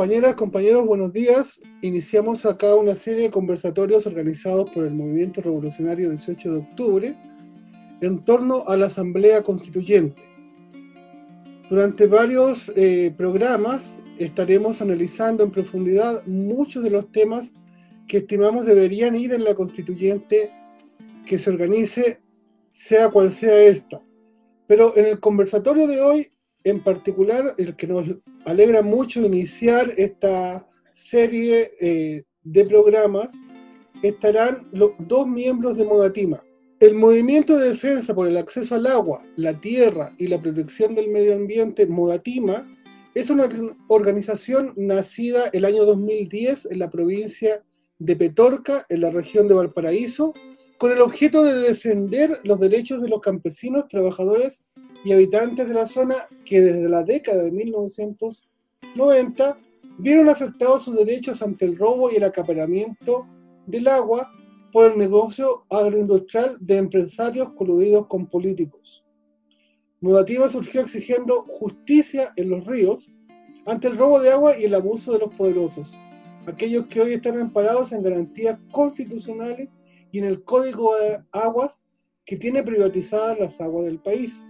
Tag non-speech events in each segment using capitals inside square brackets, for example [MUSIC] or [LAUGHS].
Compañeras, compañeros, buenos días. Iniciamos acá una serie de conversatorios organizados por el Movimiento Revolucionario 18 de octubre en torno a la Asamblea Constituyente. Durante varios eh, programas estaremos analizando en profundidad muchos de los temas que estimamos deberían ir en la constituyente que se organice, sea cual sea esta. Pero en el conversatorio de hoy, en particular, el que nos alegra mucho iniciar esta serie eh, de programas, estarán los dos miembros de Modatima. El movimiento de defensa por el acceso al agua, la tierra y la protección del medio ambiente, Modatima, es una organización nacida el año 2010 en la provincia de Petorca, en la región de Valparaíso, con el objeto de defender los derechos de los campesinos, trabajadores y habitantes de la zona que desde la década de 1990 vieron afectados sus derechos ante el robo y el acaparamiento del agua por el negocio agroindustrial de empresarios coludidos con políticos. Mudativa surgió exigiendo justicia en los ríos ante el robo de agua y el abuso de los poderosos, aquellos que hoy están amparados en garantías constitucionales y en el Código de Aguas que tiene privatizadas las aguas del país.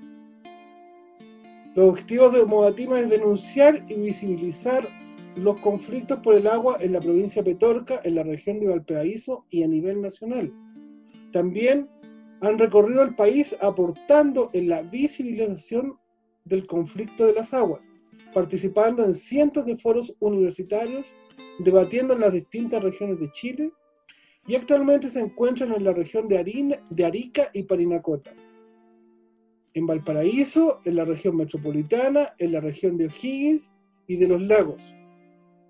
Los objetivos de Modatima es denunciar y visibilizar los conflictos por el agua en la provincia de Petorca, en la región de Valparaíso y a nivel nacional. También han recorrido el país aportando en la visibilización del conflicto de las aguas, participando en cientos de foros universitarios debatiendo en las distintas regiones de Chile y actualmente se encuentran en la región de, de Arica y Parinacota, en Valparaíso, en la región metropolitana, en la región de O'Higgins y de los lagos.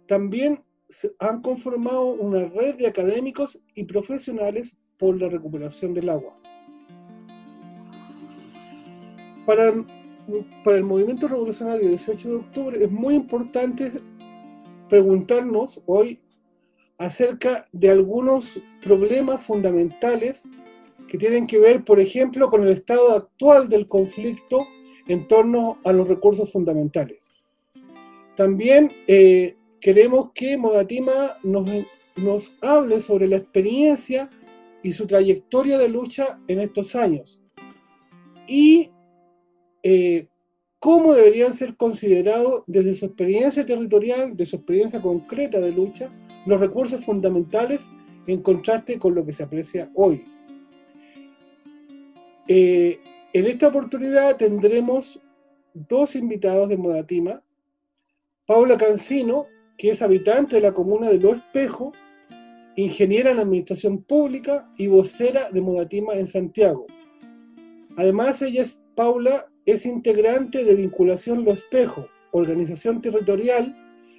También se han conformado una red de académicos y profesionales por la recuperación del agua. Para, para el movimiento revolucionario 18 de octubre es muy importante preguntarnos hoy acerca de algunos problemas fundamentales que tienen que ver, por ejemplo, con el estado actual del conflicto en torno a los recursos fundamentales. También eh, queremos que Modatima nos, hable sobre la experiencia y su trayectoria de lucha en estos años. Y eh, cómo deberían ser considerados desde su experiencia territorial, de su experiencia concreta de lucha, los recursos fundamentales en contraste con lo que se aprecia hoy. Eh, en esta oportunidad tendremos dos invitados de Modatima, Paula Cancino, que es habitante de la comuna de Lo Espejo, ingeniera en administración pública y vocera de Modatima en Santiago. Además, ella es Paula es integrante de Vinculación Lo Espejo, organización territorial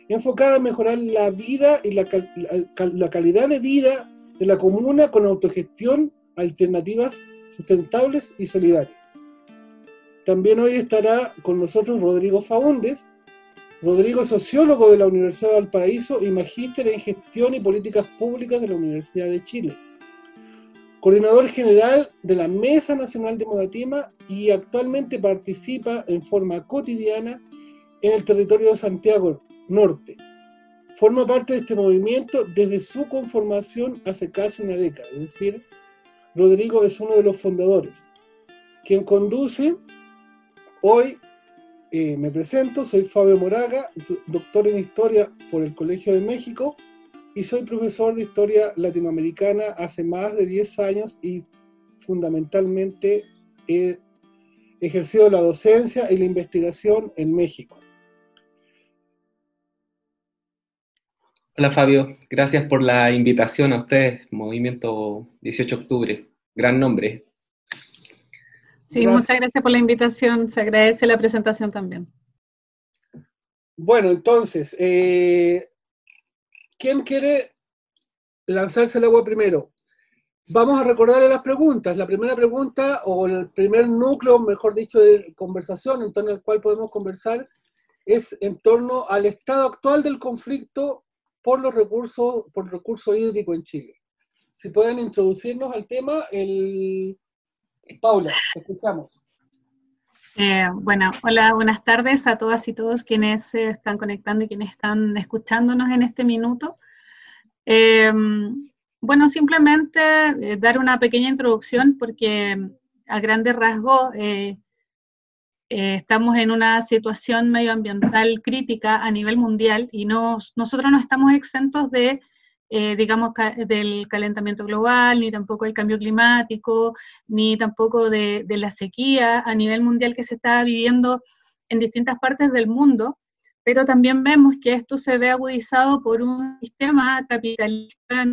enfocada a mejorar la vida y la, calidad de vida de la comuna con autogestión, alternativas sustentables y solidarias. También hoy estará con nosotros Rodrigo Faúndes. Rodrigo es sociólogo de la Universidad de Valparaíso y magíster en gestión y políticas públicas de la Universidad de Chile coordinador general de la Mesa Nacional de Modatima y actualmente participa en forma cotidiana en el territorio de Santiago Norte. Forma parte de este movimiento desde su conformación hace casi una década, es decir, Rodrigo es uno de los fundadores. Quien conduce, hoy eh, me presento, soy Fabio Moraga, doctor en Historia por el Colegio de México, y soy profesor de historia latinoamericana hace más de 10 años y fundamentalmente he ejercido la docencia y la investigación en México. Hola Fabio, gracias por la invitación a ustedes, Movimiento 18 de Octubre, gran nombre. Sí, muchas gracias por la invitación, se agradece la presentación también. Bueno, entonces, eh, ¿Quién quiere lanzarse al agua primero? Vamos a recordarle las preguntas. La primera pregunta, o el primer núcleo, mejor dicho, de conversación en torno al cual podemos conversar, es en torno al estado actual del conflicto por los recursos, por recurso hídrico en Chile. Si pueden introducirnos al tema, el... Paula, escuchamos. Eh, bueno, hola, buenas tardes a todas y todos quienes se están conectando y quienes están escuchándonos en este minuto. Eh, bueno, simplemente eh, dar una pequeña introducción porque a grandes rasgos estamos en una situación medioambiental crítica a nivel mundial y nosotros no estamos exentos de eh, digamos, del calentamiento global, ni tampoco del cambio climático, ni tampoco de, la sequía a nivel mundial que se está viviendo en distintas partes del mundo, pero también vemos que esto se ve agudizado por un sistema capitalista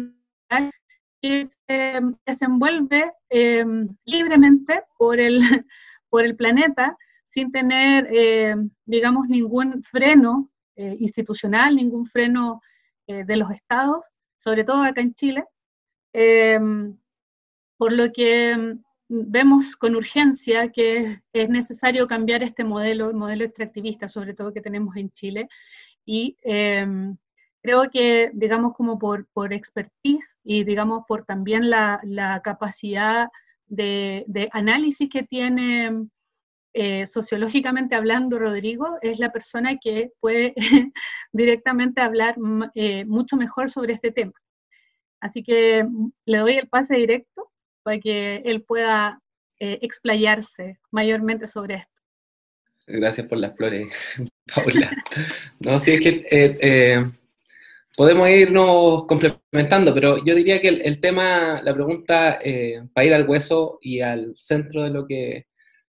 que se desenvuelve em, libremente por el, [LAUGHS] por el planeta sin tener, em, digamos, ningún freno eh, institucional, ningún freno eh, de los estados, sobre todo acá en Chile, por lo que em, vemos con urgencia que es necesario cambiar este modelo, el modelo extractivista, sobre todo que tenemos en Chile, y creo que, digamos, como por, por expertise y, digamos, por también la, la capacidad de, de, análisis que tiene eh, sociológicamente hablando, Rodrigo es la persona que puede [LAUGHS] directamente hablar eh, mucho mejor sobre este tema. Así que mm, le doy el pase directo para que él pueda eh, explayarse mayormente sobre esto. Gracias por las flores, [LAUGHS] Paula. No, sí, es que podemos irnos complementando, pero yo diría que el, tema, la pregunta, para ir al hueso y al centro de lo que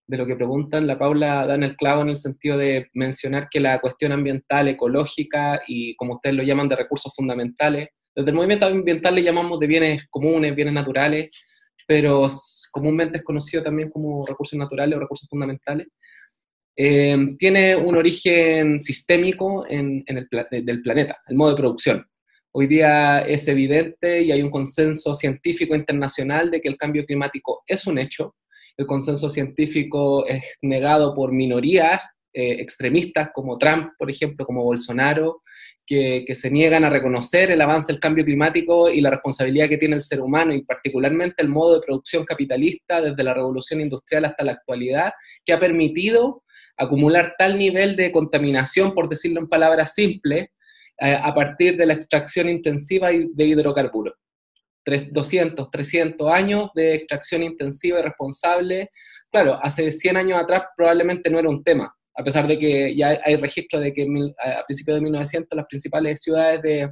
de lo que preguntan, la Paula da en el clavo en el sentido de mencionar que la cuestión ambiental, ecológica y como ustedes lo llaman de recursos fundamentales, desde el movimiento ambiental le llamamos de bienes comunes, bienes naturales, pero comúnmente es conocido también como recursos naturales o recursos fundamentales, eh, tiene un origen sistémico en, el del planeta, el modo de producción. Hoy día es evidente y hay un consenso científico internacional de que el cambio climático es un hecho, el consenso científico es negado por minorías eh, extremistas como Trump, por ejemplo, como Bolsonaro, que, se niegan a reconocer el avance del cambio climático y la responsabilidad que tiene el ser humano y particularmente el modo de producción capitalista desde la revolución industrial hasta la actualidad, que ha permitido acumular tal nivel de contaminación, por decirlo en palabras simples, eh, a partir de la extracción intensiva de hidrocarburos. 200, 300 años de extracción intensiva y responsable. Claro, hace 100 años atrás probablemente no era un tema, a pesar de que ya hay registro de que a principios de 1900 las principales ciudades de,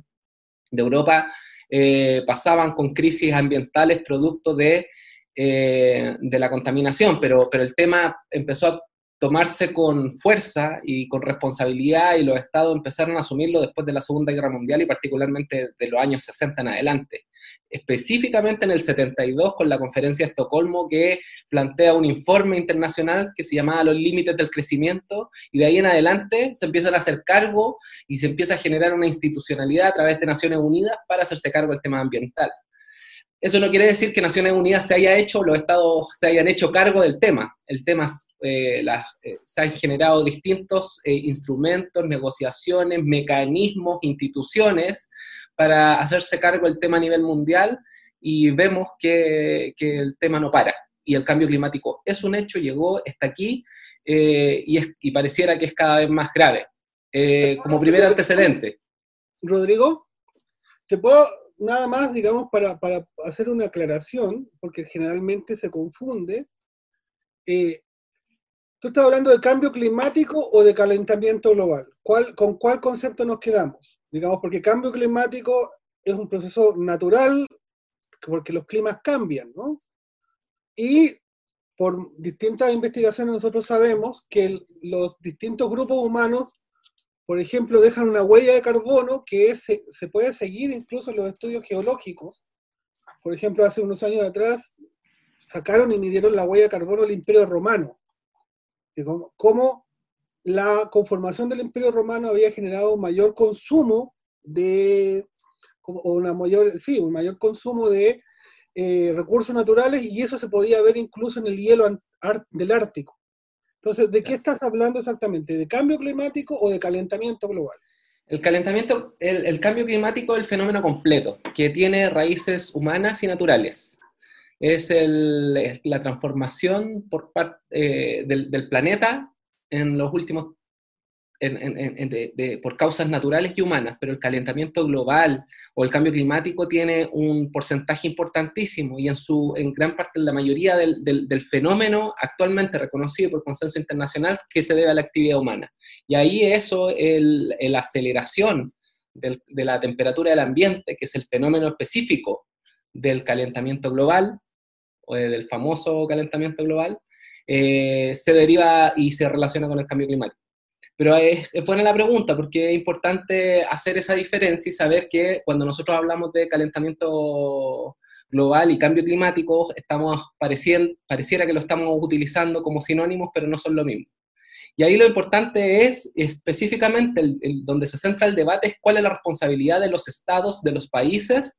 Europa eh, pasaban con crisis ambientales producto de, eh, de la contaminación, pero, pero el tema empezó a tomarse con fuerza y con responsabilidad y los estados empezaron a asumirlo después de la Segunda Guerra Mundial y particularmente de los años 60 en adelante. Específicamente en el 72 con la conferencia de Estocolmo que plantea un informe internacional que se llamaba Los Límites del Crecimiento y de ahí en adelante se empiezan a hacer cargo y se empieza a generar una institucionalidad a través de Naciones Unidas para hacerse cargo del tema ambiental. Eso no quiere decir que Naciones Unidas se haya hecho, los estados se hayan hecho cargo del tema. El tema, eh, eh, se han generado distintos eh, instrumentos, negociaciones, mecanismos, instituciones para hacerse cargo del tema a nivel mundial y vemos que, el tema no para. Y el cambio climático es un hecho, llegó, está aquí y, y, pareciera que es cada vez más grave. como primer antecedente. Rodrigo, ¿te puedo nada más, digamos, para, hacer una aclaración, porque generalmente se confunde. Eh, ¿Tú estás hablando de cambio climático o de calentamiento global? ¿Cuál, ¿Con cuál concepto nos quedamos? Digamos, porque cambio climático es un proceso natural, porque los climas cambian, ¿no? Y por distintas investigaciones nosotros sabemos que los distintos grupos humanos por ejemplo, dejan una huella de carbono que se, puede seguir incluso en los estudios geológicos. Por ejemplo, hace unos años atrás sacaron y midieron la huella de carbono del Imperio Romano. Cómo la conformación del Imperio Romano había generado un mayor consumo de, o una mayor, sí, un mayor consumo de eh, recursos naturales y eso se podía ver incluso en el hielo del Ártico. Entonces, ¿de qué estás hablando exactamente? ¿De cambio climático o de calentamiento global? El calentamiento, el, cambio climático es el fenómeno completo, que tiene raíces humanas y naturales. es la transformación por parte eh, del, del, planeta en los últimos por causas naturales y humanas, pero el calentamiento global o el cambio climático tiene un porcentaje importantísimo y en, su, en gran parte, la mayoría del, del, fenómeno actualmente reconocido por consenso internacional que se debe a la actividad humana. Y ahí eso, la aceleración de la temperatura del ambiente, que es el fenómeno específico del calentamiento global, o del famoso calentamiento global, eh, se deriva y se relaciona con el cambio climático. Pero es, buena la pregunta porque es importante hacer esa diferencia y saber que cuando nosotros hablamos de calentamiento global y cambio climático, estamos pareciera que lo estamos utilizando como sinónimos, pero no son lo mismo. Y ahí lo importante es, específicamente, donde se centra el debate, es cuál es la responsabilidad de los estados, de los países,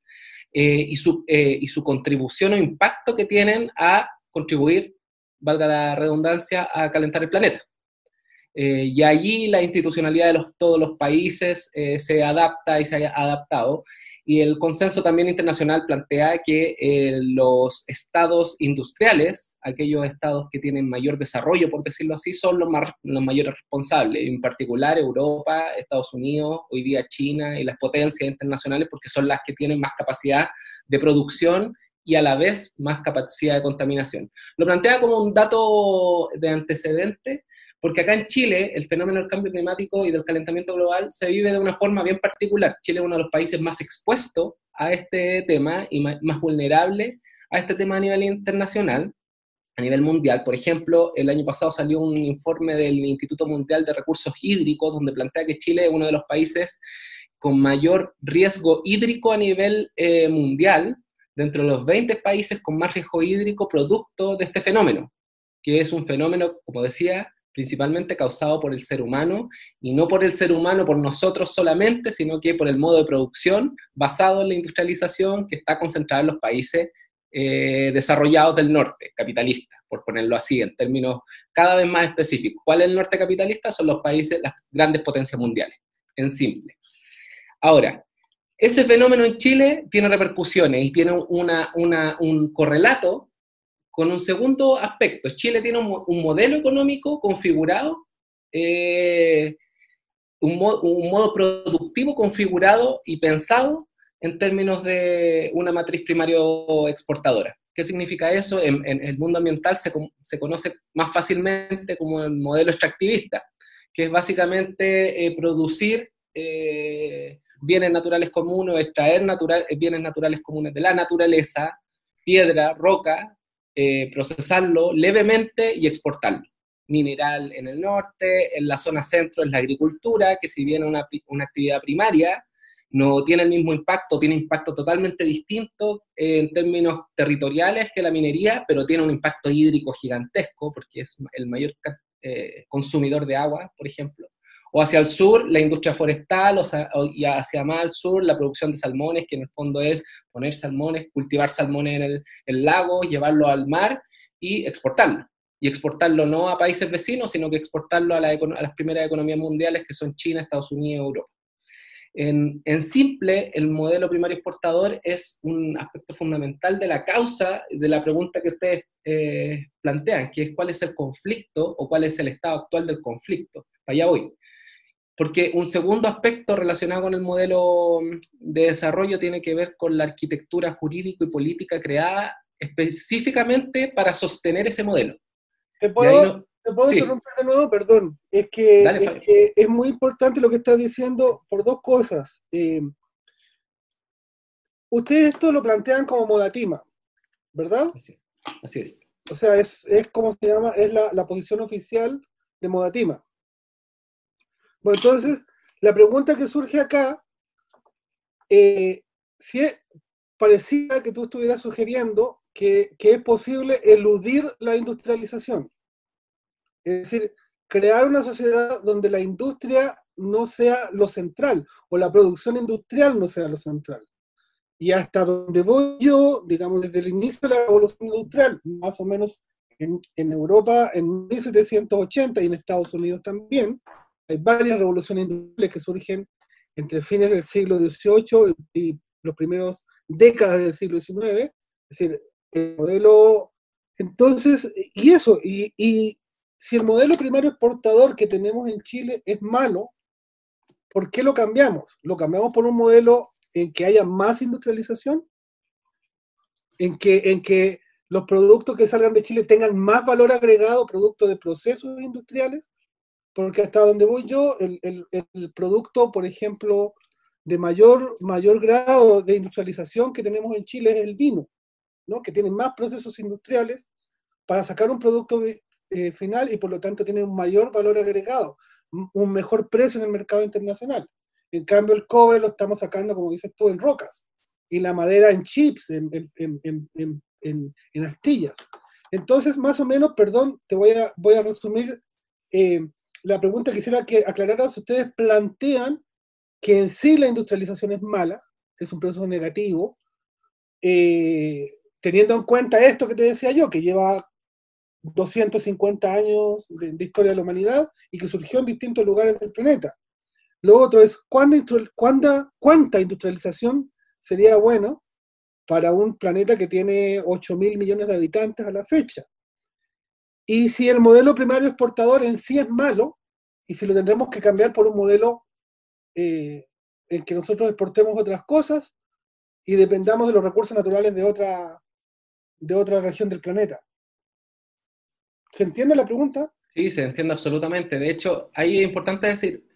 eh, y, su, eh, y su contribución o impacto que tienen a contribuir, valga la redundancia, a calentar el planeta. Eh, y allí la institucionalidad de todos los países eh, se adapta y se ha adaptado. Y el consenso también internacional plantea que eh, los estados industriales, aquellos estados que tienen mayor desarrollo, por decirlo así, son los, más, los mayores responsables, en particular Europa, Estados Unidos, hoy día China y las potencias internacionales, porque son las que tienen más capacidad de producción y a la vez más capacidad de contaminación. Lo plantea como un dato de antecedente porque acá en Chile el fenómeno del cambio climático y del calentamiento global se vive de una forma bien particular. Chile es uno de los países más expuestos a este tema y más, vulnerable a este tema a nivel internacional, a nivel mundial. Por ejemplo, el año pasado salió un informe del Instituto Mundial de Recursos Hídricos donde plantea que Chile es uno de los países con mayor riesgo hídrico a nivel eh, mundial, dentro de los 20 países con más riesgo hídrico producto de este fenómeno, que es un fenómeno, como decía, principalmente causado por el ser humano, y no por el ser humano, por nosotros solamente, sino que por el modo de producción basado en la industrialización que está concentrada en los países eh, desarrollados del norte, capitalista, por ponerlo así, en términos cada vez más específicos. ¿Cuál es el norte capitalista? Son los países, las grandes potencias mundiales, en simple. Ahora, ese fenómeno en Chile tiene repercusiones y tiene una, un correlato con un segundo aspecto. Chile tiene un, modelo económico configurado, eh, un, modo productivo configurado y pensado en términos de una matriz primario exportadora. ¿Qué significa eso? En, el mundo ambiental se, conoce más fácilmente como el modelo extractivista, que es básicamente eh, producir eh, bienes naturales comunes, extraer bienes naturales comunes de la naturaleza, piedra, roca, eh, procesarlo levemente y exportarlo. Mineral en el norte, en la zona centro es la agricultura, que si bien es una, una actividad primaria, no tiene el mismo impacto, tiene impacto totalmente distinto en términos territoriales que la minería, pero tiene un impacto hídrico gigantesco porque es el mayor eh, consumidor de agua, por ejemplo o hacia el sur la industria forestal, o y hacia más al sur la producción de salmones, que en el fondo es poner salmones, cultivar salmones en el, lago, llevarlo al mar y exportarlo. Y exportarlo no a países vecinos, sino que exportarlo a, las primeras economías mundiales, que son China, Estados Unidos y Europa. En, simple, el modelo primario exportador es un aspecto fundamental de la causa de la pregunta que ustedes eh, plantean, que es cuál es el conflicto o cuál es el estado actual del conflicto. Allá voy. Porque un segundo aspecto relacionado con el modelo de desarrollo tiene que ver con la arquitectura jurídico y política creada específicamente para sostener ese modelo. ¿Te puedo, interrumpir de nuevo? Perdón. Es que, es muy importante lo que estás diciendo por dos cosas. Eh, ustedes esto lo plantean como modatima, ¿verdad? Así, es. O sea, es, como se llama, es la, la posición oficial de modatima. Bueno, entonces, la pregunta que surge acá, eh, si es, parecía que tú estuvieras sugiriendo que, es posible eludir la industrialización. Es decir, crear una sociedad donde la industria no sea lo central o la producción industrial no sea lo central. Y hasta donde voy yo, digamos, desde el inicio de la revolución industrial, más o menos en, en Europa en 1780 y en Estados Unidos también, hay varias revoluciones industriales que surgen entre fines del siglo XVIII y los primeros décadas del siglo XIX. Es decir, El modelo, entonces, y eso, y, y si el modelo primario exportador que tenemos en Chile es malo, ¿por qué lo cambiamos? ¿Lo cambiamos por un modelo en que haya más industrialización? ¿En que, en que los productos que salgan de Chile tengan más valor agregado, producto de procesos industriales? Porque hasta donde voy yo, el, el, producto, por ejemplo, de mayor, mayor grado de industrialización que tenemos en Chile es el vino, ¿no? que tiene más procesos industriales para sacar un producto eh, final y por lo tanto tiene un mayor valor agregado, un mejor precio en el mercado internacional. En cambio, el cobre lo estamos sacando, como dices tú, en rocas y la madera en chips, en, en astillas. Entonces, más o menos, perdón, te voy a, voy a resumir eh, la pregunta. Quisiera que aclararas, ustedes plantean que en sí la industrialización es mala, es un proceso negativo, eh, teniendo en cuenta esto que te decía yo, que lleva 250 años de, historia de la humanidad y que surgió en distintos lugares del planeta. Lo otro es, ¿cuánta, cuánta industrialización sería bueno para un planeta que tiene 8 mil millones de habitantes a la fecha? Y si el modelo primario exportador en sí es malo, y si lo tendremos que cambiar por un modelo eh, en que nosotros exportemos otras cosas y dependamos de los recursos naturales de otra, de otra región del planeta. ¿Se entiende la pregunta? Sí, se entiende absolutamente. De hecho, ahí es importante decir,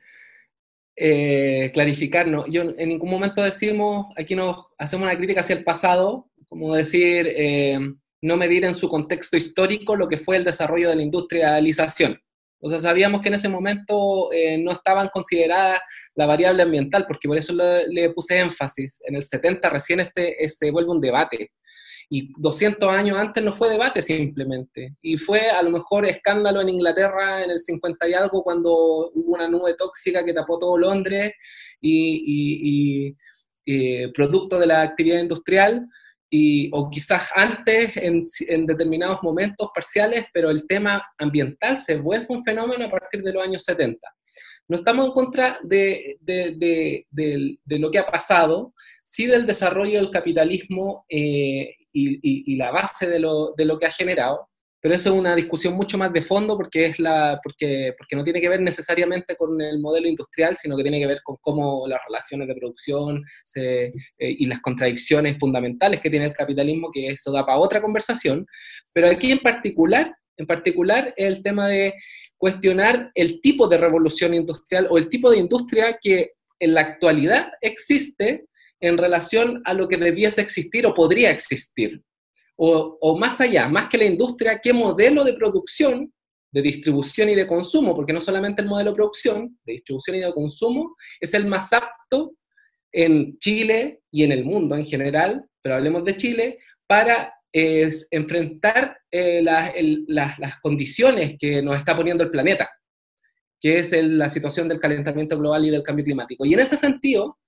eh, clarificarnos. Yo en ningún momento decimos, aquí nos hacemos una crítica hacia el pasado, como decir, eh, no medir en su contexto histórico lo que fue el desarrollo de la industrialización. O sea, sabíamos que en ese momento eh, no estaban consideradas la variable ambiental, porque por eso le, puse énfasis. En el 70 recién este, se vuelve un debate. Y 200 años antes no fue debate simplemente. Y fue a lo mejor escándalo en Inglaterra en el 50 y algo cuando hubo una nube tóxica que tapó todo Londres y, eh, producto de la actividad industrial. Y, o quizás antes en, en, determinados momentos parciales, pero el tema ambiental se vuelve un fenómeno a partir de los años 70. No estamos en contra de, de, de, de lo que ha pasado, sí del desarrollo del capitalismo eh, y, la base lo, de lo, que ha generado, pero eso es una discusión mucho más de fondo porque, es la, porque, porque no tiene que ver necesariamente con el modelo industrial, sino que tiene que ver con cómo las relaciones de producción eh, y las contradicciones fundamentales que tiene el capitalismo, que eso da para otra conversación. Pero aquí en particular, en particular el tema de cuestionar el tipo de revolución industrial o el tipo de industria que en la actualidad existe en relación a lo que debiese existir o podría existir. O, más allá, más que la industria, qué modelo de producción, de distribución y de consumo, porque no solamente el modelo de producción, de distribución y de consumo, es el más apto en Chile y en el mundo en general, pero hablemos de Chile, para eh, enfrentar eh, las condiciones que nos está poniendo el planeta, que es la situación del calentamiento global y del cambio climático. Y en ese sentido,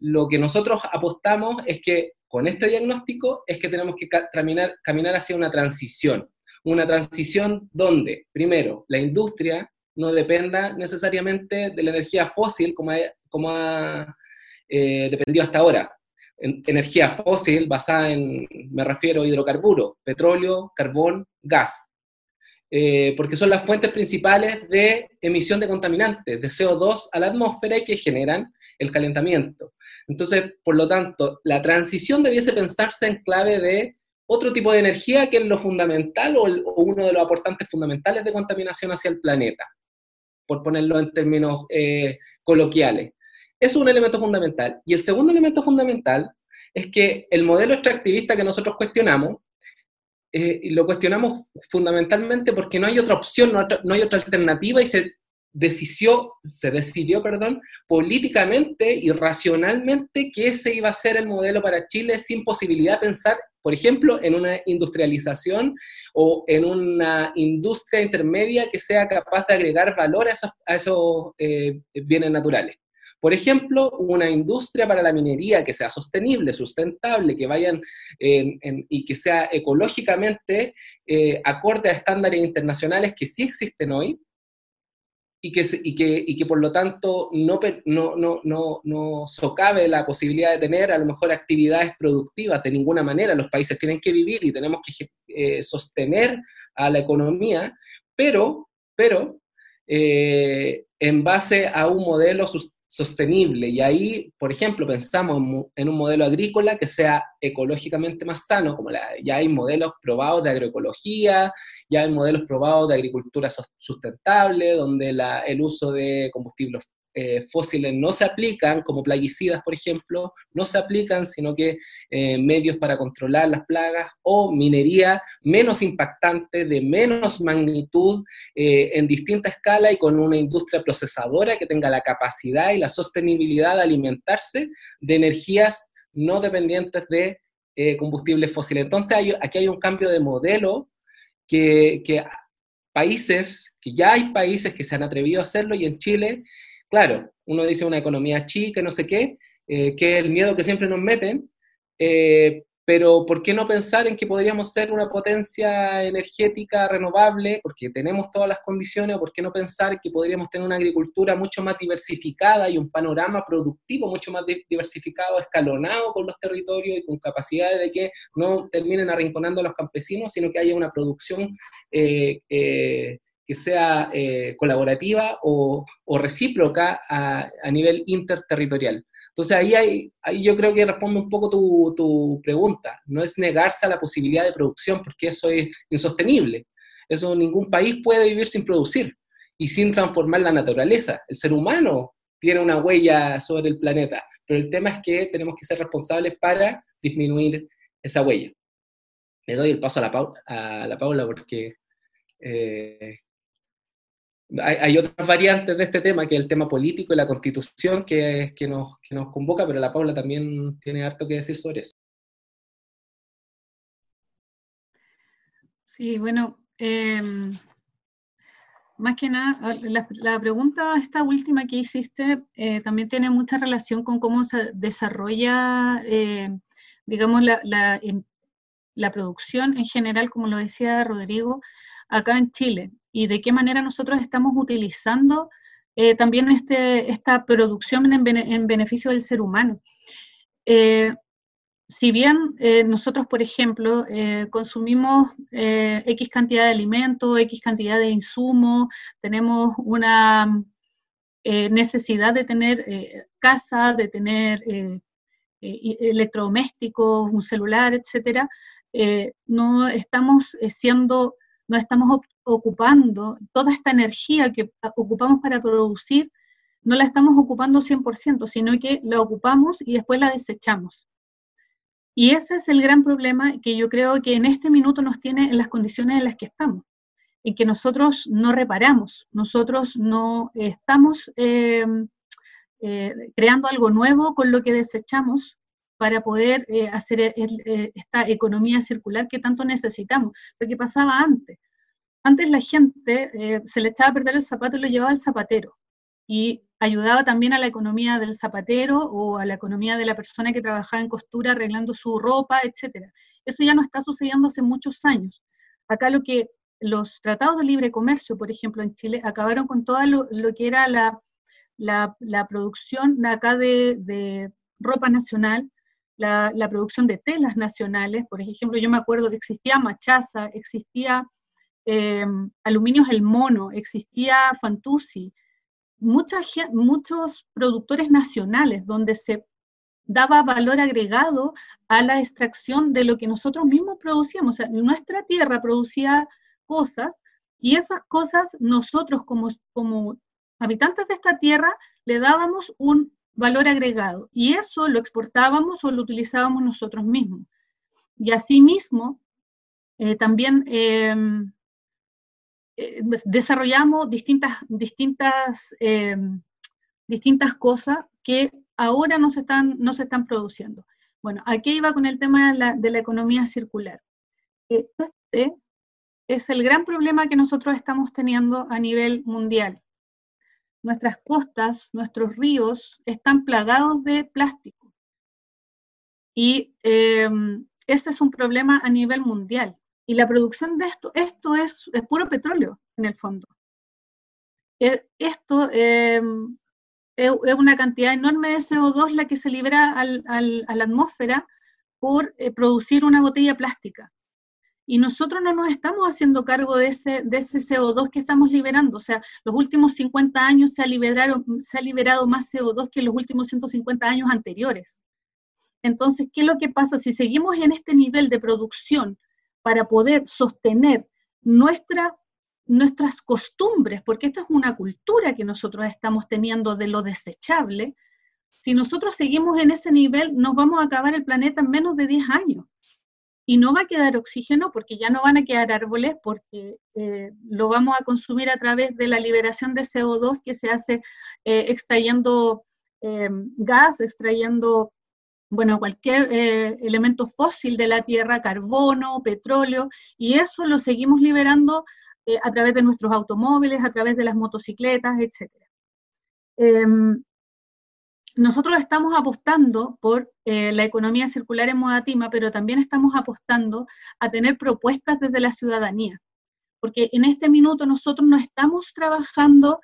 lo que nosotros apostamos es que con este diagnóstico es que tenemos que caminar, hacia una transición. Una transición donde, primero, la industria no dependa necesariamente de la energía fósil como ha, como ha eh, dependido hasta ahora. energía fósil basada en, me refiero a hidrocarburos, petróleo, carbón, gas. Eh, porque son las fuentes principales de emisión de contaminantes, de CO2 a la atmósfera y que generan el calentamiento. Entonces, por lo tanto, la transición debiese pensarse en clave de otro tipo de energía que es lo fundamental o, uno de los aportantes fundamentales de contaminación hacia el planeta, por ponerlo en términos eh, coloquiales. Es un elemento fundamental. Y el segundo elemento fundamental es que el modelo extractivista que nosotros cuestionamos, eh, lo cuestionamos fundamentalmente porque no hay otra opción, no, no hay otra alternativa y se decidió, se decidió, perdón, políticamente y racionalmente que ese iba a ser el modelo para Chile sin posibilidad de pensar, por ejemplo, en una industrialización o en una industria intermedia que sea capaz de agregar valor a esos, eh, bienes naturales. Por ejemplo, una industria para la minería que sea sostenible, sustentable, que vayan y que sea ecológicamente eh, acorde a estándares internacionales que sí existen hoy, y que, y que, y que por lo tanto no, no, no, no, no socave la posibilidad de tener a lo mejor actividades productivas de ninguna manera. Los países tienen que vivir y tenemos que eh, sostener a la economía, pero, pero eh, en base a un modelo sostenible. Y ahí, por ejemplo, pensamos en un modelo agrícola que sea ecológicamente más sano, como ya hay modelos probados de agroecología, ya hay modelos probados de agricultura sustentable, donde el uso de combustibles eh, fósiles no se aplican, como plaguicidas, por ejemplo, no se aplican, sino que eh, medios para controlar las plagas o minería menos impactante, de menos magnitud, eh, en distinta escala y con una industria procesadora que tenga la capacidad y la sostenibilidad de alimentarse de energías no dependientes de combustibles fósiles. Entonces, aquí hay un cambio de modelo que, que países, que ya hay países que se han atrevido a hacerlo y en Chile Claro, uno dice una economía chica, no sé qué, eh, que es el miedo que siempre nos meten, eh, pero ¿por qué no pensar en que podríamos ser una potencia energética renovable? Porque tenemos todas las condiciones, ¿por qué no pensar que podríamos tener una agricultura mucho más diversificada y un panorama productivo mucho más diversificado, escalonado con los territorios y con capacidades de que no terminen arrinconando a los campesinos, sino que haya una producción eh, que sea eh, colaborativa o, recíproca a, nivel interterritorial. Entonces ahí, ahí yo creo que responde un poco tu, tu, pregunta. No es negarse a la posibilidad de producción porque eso es insostenible. Eso ningún país puede vivir sin producir y sin transformar la naturaleza. El ser humano tiene una huella sobre el planeta, pero el tema es que tenemos que ser responsables para disminuir esa huella. Le doy el paso a la, a la Paula porque eh, hay, otras variantes de este tema, que es el tema político y la constitución que, nos, convoca, pero la Paula también tiene harto que decir sobre eso. Sí, bueno, em, más que nada, la, pregunta esta última que hiciste eh, también tiene mucha relación con cómo se desarrolla, eh, digamos, la, la, producción en general, como lo decía Rodrigo, acá en Chile y de qué manera nosotros estamos utilizando eh, también este, esta producción en, beneficio del ser humano. Eh, si bien eh, nosotros, por ejemplo, consumimos X cantidad de alimentos, X cantidad de insumos, tenemos una necesidad de tener casa, de tener electrodomésticos, un celular, etcétera, no estamos siendo no estamos ocupando toda esta energía que ocupamos para producir, no la estamos ocupando 100%, sino que la ocupamos y después la desechamos. Y ese es el gran problema que yo creo que en este minuto nos tiene en las condiciones en las que estamos, en que nosotros no reparamos, nosotros no estamos eh, eh, creando algo nuevo con lo que desechamos para poder eh, hacer esta economía circular que tanto necesitamos, lo que pasaba antes. Antes la gente eh, se le echaba a perder el zapato y lo llevaba al zapatero. Y ayudaba también a la economía del zapatero o a la economía de la persona que trabajaba en costura arreglando su ropa, etc. Eso ya no está sucediendo hace muchos años. Acá lo que los tratados de libre comercio, por ejemplo, en Chile, acabaron con todo lo, que era la, la, producción de acá de, ropa nacional, la, producción de telas nacionales. Por ejemplo, yo me acuerdo que existía machaza, existía eh, Aluminios El Mono, existía Fantuzzi, muchos productores nacionales donde se daba valor agregado a la extracción de lo que nosotros mismos producíamos. O nuestra tierra producía cosas y esas cosas nosotros como, como habitantes de esta tierra le dábamos un valor agregado y eso lo exportábamos o lo utilizábamos nosotros mismos. Y asimismo, eh, también em, eh, desarrollamos distintas, distintas, eh, distintas cosas que ahora no se, están, no se están produciendo. Bueno, aquí iba con el tema de la, economía circular. Este es el gran problema que nosotros estamos teniendo a nivel mundial. Nuestras costas, nuestros ríos están plagados de plástico. Y eh, ese es un problema a nivel mundial. Y la producción de esto, esto es, puro petróleo en el fondo. esto em, es, una cantidad enorme de CO2 la que se libera a la atmósfera por eh, producir una botella plástica. Y nosotros no nos estamos haciendo cargo de ese, de ese CO2 que estamos liberando. O sea, los últimos 50 años se ha, liberado, se ha liberado más CO2 que los últimos 150 años anteriores. Entonces, ¿qué es lo que pasa? Si seguimos en este nivel de producción para poder sostener nuestra nuestras costumbres, porque esta es una cultura que nosotros estamos teniendo de lo desechable, si nosotros seguimos en ese nivel, nos vamos a acabar el planeta en menos de 10 años. Y no va a quedar oxígeno porque ya no van a quedar árboles, porque eh, lo vamos a consumir a través de la liberación de CO2 que se hace eh, extrayendo em, gas, extrayendo, bueno, cualquier eh, elemento fósil de la Tierra, carbono, petróleo, y eso lo seguimos liberando a través de nuestros automóviles, a través de las motocicletas, etc. Nosotros estamos apostando por eh, la economía circular en Modatima, pero también estamos apostando a tener propuestas desde la ciudadanía, porque en este minuto nosotros no estamos trabajando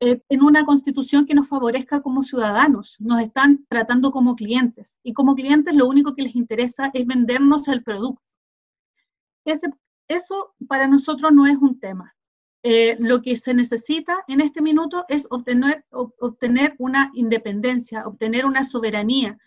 eh, en una constitución que nos favorezca como ciudadanos, nos están tratando como clientes, y como clientes lo único que les interesa es vendernos el producto. Eso para nosotros no es un tema. Eh, lo que se necesita en este minuto es obtener, obtener una independencia, obtener una soberanía.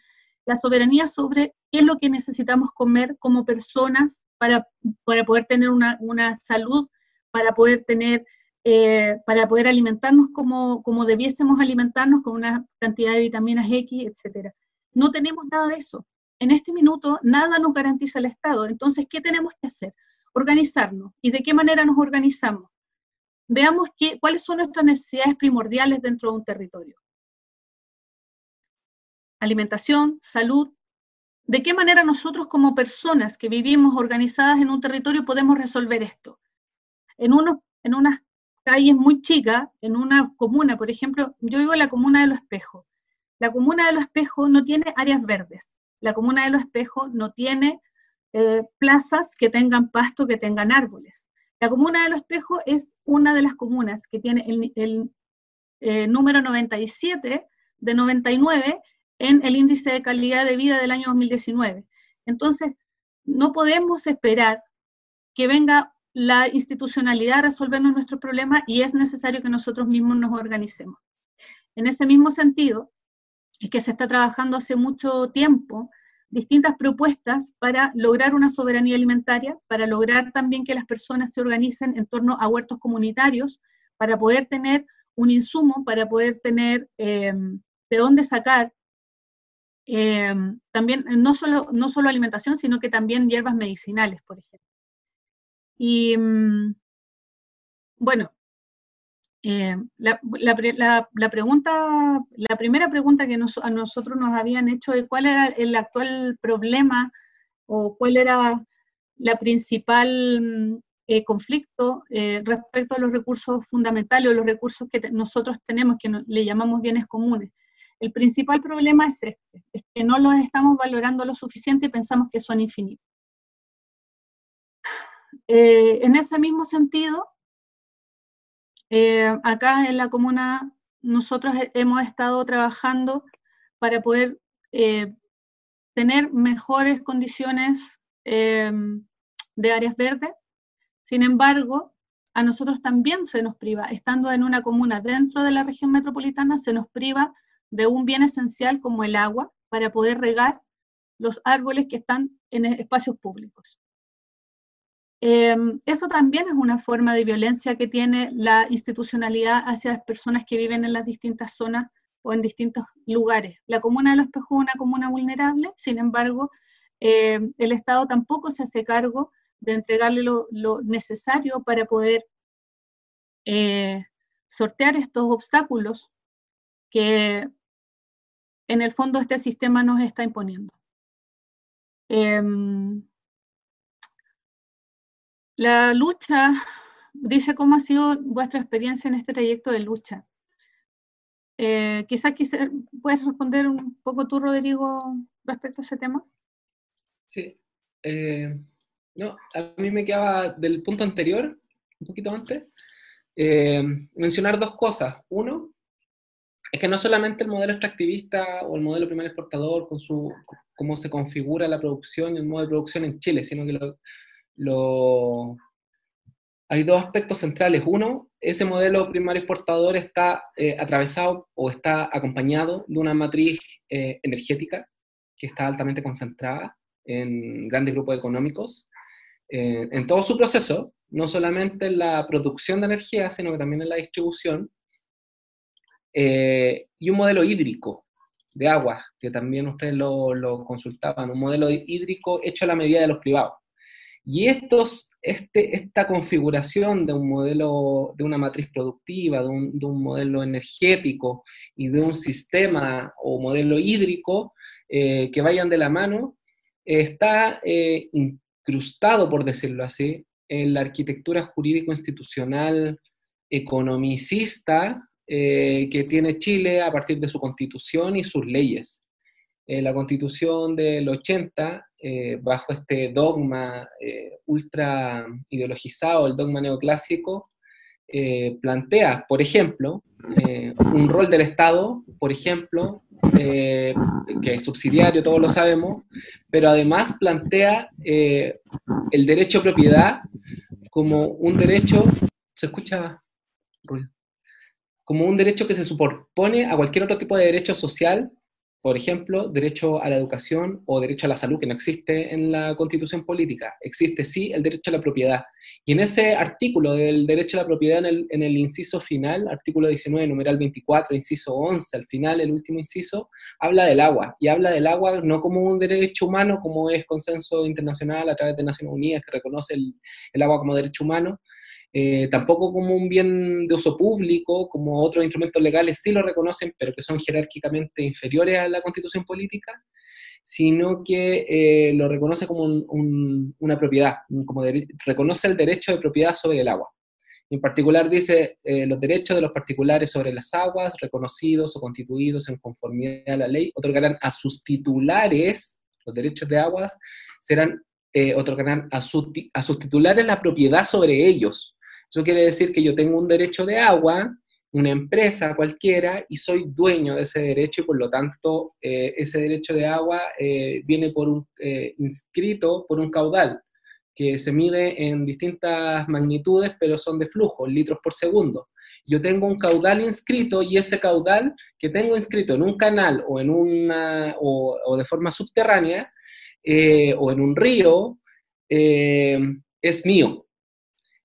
La soberanía sobre qué es lo que necesitamos comer como personas para, para poder tener una, salud, para poder tener, eh, para poder alimentarnos como, como debiésemos alimentarnos con una cantidad de vitaminas X, etc. No tenemos nada de eso. En este minuto nada nos garantiza el Estado. Entonces, ¿qué tenemos que hacer? organizarnos. ¿Y de qué manera nos organizamos? Veamos qué, cuáles son nuestras necesidades primordiales dentro de un territorio. Alimentación, salud. ¿De qué manera nosotros como personas que vivimos organizadas en un territorio podemos resolver esto? En, uno, en unas calles muy chicas, en una comuna, por ejemplo, yo vivo en la comuna de Los Espejos. La comuna de Los Espejos no tiene áreas verdes. La comuna de Los Espejos no tiene eh, plazas que tengan pasto, que tengan árboles. La comuna de Los Espejos es una de las comunas que tiene el, eh, número 97 de 99 en el índice de calidad de vida del año 2019. Entonces, no podemos esperar que venga la institucionalidad a resolvernos nuestros problemas y es necesario que nosotros mismos nos organicemos. En ese mismo sentido, es que se está trabajando hace mucho tiempo distintas propuestas para lograr una soberanía alimentaria, para lograr también que las personas se organicen en torno a huertos comunitarios, para poder tener un insumo, para poder tener eh, de dónde sacar eh, también no solo, no solo alimentación, sino que también hierbas medicinales, por ejemplo. Y mm, bueno, eh, la, pregunta, la primera pregunta que a nosotros nos habían hecho es cuál era el actual problema o cuál era la principal mm, eh, conflicto eh, respecto a los recursos fundamentales o los recursos que nosotros tenemos, que le llamamos bienes comunes. El principal problema es este, es que no los estamos valorando lo suficiente y pensamos que son infinitos. en ese mismo sentido, eh, acá en la comuna nosotros hemos estado trabajando para poder eh, tener mejores condiciones em, de áreas verdes. Sin embargo, a nosotros también se nos priva, estando en una comuna dentro de la región metropolitana, se nos priva de un bien esencial como el agua para poder regar los árboles que están en espacios públicos. Em, eso también es una forma de violencia que tiene la institucionalidad hacia las personas que viven en las distintas zonas o en distintos lugares. La comuna de Los Espejos es una comuna vulnerable, sin embargo, em, el Estado tampoco se hace cargo de entregarle lo, necesario para poder eh, sortear estos obstáculos que en el fondo este sistema nos está imponiendo. Em, la lucha, dice cómo ha sido vuestra experiencia en este trayecto de lucha. Eh, quizás puedes responder un poco tú, Rodrigo, respecto a ese tema. Sí. Eh, no, a mí me quedaba del punto anterior, un poquito antes, eh, mencionar dos cosas. Uno, es que no solamente el modelo extractivista o el modelo primer exportador con su cómo se configura la producción y el modo de producción en Chile, sino que lo, hay dos aspectos centrales. Uno, ese modelo primario exportador está eh, atravesado o está acompañado de una matriz eh, energética que está altamente concentrada en grandes grupos económicos, eh, en todo su proceso, no solamente en la producción de energía, sino que también en la distribución, y un modelo hídrico de agua, que también ustedes lo, lo, consultaban, un modelo hídrico hecho a la medida de los privados. Y estos, este, esta configuración de un modelo, de una matriz productiva, de un, de un modelo energético y de un sistema o modelo hídrico eh, que vayan de la mano, está eh, incrustado, por decirlo así, en la arquitectura jurídico-institucional economicista eh, que tiene Chile a partir de su constitución y sus leyes. la constitución del 80, bajo este dogma ultra ideologizado, el dogma neoclásico, plantea, por ejemplo, un rol del Estado, por ejemplo, eh, que es subsidiario, todos lo sabemos, pero además plantea eh, el derecho a propiedad como un derecho, ¿se escucha Como un derecho que se superpone a cualquier otro tipo de derecho social por ejemplo, derecho a la educación o derecho a la salud, que no existe en la constitución política. Existe sí el derecho a la propiedad. Y en ese artículo del derecho a la propiedad, en el, inciso final, artículo 19, numeral 24, inciso 11, al final, el último inciso, habla del agua. Y habla del agua no como un derecho humano, como es consenso internacional a través de Naciones Unidas, que reconoce el agua como derecho humano, eh, tampoco como un bien de uso público, como otros instrumentos legales sí lo reconocen, pero que son jerárquicamente inferiores a la constitución política, sino que eh, lo reconoce como una propiedad, como reconoce el derecho de propiedad sobre el agua. En particular dice eh, los derechos de los particulares sobre las aguas, reconocidos o constituidos en conformidad a la ley, otorgarán a sus titulares, los derechos de aguas, serán otorgarán a, a sus titulares la propiedad sobre ellos, eso quiere decir que yo tengo un derecho de agua, una empresa cualquiera, y soy dueño de ese derecho y por lo tanto eh, ese derecho de agua eh, viene por un, eh, inscrito por un caudal que se mide en distintas magnitudes, pero son de flujo, litros por segundo. Yo tengo un caudal inscrito y ese caudal que tengo inscrito en un canal o, en una, o, o de forma subterránea o en un río es mío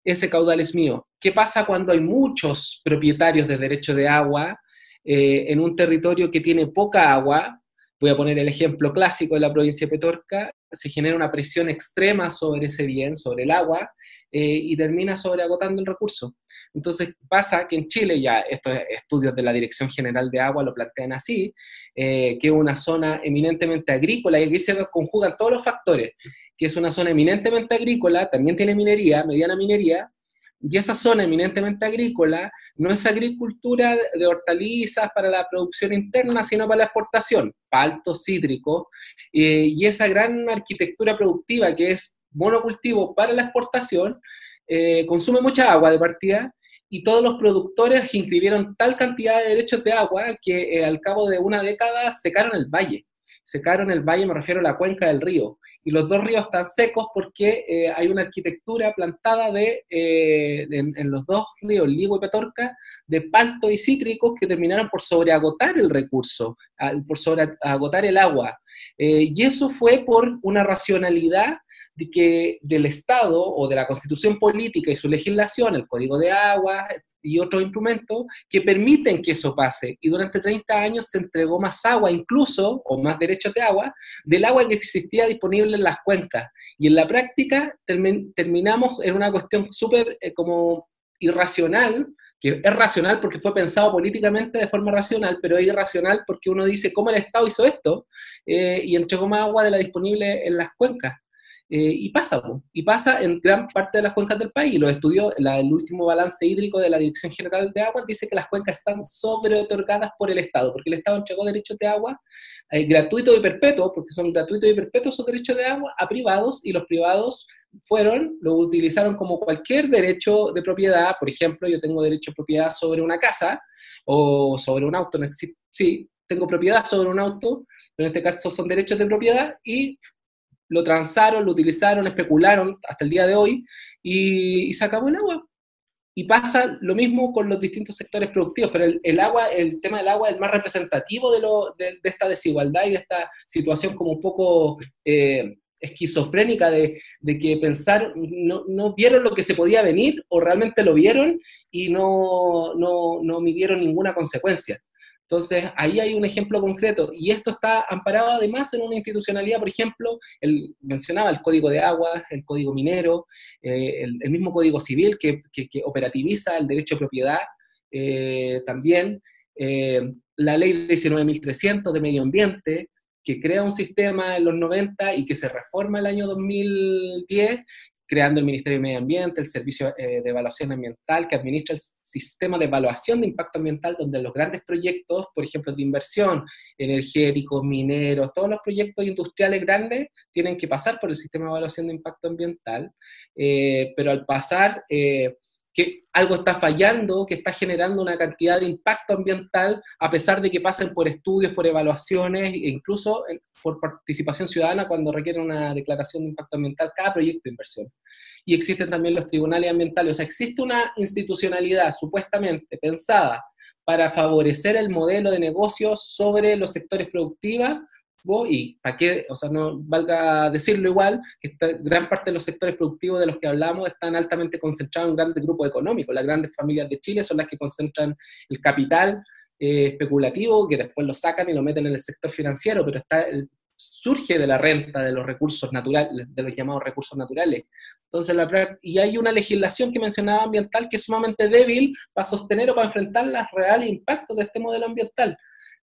ese caudal es mío. ¿Qué pasa cuando hay muchos propietarios de derecho de agua eh, en un territorio que tiene poca agua? Voy a poner el ejemplo clásico de la provincia de Petorca, se genera una presión extrema sobre ese bien, sobre el agua, eh, y termina sobreagotando el recurso. Entonces pasa que en Chile, ya estos estudios de la Dirección General de Agua lo plantean así, eh, que es una zona eminentemente agrícola, y aquí se conjugan todos los factores, que es una zona eminentemente agrícola, también tiene minería, mediana minería, y esa zona eminentemente agrícola no es agricultura de hortalizas para la producción interna, sino para la exportación, palto cítrico, eh, y esa gran arquitectura productiva que es monocultivo para la exportación, eh, consume mucha agua de partida, y todos los productores inscribieron tal cantidad de derechos de agua que eh, al cabo de una década secaron el valle. Secaron el valle, me refiero a la cuenca del río y los dos ríos están secos porque eh, hay una arquitectura plantada de, en, los dos ríos, Ligo y Petorca, de palto y cítricos que terminaron por sobreagotar el recurso, por sobreagotar el agua. Y eso fue por una racionalidad de que del Estado o de la constitución política y su legislación, el Código de Agua y otros instrumentos, que permiten que eso pase. Y durante 30 años se entregó más agua incluso, o más derechos de agua, del agua que existía disponible en las cuencas. Y en la práctica terminamos en una cuestión súper eh, como irracional, que es racional porque fue pensado políticamente de forma racional, pero es irracional porque uno dice, ¿cómo el Estado hizo esto? Eh, y entregó más agua de la disponible en las cuencas. Eh, y pasa, y pasa en gran parte de las cuencas del país. Los estudios, el último balance hídrico de la Dirección General de Agua dice que las cuencas están sobre otorgadas por el Estado, porque el Estado entregó derechos de agua eh, gratuitos y perpetuos, porque son gratuitos y perpetuos esos derechos de agua, a privados, y los privados fueron, lo utilizaron como cualquier derecho de propiedad. Por ejemplo, yo tengo derecho de propiedad sobre una casa o sobre un auto. Sí, tengo propiedad sobre un auto, pero en este caso son derechos de propiedad y lo transaron, lo utilizaron, especularon hasta el día de hoy y, se acabó el agua. Y pasa lo mismo con los distintos sectores productivos, pero el, agua, el tema del agua es el más representativo de, lo, de, esta desigualdad y de esta situación como un poco eh, esquizofrénica de, que pensar, no, no, vieron lo que se podía venir o realmente lo vieron y no, no, no midieron ninguna consecuencia. Entonces, ahí hay un ejemplo concreto y esto está amparado además en una institucionalidad, por ejemplo, él mencionaba el código de aguas, el código minero, eh, el, mismo código civil que, operativiza el derecho de propiedad eh, también, eh, la ley 19.300 de medio ambiente, que crea un sistema en los 90 y que se reforma el año 2010 creando el Ministerio de Medio Ambiente, el Servicio eh, de Evaluación Ambiental, que administra el sistema de evaluación de impacto ambiental, donde los grandes proyectos, por ejemplo, de inversión, energéticos, mineros, todos los proyectos industriales grandes tienen que pasar por el sistema de evaluación de impacto ambiental, eh, pero al pasar... Eh, que algo está fallando, que está generando una cantidad de impacto ambiental, a pesar de que pasen por estudios, por evaluaciones e incluso por participación ciudadana cuando requiere una declaración de impacto ambiental cada proyecto de inversión. Y existen también los tribunales ambientales, o sea, existe una institucionalidad supuestamente pensada para favorecer el modelo de negocios sobre los sectores productivos, y para qué, o sea, no valga decirlo igual, que gran parte de los sectores productivos de los que hablamos están altamente concentrados en grandes grupos económicos. Las grandes familias de Chile son las que concentran el capital eh, especulativo, que después lo sacan y lo meten en el sector financiero, pero está, surge de la renta de los recursos naturales, de los llamados recursos naturales. Entonces, la, y hay una legislación que mencionaba ambiental que es sumamente débil para sostener o para enfrentar los reales impactos de este modelo ambiental.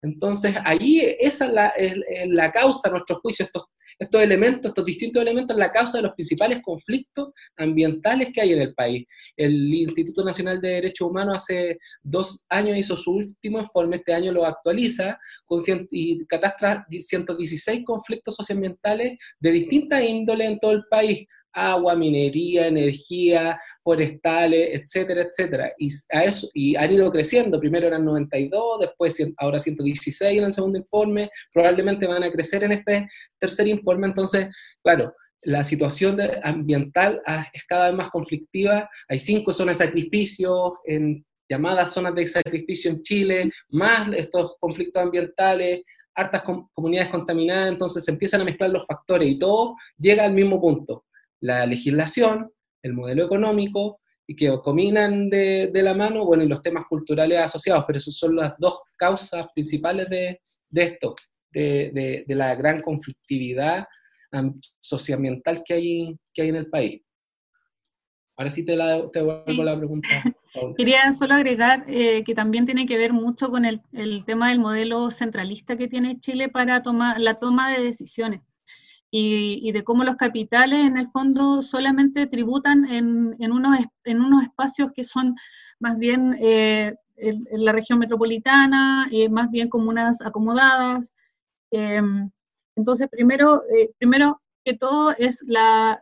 Entonces, ahí esa es la, causa, a nuestro juicio, estos, estos elementos, estos distintos elementos, la causa de los principales conflictos ambientales que hay en el país. El Instituto Nacional de Derechos Humanos hace dos años hizo su último informe, este año lo actualiza, con y catastra 116 conflictos socioambientales de distintas índoles en todo el país agua, minería, energía, forestales, etcétera, etcétera. Y, a eso, y han ido creciendo, primero eran 92, después ahora 116 en el segundo informe, probablemente van a crecer en este tercer informe, entonces, claro, la situación ambiental es cada vez más conflictiva, hay cinco zonas de sacrificio en llamadas zonas de sacrificio en Chile, más estos conflictos ambientales, hartas comunidades contaminadas, entonces se empiezan a mezclar los factores y todo llega al mismo punto la legislación, el modelo económico, y que combinan de, la mano, bueno, y los temas culturales asociados, pero esas son las dos causas principales de, esto, de, la gran conflictividad socioambiental que hay, que hay en el país. Ahora sí te, la, te vuelvo la pregunta. [LAUGHS] Quería solo agregar eh, que también tiene que ver mucho con el, el, tema del modelo centralista que tiene Chile para tomar la toma de decisiones y, de cómo los capitales en el fondo solamente tributan en, en, unos, en unos espacios que son más bien eh, en, la región metropolitana, eh, más bien comunas acomodadas. Em, entonces, primero, eh, primero que todo es la,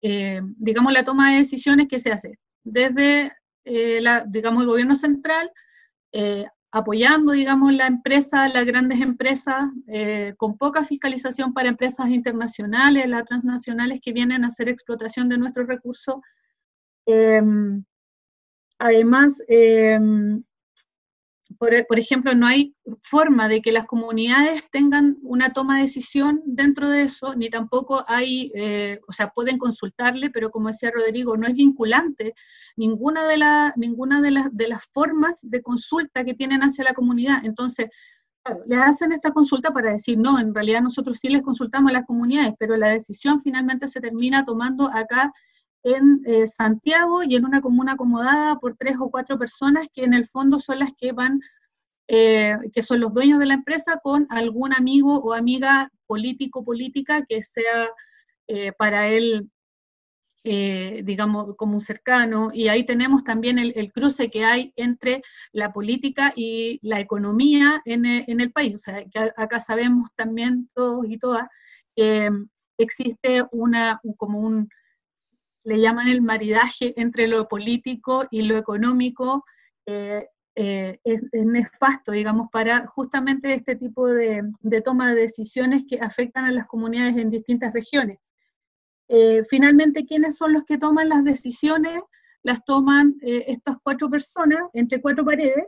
digamos, la toma de decisiones que se hace desde, la, digamos, el gobierno central apoyando, digamos, la empresa, las grandes empresas, eh, con poca fiscalización para empresas internacionales, las transnacionales que vienen a hacer explotación de nuestros recursos. Em, además, em, por, ejemplo, no hay forma de que las comunidades tengan una toma de decisión dentro de eso, ni tampoco hay, eh, o sea, pueden consultarle, pero como decía Rodrigo, no es vinculante ninguna de, la, ninguna de, las, de las formas de consulta que tienen hacia la comunidad. Entonces, claro, les hacen esta consulta para decir, no, en realidad nosotros sí les consultamos a las comunidades, pero la decisión finalmente se termina tomando acá en eh, Santiago y en una comuna acomodada por tres o cuatro personas que en el fondo son las que van, eh, que son los dueños de la empresa con algún amigo o amiga político, política que sea eh, para él, digamos, como un cercano. Y ahí tenemos también el, cruce que hay entre la política y la economía en, en el país. O sea, que acá sabemos también todos y todas que existe una, como un le llaman el maridaje entre lo político y lo económico, eh, eh, es, nefasto, digamos, para justamente este tipo de, toma de decisiones que afectan a las comunidades en distintas regiones. Eh, finalmente, ¿quiénes son los que toman las decisiones? Las toman estas cuatro personas entre cuatro paredes,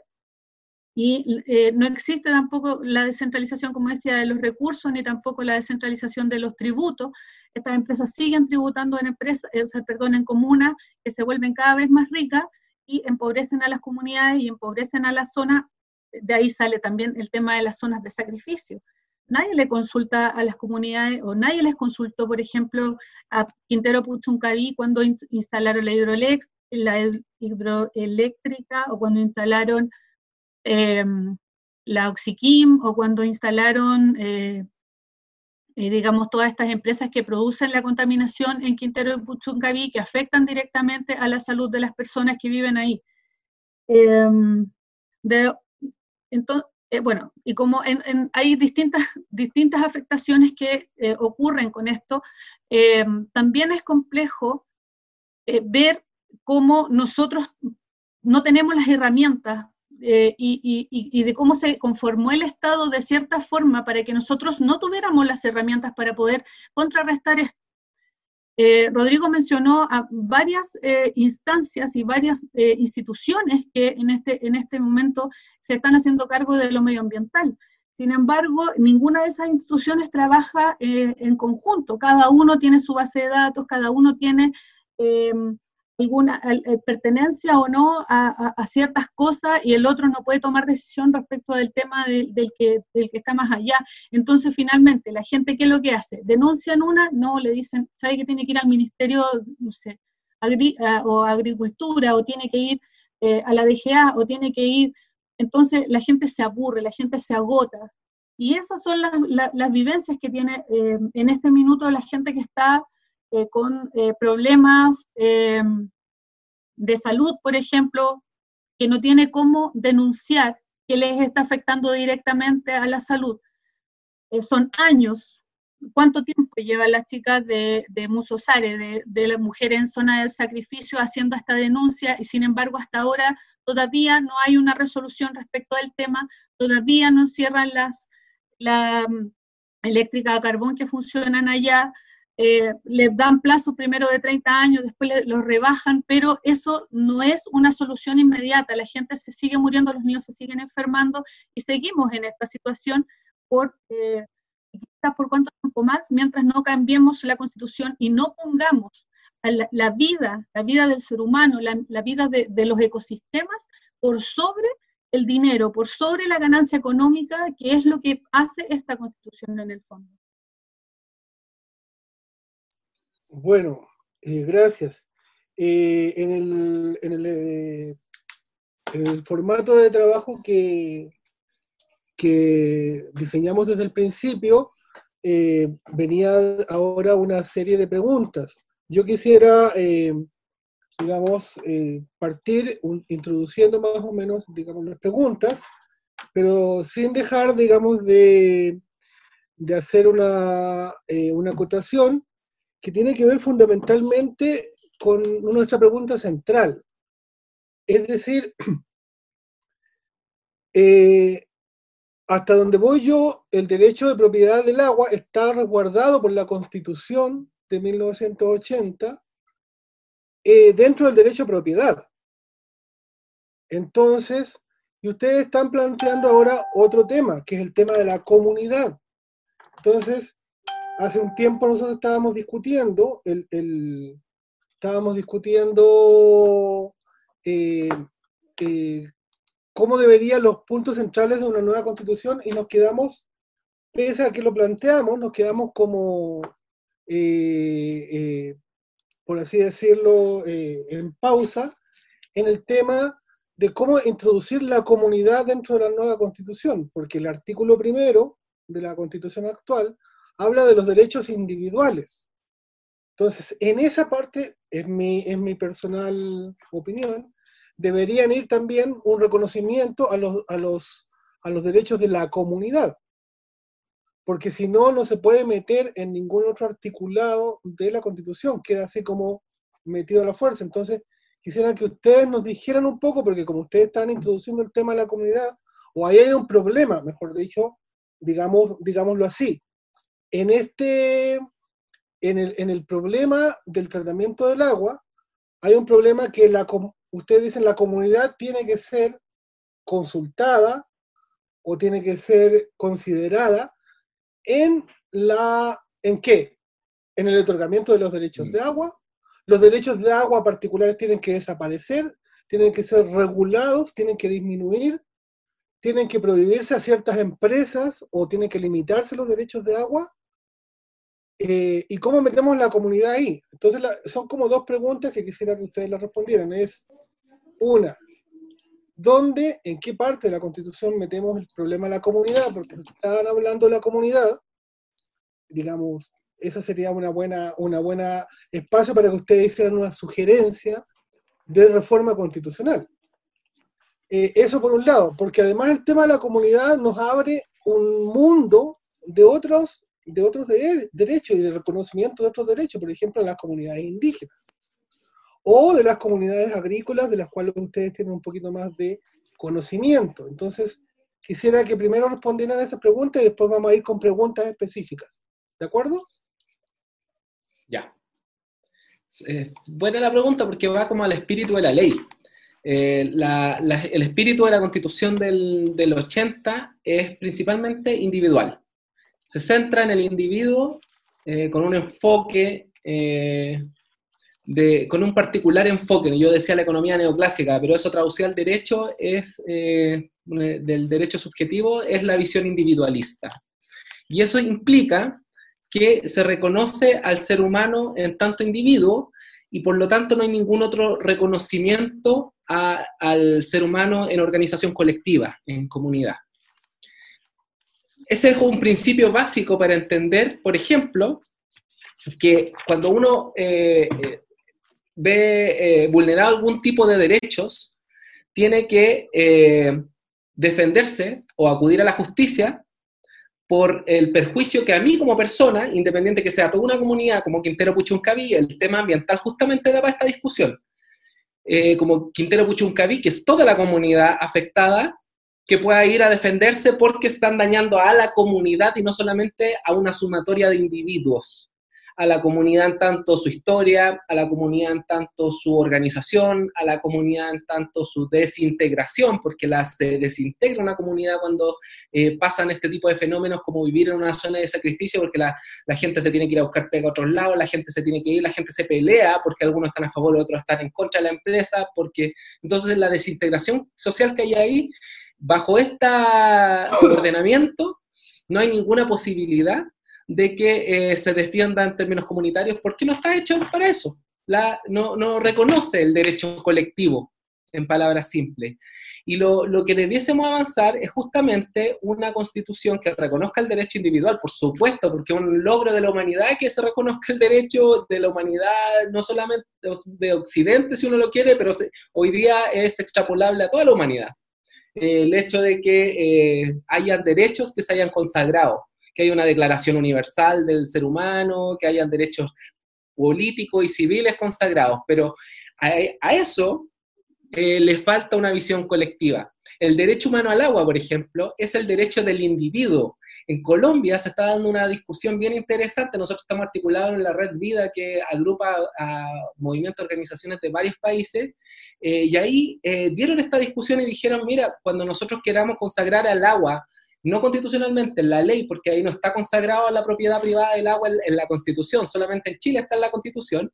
y no existe tampoco la descentralización, como decía, de los recursos, ni tampoco la descentralización de los tributos. Estas empresas siguen tributando en empresas, perdón, en comunas que se vuelven cada vez más ricas, y empobrecen a las comunidades y empobrecen a la zona, de ahí sale también el tema de las zonas de sacrificio. Nadie le consulta a las comunidades o nadie les consultó, por ejemplo, a Quintero Puchuncaví cuando instalaron la, hidrolex, la hidroeléctrica o cuando instalaron em, la Oxiquim o cuando instalaron eh, eh, digamos, todas estas empresas que producen la contaminación en Quintero y Puchuncaví, que afectan directamente a la salud de las personas que viven ahí. Em, entonces, eh, bueno, y como hay distintas, distintas afectaciones que ocurren con esto, em, también es complejo ver cómo nosotros no tenemos las herramientas eh, y, de cómo se conformó el Estado de cierta forma para que nosotros no tuviéramos las herramientas para poder contrarrestar esto. Eh, Rodrigo mencionó a varias eh, instancias y varias instituciones que en este, en este momento se están haciendo cargo de lo medioambiental. Sin embargo, ninguna de esas instituciones trabaja en conjunto. Cada uno tiene su base de datos, cada uno tiene alguna eh, pertenencia o no a, ciertas cosas y el otro no puede tomar decisión respecto del tema del, que, del que está más allá. Entonces, finalmente, la gente, ¿qué es lo que hace? Denuncian una, no, le dicen, ¿sabe que tiene que ir al Ministerio, no sé, o Agricultura, o tiene que ir eh, a la DGA, o tiene que ir... Entonces, la gente se aburre, la gente se agota. Y esas son las, las, vivencias que tiene eh, en este minuto la gente que está eh, con eh, problemas eh, de salud, por ejemplo, que no tiene cómo denunciar que les está afectando directamente a la salud. son años. ¿Cuánto tiempo llevan las chicas de, de Musosare, de, de las mujeres en zona del sacrificio, haciendo esta denuncia? Y sin embargo, hasta ahora todavía no hay una resolución respecto al tema, todavía no cierran las, la mm, eléctrica a carbón que funcionan allá, eh, les dan plazos primero de 30 años, después los rebajan, pero eso no es una solución inmediata. La gente se sigue muriendo, los niños se siguen enfermando y seguimos en esta situación por, eh, por cuánto tiempo más, mientras no cambiemos la constitución y no pongamos la, vida, la vida del ser humano, la, vida de, de los ecosistemas por sobre el dinero, por sobre la ganancia económica, que es lo que hace esta constitución en el fondo. Bueno, eh, gracias. Eh, eh, en, el, formato de trabajo que, diseñamos desde el principio, venía ahora una serie de preguntas. Yo quisiera, digamos, partir introduciendo más o menos, digamos, las preguntas, pero sin dejar, digamos, de, de hacer una, una acotación que tiene que ver fundamentalmente con nuestra pregunta central. Es decir, [CLEARS THROAT] eh, hasta donde voy yo, el derecho de propiedad del agua está resguardado por la Constitución de 1980 eh, dentro del derecho a propiedad. Entonces, y ustedes están planteando ahora otro tema, que es el tema de la comunidad. Entonces, hace un tiempo nosotros estábamos discutiendo, el, estábamos discutiendo eh, eh, cómo deberían los puntos centrales de una nueva constitución y nos quedamos, pese a que lo planteamos, nos quedamos como, eh, por así decirlo, en pausa en el tema de cómo introducir la comunidad dentro de la nueva constitución, porque el artículo primero de la constitución actual habla de los derechos individuales. Entonces, en esa parte, es mi, es mi personal opinión, deberían ir también un reconocimiento a los, a los, a los derechos de la comunidad. Porque si no, no se puede meter en ningún otro articulado de la Constitución. Queda así como metido a la fuerza. Entonces, quisiera que ustedes nos dijeran un poco, porque como ustedes están introduciendo el tema de la comunidad, o ahí hay un problema, mejor dicho, digamos, digámoslo así. En este, en el, en el problema del tratamiento del agua, hay un problema que la, ustedes dicen la comunidad tiene que ser consultada o tiene que ser considerada en la ¿en qué? En el otorgamiento de los derechos de mm. agua. Los derechos de agua particulares tienen que desaparecer, tienen que ser regulados, tienen que disminuir, tienen que prohibirse a ciertas empresas o tienen que limitarse los derechos de agua. Eh, ¿Y cómo metemos la comunidad ahí? Entonces son como dos preguntas que quisiera que ustedes las respondieran. Es una, ¿dónde, en qué parte de la Constitución metemos el problema de la comunidad? Porque estaban hablando de la comunidad, digamos, eso sería una buena, una buena espacio para que ustedes hicieran una sugerencia de reforma constitucional. Eh, eso por un lado, porque además el tema de la comunidad nos abre un mundo de otros, de otros derechos y de reconocimiento de otros derechos, por ejemplo, las comunidades indígenas o de las comunidades agrícolas de las cuales ustedes tienen un poquito más de conocimiento. Entonces, quisiera que primero respondieran a esa pregunta y después vamos a ir con preguntas específicas. ¿De acuerdo? Ya. Eh, buena la pregunta porque va como al espíritu de la ley. Eh, el espíritu de la constitución del, 80 es principalmente individual. Se centra en el individuo eh, con un enfoque con un particular enfoque. Yo decía la economía neoclásica, pero eso traducido al derecho es, eh, del derecho subjetivo, es la visión individualista. Y eso implica que se reconoce al ser humano en tanto individuo y por lo tanto no hay ningún otro reconocimiento al ser humano en organización colectiva, en comunidad. Ese es un principio básico para entender, por ejemplo, que cuando uno eh, eh, ve eh, vulnerado algún tipo de derechos, tiene que eh, defenderse o acudir a la justicia por el perjuicio que a mí como persona, independiente que sea toda una comunidad como Quintero Puchuncaví, el tema ambiental justamente da para esta discusión. Como Quintero Puchuncaví, que es toda la comunidad afectada, que pueda ir a defenderse porque están dañando a la comunidad y no solamente a una sumatoria de individuos a la comunidad en tanto su historia, a la comunidad en tanto su organización, a la comunidad en tanto su desintegración, porque la, se desintegra una comunidad cuando eh, pasan este tipo de fenómenos como vivir en una zona de sacrificio, porque la, gente se tiene que ir a buscar pega a otros lados, la gente se tiene que ir, la gente se pelea porque algunos están a favor y otros están en contra de la empresa, porque entonces la desintegración social que hay ahí, bajo este ordenamiento, no hay ninguna posibilidad de que eh, se defienda en términos comunitarios porque no está hecho para eso. La, no, no, reconoce el derecho colectivo, en palabras simples. Y lo, lo, que debiésemos avanzar es justamente una constitución que reconozca el derecho individual, por supuesto, porque es un logro de la humanidad que se reconozca el derecho de la humanidad, no solamente de Occidente, si uno lo quiere, pero hoy día es extrapolable a toda la humanidad. El hecho de que eh, hayan derechos que se hayan consagrado que haya una declaración universal del ser humano, que hayan derechos políticos y civiles consagrados, pero a, eso eh, le falta una visión colectiva. El derecho humano al agua, por ejemplo, es el derecho del individuo. En Colombia se está dando una discusión bien interesante. Nosotros estamos articulados en la red Vida que agrupa a movimientos, organizaciones de varios países. Eh, y ahí eh, dieron esta discusión y dijeron, mira, cuando nosotros queramos consagrar al agua no constitucionalmente, en la ley, porque ahí no está consagrado la propiedad privada del agua en, la Constitución, solamente en Chile está en la Constitución.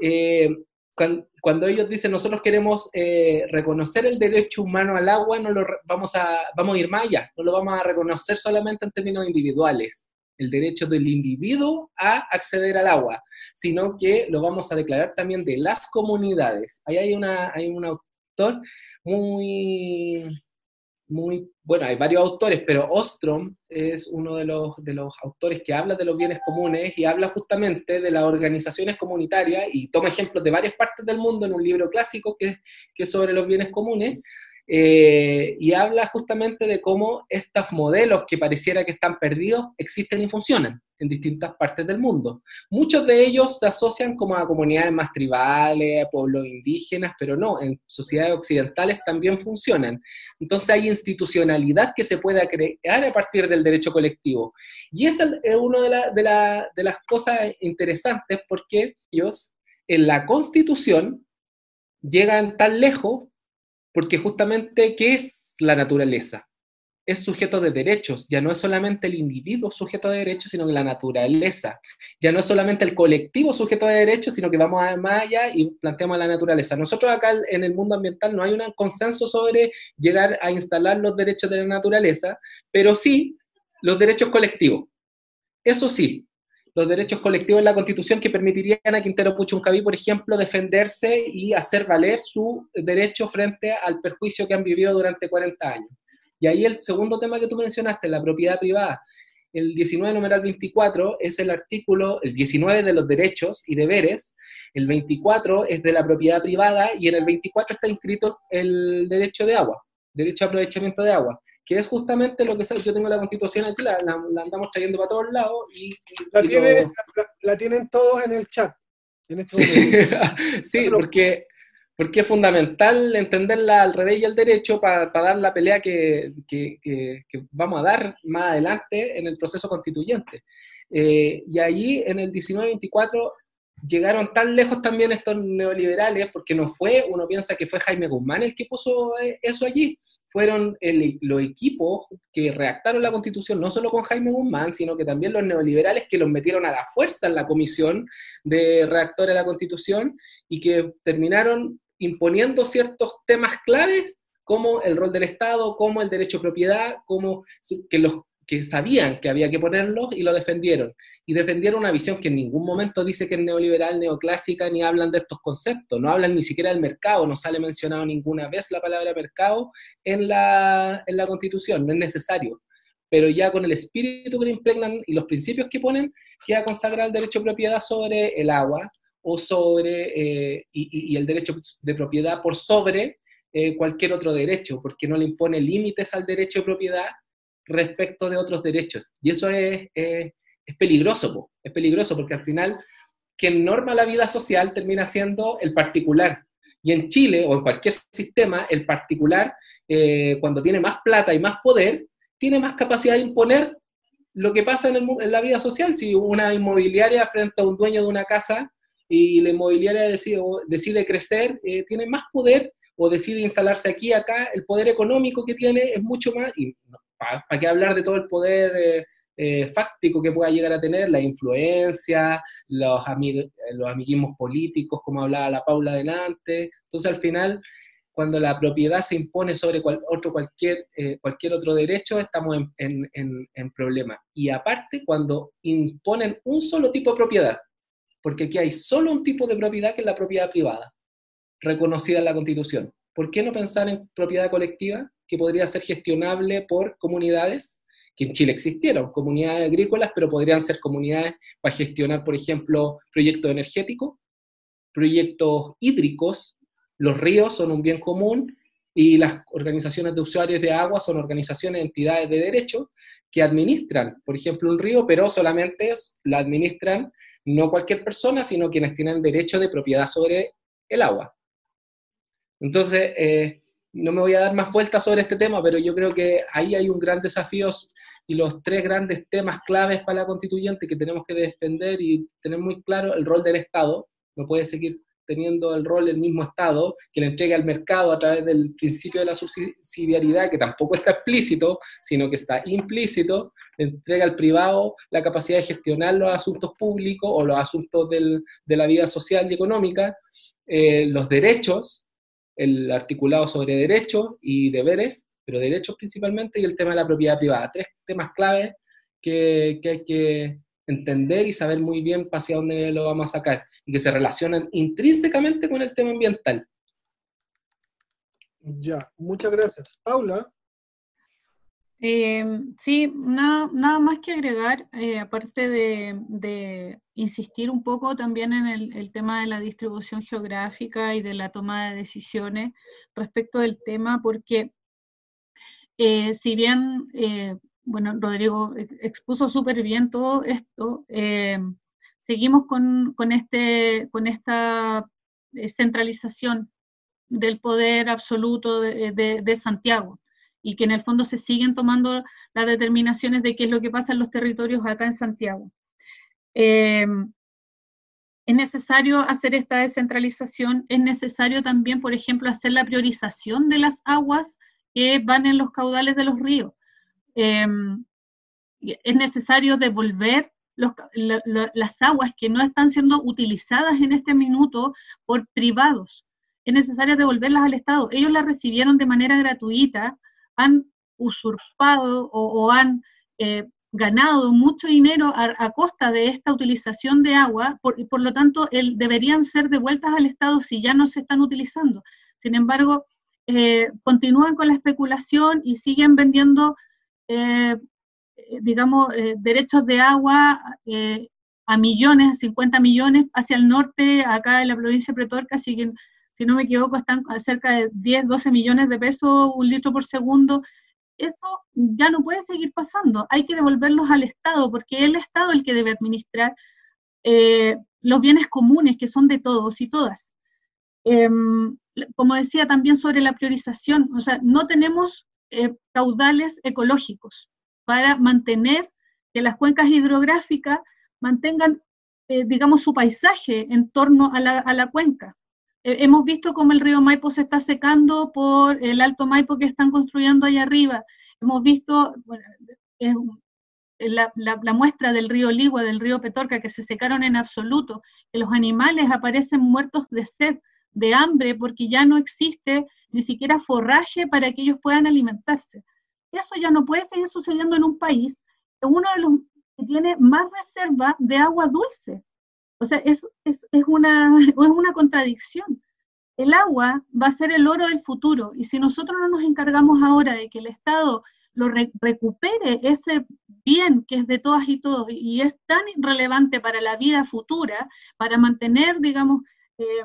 Eh, cuando, ellos dicen nosotros queremos eh, reconocer el derecho humano al agua, no lo vamos a, vamos a ir más allá, no lo vamos a reconocer solamente en términos individuales, el derecho del individuo a acceder al agua, sino que lo vamos a declarar también de las comunidades. Ahí hay, una, hay un autor muy muy, bueno, hay varios autores, pero Ostrom es uno de los, autores que habla de los bienes comunes y habla justamente de las organizaciones comunitarias y toma ejemplos de varias partes del mundo en un libro clásico que, que es sobre los bienes comunes. Eh, y habla justamente de cómo estos modelos que pareciera que están perdidos existen y funcionan. En distintas partes del mundo. Muchos de ellos se asocian como a comunidades más tribales, a pueblos indígenas, pero no, en sociedades occidentales también funcionan. Entonces hay institucionalidad que se puede crear a partir del derecho colectivo. Y esa es una de, de las cosas interesantes porque ellos en la constitución llegan tan lejos porque justamente, ¿qué es la naturaleza? Es sujeto de derechos, ya no es solamente el individuo sujeto de derechos, sino que la naturaleza, ya no es solamente el colectivo sujeto de derechos, sino que vamos a más allá y planteamos la naturaleza. Nosotros acá en el mundo ambiental no hay un consenso sobre llegar a instalar los derechos de la naturaleza, pero sí los derechos colectivos. Eso sí, los derechos colectivos en la Constitución que permitirían a Quintero Puchuncaví, por ejemplo, defenderse y hacer valer su derecho frente al perjuicio que han vivido durante 40 años. Y ahí el segundo tema que tú mencionaste, la propiedad privada. El 19 numeral 24 es el artículo, el 19 de los derechos y deberes, el 24 es de la propiedad privada y en el 24 está inscrito el derecho de agua, derecho a aprovechamiento de agua, que es justamente lo que yo tengo la constitución aquí, la, andamos trayendo para todos lados. Y, la, tienen todos en el chat. Este sí, [LAUGHS] porque porque es fundamental entenderla al revés y al derecho para, dar la pelea que, vamos a dar más adelante en el proceso constituyente. Eh, y ahí en el 1924 llegaron tan lejos también estos neoliberales, porque no fue, uno piensa que fue Jaime Guzmán el que puso eh, eso allí, fueron los equipos que redactaron la constitución, no solo con Jaime Guzmán, sino que también los neoliberales que los metieron a la fuerza en la comisión de redactores de la constitución y que terminaron imponiendo ciertos temas claves como el rol del Estado, como el derecho a propiedad, como que los que sabían que había que ponerlos y lo defendieron. Y defendieron una visión que en ningún momento dice que es neoliberal, neoclásica, ni hablan de estos conceptos, no hablan ni siquiera del mercado, no sale mencionado ninguna vez la palabra mercado en la, en la Constitución, no es necesario. Pero ya con el espíritu que le impregnan y los principios que ponen, queda consagrado el derecho a propiedad sobre el agua, o sobre, eh, y, el derecho de propiedad por sobre eh, cualquier otro derecho, porque no le impone límites al derecho de propiedad respecto de otros derechos. Y eso es, es peligroso, es peligroso porque al final quien norma la vida social termina siendo el particular. Y en Chile o en cualquier sistema, el particular, eh, cuando tiene más plata y más poder, tiene más capacidad de imponer lo que pasa en, en, la vida social. Si una inmobiliaria frente a un dueño de una casa y la inmobiliaria decide, decide crecer, eh, tiene más poder o decide instalarse aquí, acá, el poder económico que tiene es mucho más, y ¿para qué hablar de todo el poder eh, eh, fáctico que pueda llegar a tener, la influencia, los, los amiguismos políticos, como hablaba la Paula delante? Entonces, al final, cuando la propiedad se impone sobre otro, cualquier, cualquier otro derecho, estamos en, en, en problemas. Y aparte, cuando imponen un solo tipo de propiedad, porque aquí hay solo un tipo de propiedad que es la propiedad privada, reconocida en la Constitución. ¿Por qué no pensar en propiedad colectiva que podría ser gestionable por comunidades? Que en Chile existieron comunidades agrícolas, pero podrían ser comunidades para gestionar, por ejemplo, proyectos energéticos, proyectos hídricos. Los ríos son un bien común y las organizaciones de usuarios de agua son organizaciones, entidades de derecho que administran, por ejemplo, un río, pero solamente la administran no cualquier persona, sino quienes tienen derecho de propiedad sobre el agua. Entonces, eh, no me voy a dar más vueltas sobre este tema, pero yo creo que ahí hay un gran desafío y los tres grandes temas claves para la constituyente que tenemos que defender y tener muy claro el rol del Estado. No puede seguir teniendo el rol del mismo Estado, que le entregue al mercado a través del principio de la subsidiariedad, que tampoco está explícito, sino que está implícito, le entrega al privado la capacidad de gestionar los asuntos públicos o los asuntos de la vida social y económica, eh, los derechos, el articulado sobre derechos y deberes, pero derechos principalmente, y el tema de la propiedad privada. Tres temas claves que, que hay que entender y saber muy bien hacia dónde lo vamos a sacar y que se relacionan intrínsecamente con el tema ambiental. Ya, muchas gracias. Paula. Eh, sí, nada, nada, más que agregar, eh, aparte de, insistir un poco también en el, tema de la distribución geográfica y de la toma de decisiones respecto del tema, porque eh, si bien bueno, Rodrigo expuso súper bien todo esto. Eh, seguimos con, este, con esta eh, centralización del poder absoluto de, Santiago y que en el fondo se siguen tomando las determinaciones de qué es lo que pasa en los territorios acá en Santiago. Eh, es necesario hacer esta descentralización, es necesario también, por ejemplo, hacer la priorización de las aguas que van en los caudales de los ríos. Em, es necesario devolver las aguas que no están siendo utilizadas en este minuto por privados. Es necesario devolverlas al Estado. Ellos las recibieron de manera gratuita, han usurpado o, han eh, ganado mucho dinero a, costa de esta utilización de agua, por, lo tanto, deberían ser devueltas al Estado si ya no se están utilizando. Sin embargo, eh, continúan con la especulación y siguen vendiendo, digamos, eh, derechos de agua a millones, a 50 millones hacia el norte, acá en la provincia de Pretorca, si no me equivoco, están cerca de 10, 12 millones de pesos un litro por segundo. Eso ya no puede seguir pasando, hay que devolverlos al Estado, porque es el Estado el que debe administrar los bienes comunes que son de todos y todas. Em, como decía también sobre la priorización, o sea, no tenemos eh, caudales ecológicos para mantener que las cuencas hidrográficas mantengan, eh, digamos, su paisaje en torno a la, cuenca. Eh, hemos visto cómo el río Maipo se está secando por el Alto Maipo que están construyendo allá arriba. Hemos visto la, la, muestra del río Ligua, del río Petorca, que se secaron en absoluto, que los animales aparecen muertos de sed de hambre porque ya no existe ni siquiera forraje para que ellos puedan alimentarse. Eso ya no puede seguir sucediendo en un país, uno de los que tiene más reserva de agua dulce. O sea, es, es, es, una, [LAUGHS] es una contradicción. El agua va a ser el oro del futuro y si nosotros no nos encargamos ahora de que el Estado lo recupere ese bien que es de todas y todos y es tan relevante para la vida futura, para mantener, digamos, eh,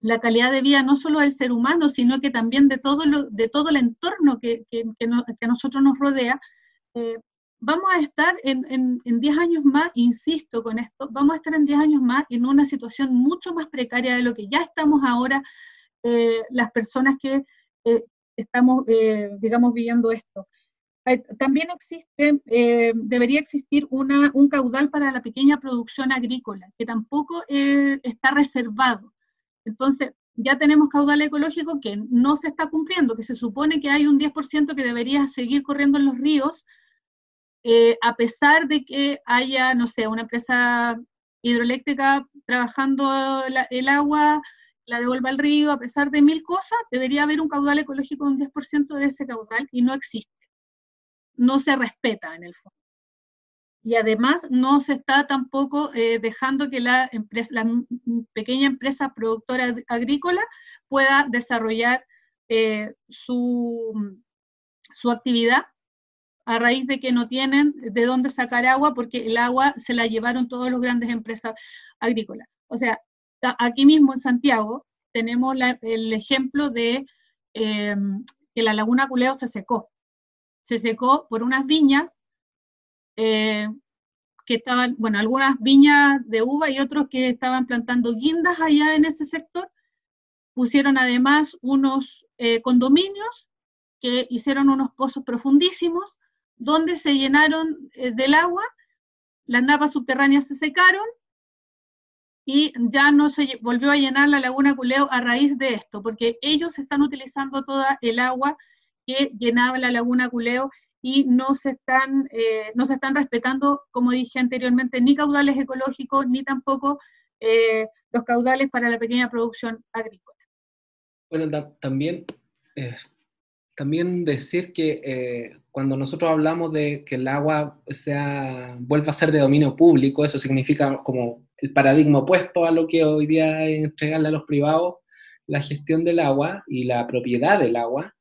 la calidad de vida no solo del ser humano, sino que también de todo, lo, de todo el entorno que, que, a nosotros nos rodea, eh, vamos a estar en 10 años más, insisto con esto, vamos a estar en 10 años más en una situación mucho más precaria de lo que ya estamos ahora eh, las personas que eh, estamos, digamos, viviendo esto. También existe, debería existir un caudal para la pequeña producción agrícola, que tampoco está reservado. Entonces, ya tenemos caudal ecológico que no se está cumpliendo, que se supone que hay un 10% que debería seguir corriendo en los ríos, eh, a pesar de que haya, no sé, una empresa hidroeléctrica trabajando el agua, la devuelva al río, a pesar de mil cosas, debería haber un caudal ecológico de un 10% de ese caudal y no existe. No se respeta en el fondo y además no se está tampoco eh, dejando que la, empresa, la pequeña empresa productora agrícola pueda desarrollar eh, su, su actividad a raíz de que no tienen de dónde sacar agua porque el agua se la llevaron todas las grandes empresas agrícolas. O sea, aquí mismo en Santiago tenemos el ejemplo de eh, que la laguna Culeo se secó. Se secó por unas viñas eh, que estaban, bueno, algunas viñas de uva y otros que estaban plantando guindas allá en ese sector. Pusieron además unos eh, condominios que hicieron unos pozos profundísimos donde se llenaron eh, del agua, las napas subterráneas se secaron y ya no se volvió a llenar la laguna Culeo a raíz de esto, porque ellos están utilizando toda el agua que llenaba la laguna Culeo y no se están, eh, no se están respetando, como dije anteriormente, ni caudales ecológicos, ni tampoco eh, los caudales para la pequeña producción agrícola. Bueno, también, eh, también decir que cuando nosotros hablamos de que el agua sea, vuelva a ser de dominio público, eso significa como el paradigma opuesto a lo que hoy día es entregarle a los privados la gestión del agua y la propiedad del agua,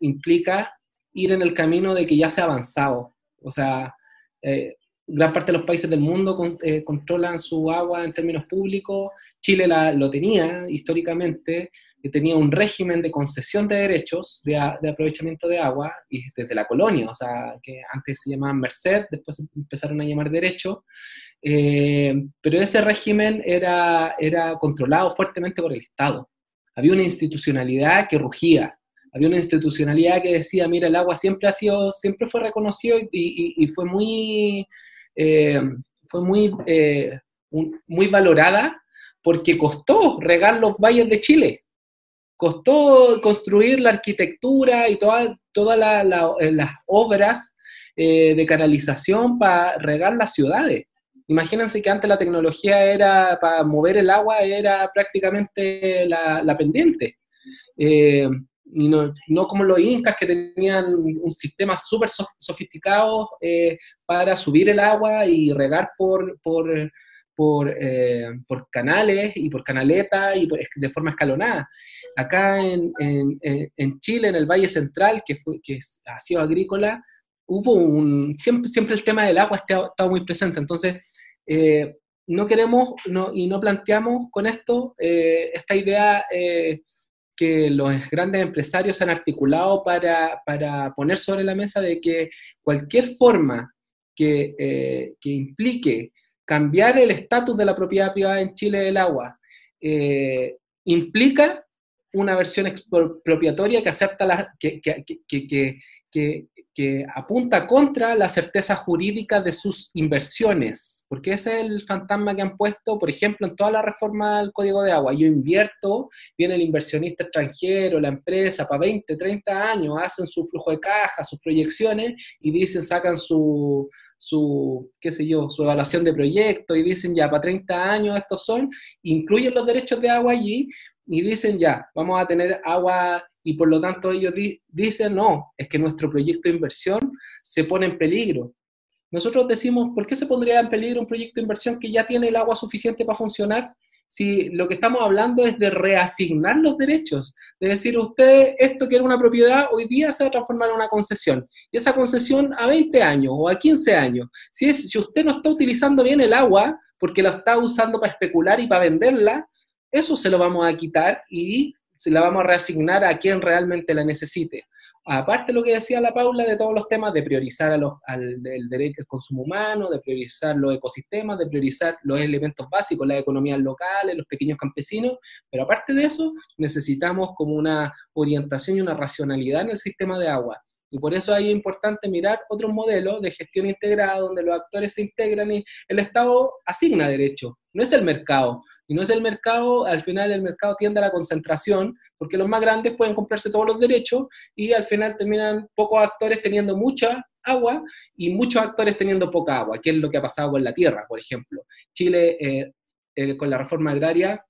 implica ir en el camino de que ya se ha avanzado. O sea, eh, gran parte de los países del mundo eh, controlan su agua en términos públicos. Chile lo tenía históricamente, que tenía un régimen de concesión de derechos de, aprovechamiento de agua, y desde la colonia, o sea, que antes se llamaban Merced, después empezaron a llamar derecho, eh, pero ese régimen era, era controlado fuertemente por el Estado. Había una institucionalidad que rugía, había una institucionalidad que decía, mira, el agua siempre ha sido, siempre fue reconocido y, fue muy, eh, fue muy, eh, muy valorada porque costó regar los valles de Chile, costó construir la arquitectura y todas toda eh, las obras de canalización para regar las ciudades. Imagínense que antes la tecnología era para mover el agua, era prácticamente la, pendiente no, como los incas que tenían un sistema súper sofisticado eh, para subir el agua y regar por, por, por, eh, por canales y por canaletas y de forma escalonada. Acá en, en, en, Chile, en el Valle Central, que, fue, que ha sido agrícola, hubo un, siempre, siempre el tema del agua ha estado, muy presente. Entonces, eh, no queremos no, y no planteamos con esto esta idea que los grandes empresarios se han articulado para, poner sobre la mesa de que cualquier forma que, eh, implique cambiar el estatus de la propiedad privada en Chile del agua eh, implica una versión expropiatoria que acepta la, que, que apunta contra la certeza jurídica de sus inversiones, porque ese es el fantasma que han puesto, por ejemplo, en toda la reforma del Código de Agua. Yo invierto, viene el inversionista extranjero, la empresa, para 20, 30 años, hacen su flujo de caja, sus proyecciones y dicen, sacan su, su, qué sé yo, su evaluación de proyecto y dicen ya, para 30 años estos son, incluyen los derechos de agua allí y dicen ya, vamos a tener agua y por lo tanto ellos dicen, no, es que nuestro proyecto de inversión se pone en peligro. Nosotros decimos, ¿por qué se pondría en peligro un proyecto de inversión que ya tiene el agua suficiente para funcionar? Si lo que estamos hablando es de reasignar los derechos, de decir, usted, esto que era una propiedad, hoy día se va a transformar en una concesión. Y esa concesión a 20 años o a 15 años. Si, es, si usted no está utilizando bien el agua, porque la está usando para especular y para venderla, eso se lo vamos a quitar y se la vamos a reasignar a quien realmente la necesite. Aparte lo que decía la Paula de todos los temas de priorizar a los, al derecho al consumo humano, de priorizar los ecosistemas, de priorizar los elementos básicos, las economías locales, los pequeños campesinos, pero aparte de eso necesitamos como una orientación y una racionalidad en el sistema de agua. Y por eso es importante mirar otros modelos de gestión integrada donde los actores se integran y el Estado asigna derechos, no es el mercado. Y no es el mercado, al final el mercado tiende a la concentración, porque los más grandes pueden comprarse todos los derechos y al final terminan pocos actores teniendo mucha agua y muchos actores teniendo poca agua, que es lo que ha pasado con la tierra, por ejemplo. Chile, eh, eh, con la reforma agraria,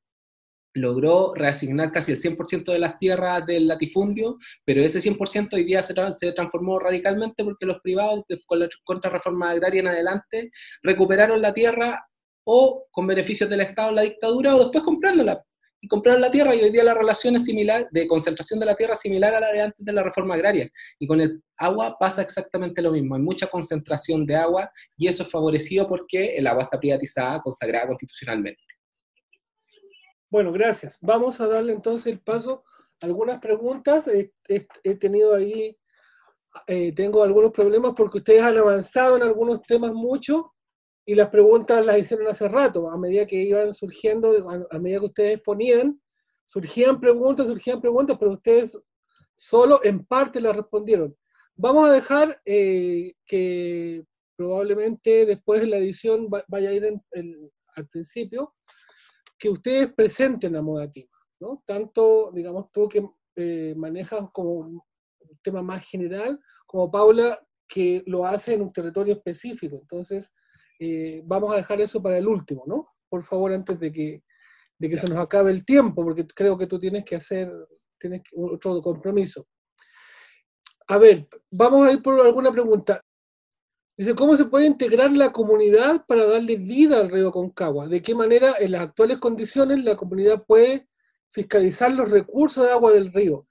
logró reasignar casi el 100% de las tierras del latifundio, pero ese 100% hoy día se, se, transformó radicalmente porque los privados, con la contrarreforma agraria en adelante, recuperaron la tierra o con beneficios del Estado en la dictadura o después comprándola. Y compraron la tierra y hoy día la relación es similar, de concentración de la tierra similar a la de antes de la reforma agraria. Y con el agua pasa exactamente lo mismo. Hay mucha concentración de agua y eso es favorecido porque el agua está privatizada, consagrada constitucionalmente. Bueno, gracias. Vamos a darle entonces el paso a algunas preguntas. He, tenido ahí, eh, tengo algunos problemas porque ustedes han avanzado en algunos temas mucho y las preguntas las hicieron hace rato, a medida que iban surgiendo, a medida que ustedes ponían, surgían preguntas, surgían preguntas, pero ustedes solo en parte las respondieron. Vamos a dejar eh, que probablemente después de la edición vaya a ir al principio, que ustedes presenten a Modatima, ¿no? Tanto, digamos, tú que eh, manejas como un tema más general, como Paula, que lo hace en un territorio específico. Entonces, eh, vamos a dejar eso para el último, ¿no? Por favor, antes de que, de que se nos acabe el tiempo, porque creo que tú tienes que hacer tienes otro compromiso. A ver, vamos a ir por alguna pregunta. Dice, ¿cómo se puede integrar la comunidad para darle vida al río Concagua? ¿De qué manera en las actuales condiciones la comunidad puede fiscalizar los recursos de agua del río?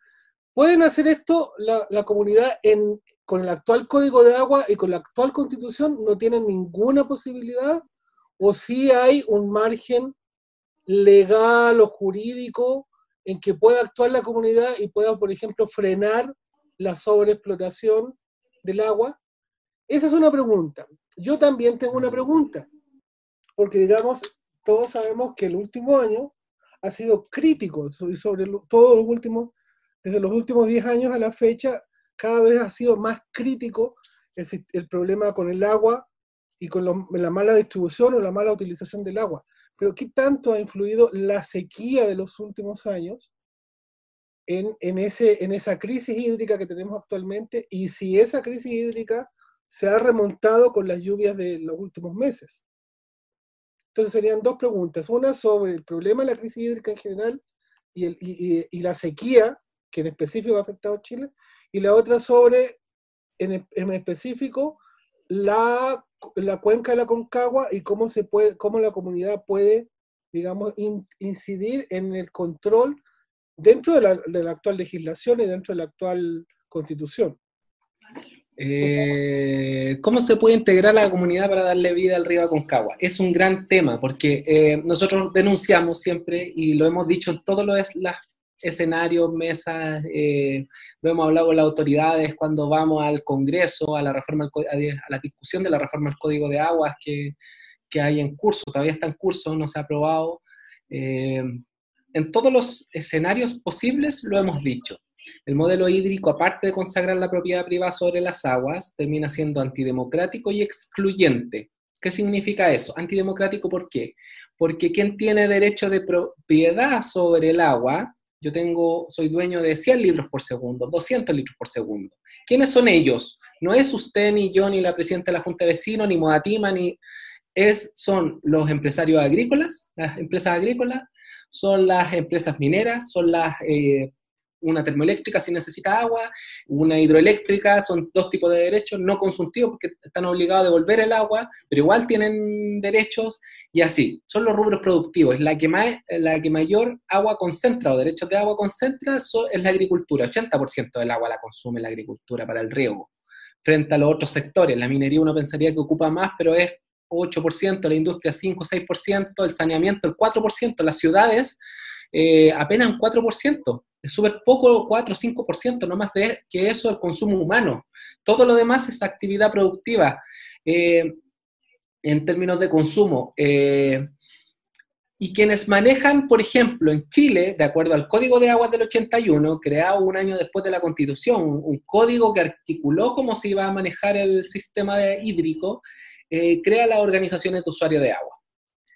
¿Pueden hacer esto la, la comunidad en, con el actual código de agua y con la actual constitución no tienen ninguna posibilidad o si hay un margen legal o jurídico en que pueda actuar la comunidad y pueda, por ejemplo, frenar la sobreexplotación del agua? Esa es una pregunta. Yo también tengo una pregunta, porque digamos, todos sabemos que el último año ha sido crítico, sobre, todos los últimos, desde los últimos 10 años a la fecha, cada vez ha sido más crítico el, problema con el agua y con la mala distribución o la mala utilización del agua. Pero ¿qué tanto ha influido la sequía de los últimos años en, esa crisis hídrica que tenemos actualmente? Y si esa crisis hídrica se ha remontado con las lluvias de los últimos meses. Entonces serían dos preguntas. Una sobre el problema de la crisis hídrica en general y, y la sequía, que en específico ha afectado a Chile, y la otra sobre, en, en específico, la la cuenca de la Concagua y cómo, se puede, cómo la comunidad puede, digamos, incidir en el control dentro de la, de la, actual legislación y dentro de la actual constitución. Eh, ¿Cómo se puede integrar la comunidad para darle vida al río Aconcagua? Es un gran tema porque eh, nosotros denunciamos siempre y lo hemos dicho en todas las escenarios, mesas, eh, lo hemos hablado con las autoridades cuando vamos al Congreso, a la reforma, a la discusión de la reforma al Código de Aguas que, que hay en curso, todavía está en curso, no se ha aprobado. Eh, en todos los escenarios posibles lo hemos dicho. El modelo hídrico, aparte de consagrar la propiedad privada sobre las aguas, termina siendo antidemocrático y excluyente. ¿Qué significa eso? Antidemocrático, ¿por qué? Porque quien tiene derecho de propiedad sobre el agua yo tengo, soy dueño de 100 litros por segundo, 200 litros por segundo. ¿Quiénes son ellos? No es usted, ni yo, ni la presidenta de la Junta de Vecinos, ni Modatima, ni... Es, son los empresarios agrícolas, las empresas agrícolas, son las empresas mineras, son las eh, una termoeléctrica si necesita agua, una hidroeléctrica, son dos tipos de derechos no consultivos porque están obligados a devolver el agua, pero igual tienen derechos y así. Son los rubros productivos. La que, más, la que mayor agua concentra o derechos de agua concentra es la agricultura. 80% del agua la consume la agricultura para el riego. Frente a los otros sectores, la minería uno pensaría que ocupa más, pero es 8%, la industria 5, 6%, el saneamiento el 4%, las ciudades eh, apenas un 4% es poco, 4 o 5%, no más de que eso el consumo humano. Todo lo demás es actividad productiva eh, en términos de consumo. Eh, y quienes manejan, por ejemplo, en Chile, de acuerdo al Código de Aguas del 81, creado un año después de la Constitución, un código que articuló cómo se iba a manejar el sistema hídrico, eh, crea las organizaciones de usuarios de agua.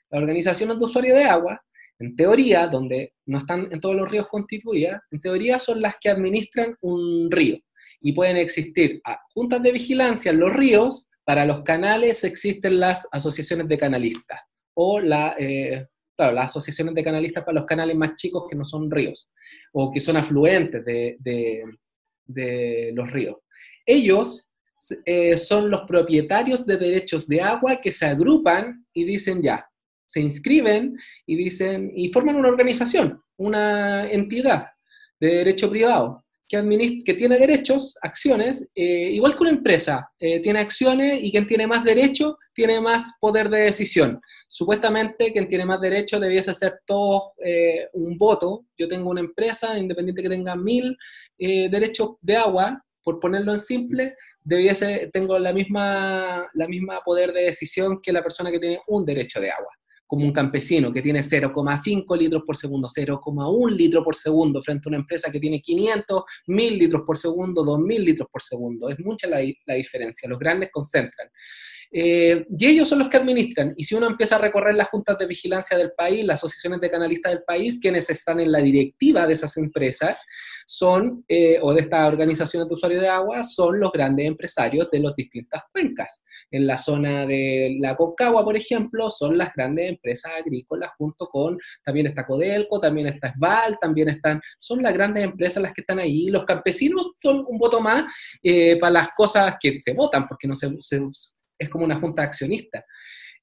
Las organizaciones de usuarios de agua en teoría, donde no están en todos los ríos constituidas, en teoría son las que administran un río. Y pueden existir juntas de vigilancia en los ríos, para los canales existen las asociaciones de canalistas, o la, eh, las asociaciones de canalistas para los canales más chicos que no son ríos, o que son afluentes de, de, los ríos. Ellos eh, son los propietarios de derechos de agua que se agrupan y dicen ya, se inscriben y dicen, y forman una organización, una entidad de derecho privado que, que tiene derechos, acciones, eh, igual que una empresa, eh, tiene acciones y quien tiene más derecho tiene más poder de decisión. Supuestamente quien tiene más derecho debiese ser todo eh, un voto. Yo tengo una empresa, independiente que tenga mil derechos de agua, por ponerlo en simple, debiese, tengo la misma, la misma poder de decisión que la persona que tiene un derecho de agua como un campesino que tiene 0,5 litros por segundo, 0,1 litro por segundo, frente a una empresa que tiene 500, 1000 litros por segundo, 2000 litros por segundo. Es mucha la, la diferencia, los grandes concentran. Eh, y ellos son los que administran. Y si uno empieza a recorrer las juntas de vigilancia del país, las asociaciones de canalistas del país, quienes están en la directiva de esas empresas, son, eh, o de estas organizaciones de usuarios de agua, son los grandes empresarios de las distintas cuencas. En la zona de la Concagua, por ejemplo, son las grandes empresas agrícolas, junto con, también está Codelco, también está Esval, también están, son las grandes empresas las que están ahí. Los campesinos son un voto más eh, para las cosas que se votan, porque no se, se es como una junta accionista.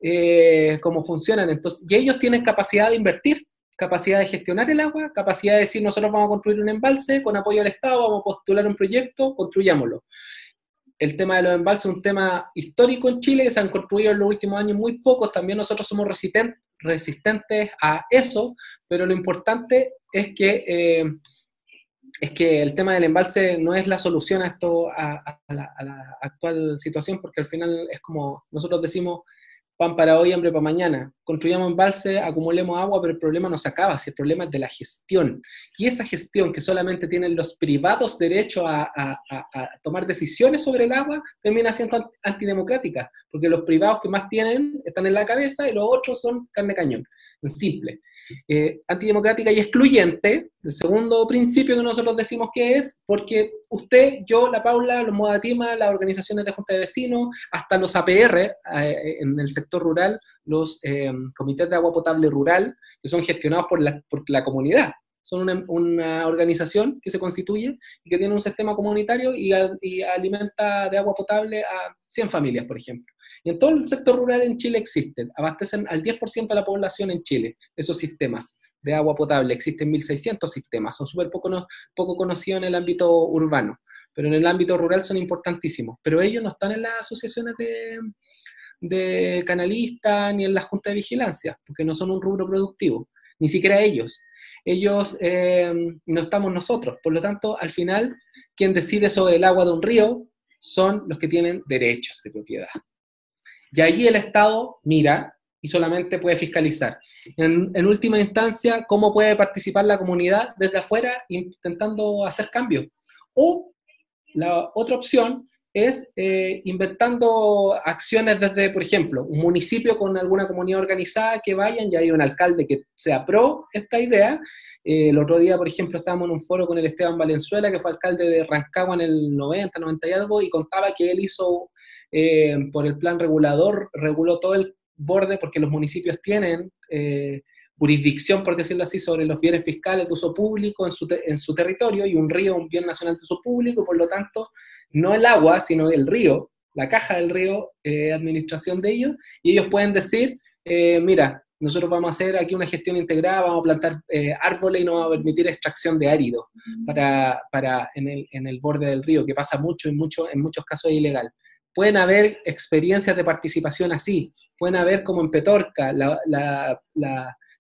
Eh, cómo funcionan. Entonces, y ellos tienen capacidad de invertir, capacidad de gestionar el agua, capacidad de decir nosotros vamos a construir un embalse con apoyo del Estado, vamos a postular un proyecto, construyámoslo. El tema de los embalses es un tema histórico en Chile, se han construido en los últimos años muy pocos, también nosotros somos resistentes a eso, pero lo importante es que, eh, es que el tema del embalse no es la solución a, esto, a, la, a la actual situación, porque al final es como nosotros decimos, pan para hoy, hambre para mañana. Construyamos embalse, acumulemos agua, pero el problema no se acaba, si el problema es de la gestión. Y esa gestión que solamente tienen los privados derecho a, tomar decisiones sobre el agua, termina siendo antidemocrática, porque los privados que más tienen están en la cabeza y los otros son carne cañón, en simple. Eh, antidemocrática y excluyente, el segundo principio que nosotros decimos que es, porque usted, yo, la Paula, los Modatima, las organizaciones de junta de vecinos, hasta los APR eh, en el sector rural, los eh, comités de agua potable rural, que son gestionados por la, por la comunidad. Son una, organización que se constituye y que tiene un sistema comunitario y, y alimenta de agua potable a 100 familias, por ejemplo. Y en todo el sector rural en Chile existen, abastecen al 10% de la población en Chile esos sistemas de agua potable. Existen 1.600 sistemas, son súper poco, poco conocidos en el ámbito urbano, pero en el ámbito rural son importantísimos. Pero ellos no están en las asociaciones de, canalistas ni en la junta de vigilancia, porque no son un rubro productivo, ni siquiera ellos. Ellos eh, no estamos nosotros, por lo tanto, al final, quien decide sobre el agua de un río son los que tienen derechos de propiedad. Y allí el Estado mira y solamente puede fiscalizar. En, última instancia, ¿cómo puede participar la comunidad desde afuera intentando hacer cambios? O la otra opción es eh, inventando acciones desde, por ejemplo, un municipio con alguna comunidad organizada que vayan, y hay un alcalde que se pro esta idea. Eh, el otro día, por ejemplo, estábamos en un foro con el Esteban Valenzuela, que fue alcalde de Rancagua en el 90, 90 y algo, y contaba que él hizo eh, por el plan regulador, reguló todo el borde porque los municipios tienen eh, jurisdicción, por decirlo así, sobre los bienes fiscales de uso público en su, en su territorio y un río, un bien nacional de uso público, por lo tanto, no el agua, sino el río, la caja del río, eh, administración de ellos, y ellos pueden decir, mira, nosotros vamos a hacer aquí una gestión integrada, vamos a plantar árboles y no vamos a permitir extracción de árido para, para en, el, en, el, borde del río, que pasa mucho y mucho, en muchos casos es ilegal. Pueden haber experiencias de participación así, pueden haber como en Petorca,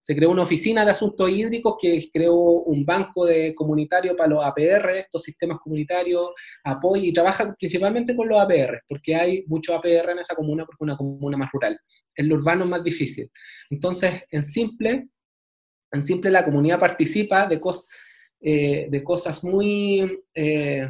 se creó una oficina de asuntos hídricos que creó un banco de comunitario para los APR, estos sistemas comunitarios, apoya y trabaja principalmente con los APR, porque hay muchos APR en esa comuna, porque es una comuna más rural. En lo urbano es más difícil. Entonces, en simple, en simple la comunidad participa de, eh, de cosas muy... Eh,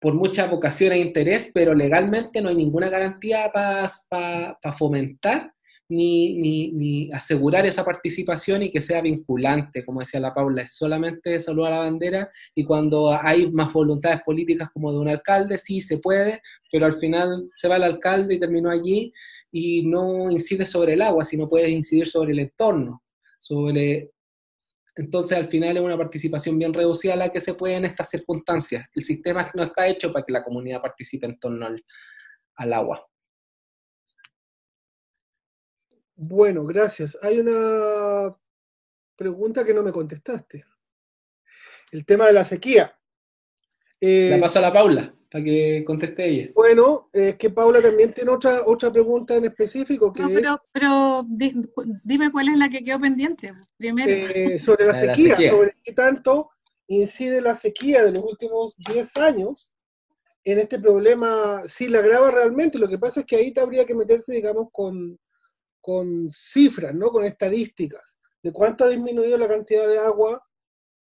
por mucha vocación e interés, pero legalmente no hay ninguna garantía para fomentar ni, ni, asegurar esa participación y que sea vinculante, como decía la Paula, es solamente saludar la bandera y cuando hay más voluntades políticas como de un alcalde, sí se puede, pero al final se va el alcalde y terminó allí y no incide sobre el agua, sino puede incidir sobre el entorno, sobre entonces, al final es una participación bien reducida la que se puede en estas circunstancias. El sistema no está hecho para que la comunidad participe en torno al, agua. Bueno, gracias. Hay una pregunta que no me contestaste. El tema de la sequía. la eh, paso a la Paula para que conteste ella. Bueno, es que Paula también tiene otra, otra pregunta en específico. Que pero, pero dime cuál es la que quedó pendiente primero. Eh, sobre la, sequía, sobre qué tanto incide la sequía de los últimos 10 años en este problema, si la agrava realmente, lo que pasa es que ahí te habría que meterse, digamos, con, con cifras, ¿no? Con estadísticas de cuánto ha disminuido la cantidad de agua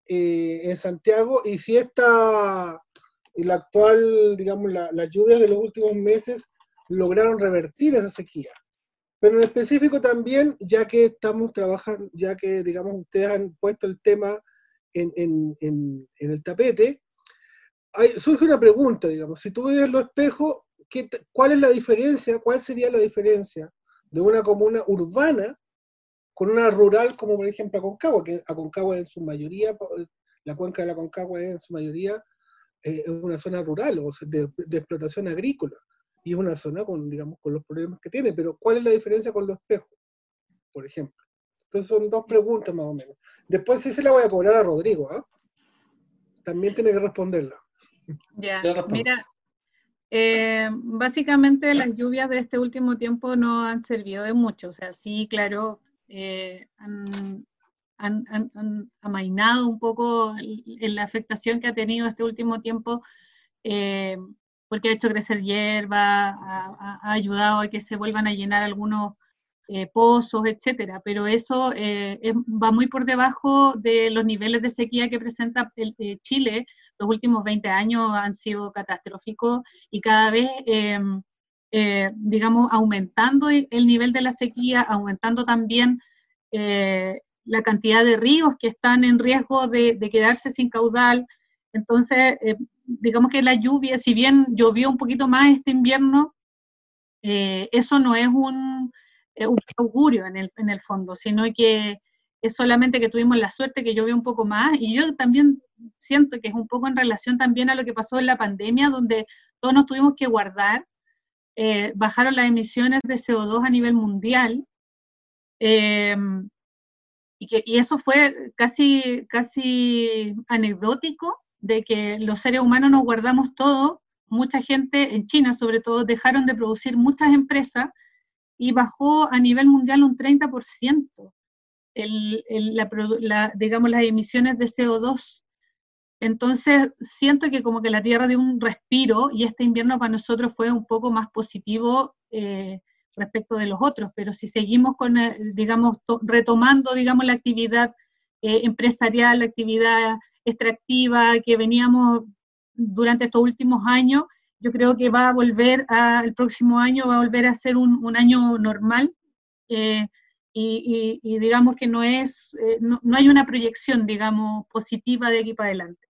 eh, en Santiago y si esta y la actual, digamos, las lluvias de los últimos meses lograron revertir esa sequía. Pero en específico también, ya que estamos trabajando, ya que, digamos, ustedes han puesto el tema en, en, en, el tapete, surge una pregunta, digamos, si tú ves los espejos, ¿qué, ¿cuál es la diferencia, cuál sería la diferencia de una comuna urbana con una rural como por ejemplo Aconcagua, que Aconcagua en su mayoría, la cuenca de la Aconcagua es en su mayoría es una zona rural o de, explotación agrícola y es una zona con, digamos, con los problemas que tiene, pero ¿cuál es la diferencia con los espejos, por ejemplo? Entonces son dos preguntas más o menos. Después sí se la voy a cobrar a Rodrigo, ¿ah? También tiene que responderla. Ya, mira, eh, básicamente las lluvias de este último tiempo no han servido de mucho, o sea, sí, claro, han, han, amainado un poco la afectación que ha tenido este último tiempo, porque ha hecho crecer hierba, ha, ayudado a que se vuelvan a llenar algunos pozos, etcétera, pero eso va muy por debajo de los niveles de sequía que presenta Chile. Los últimos 20 años han sido catastróficos y cada vez em, eh, digamos, aumentando el nivel de la sequía, aumentando también eh, la cantidad de ríos que están en riesgo de, quedarse sin caudal. Entonces, eh, digamos que la lluvia, si bien llovió un poquito más este invierno, eso no es un, un augurio en el, en el fondo, sino que es solamente que tuvimos la suerte que llovió un poco más y yo también siento que es un poco en relación también a lo que pasó en la pandemia, donde todos nos tuvimos que guardar eh, bajaron las emisiones de CO2 a nivel mundial. Y, que, y eso fue casi, casi anecdótico de que los seres humanos nos guardamos todo. Mucha gente, en China sobre todo, dejaron de producir muchas empresas y bajó a nivel mundial un 30% el, la, digamos, las emisiones de CO2 entonces, siento que como que la Tierra dio un respiro y este invierno para nosotros fue un poco más positivo eh, respecto de los otros, pero si seguimos con, eh, digamos, retomando, digamos, la actividad eh, empresarial, la actividad extractiva que veníamos durante estos últimos años, yo creo que va a volver a, el próximo año va a volver a ser un, año normal y, digamos que no es, no, no hay una proyección, digamos, positiva de aquí para adelante.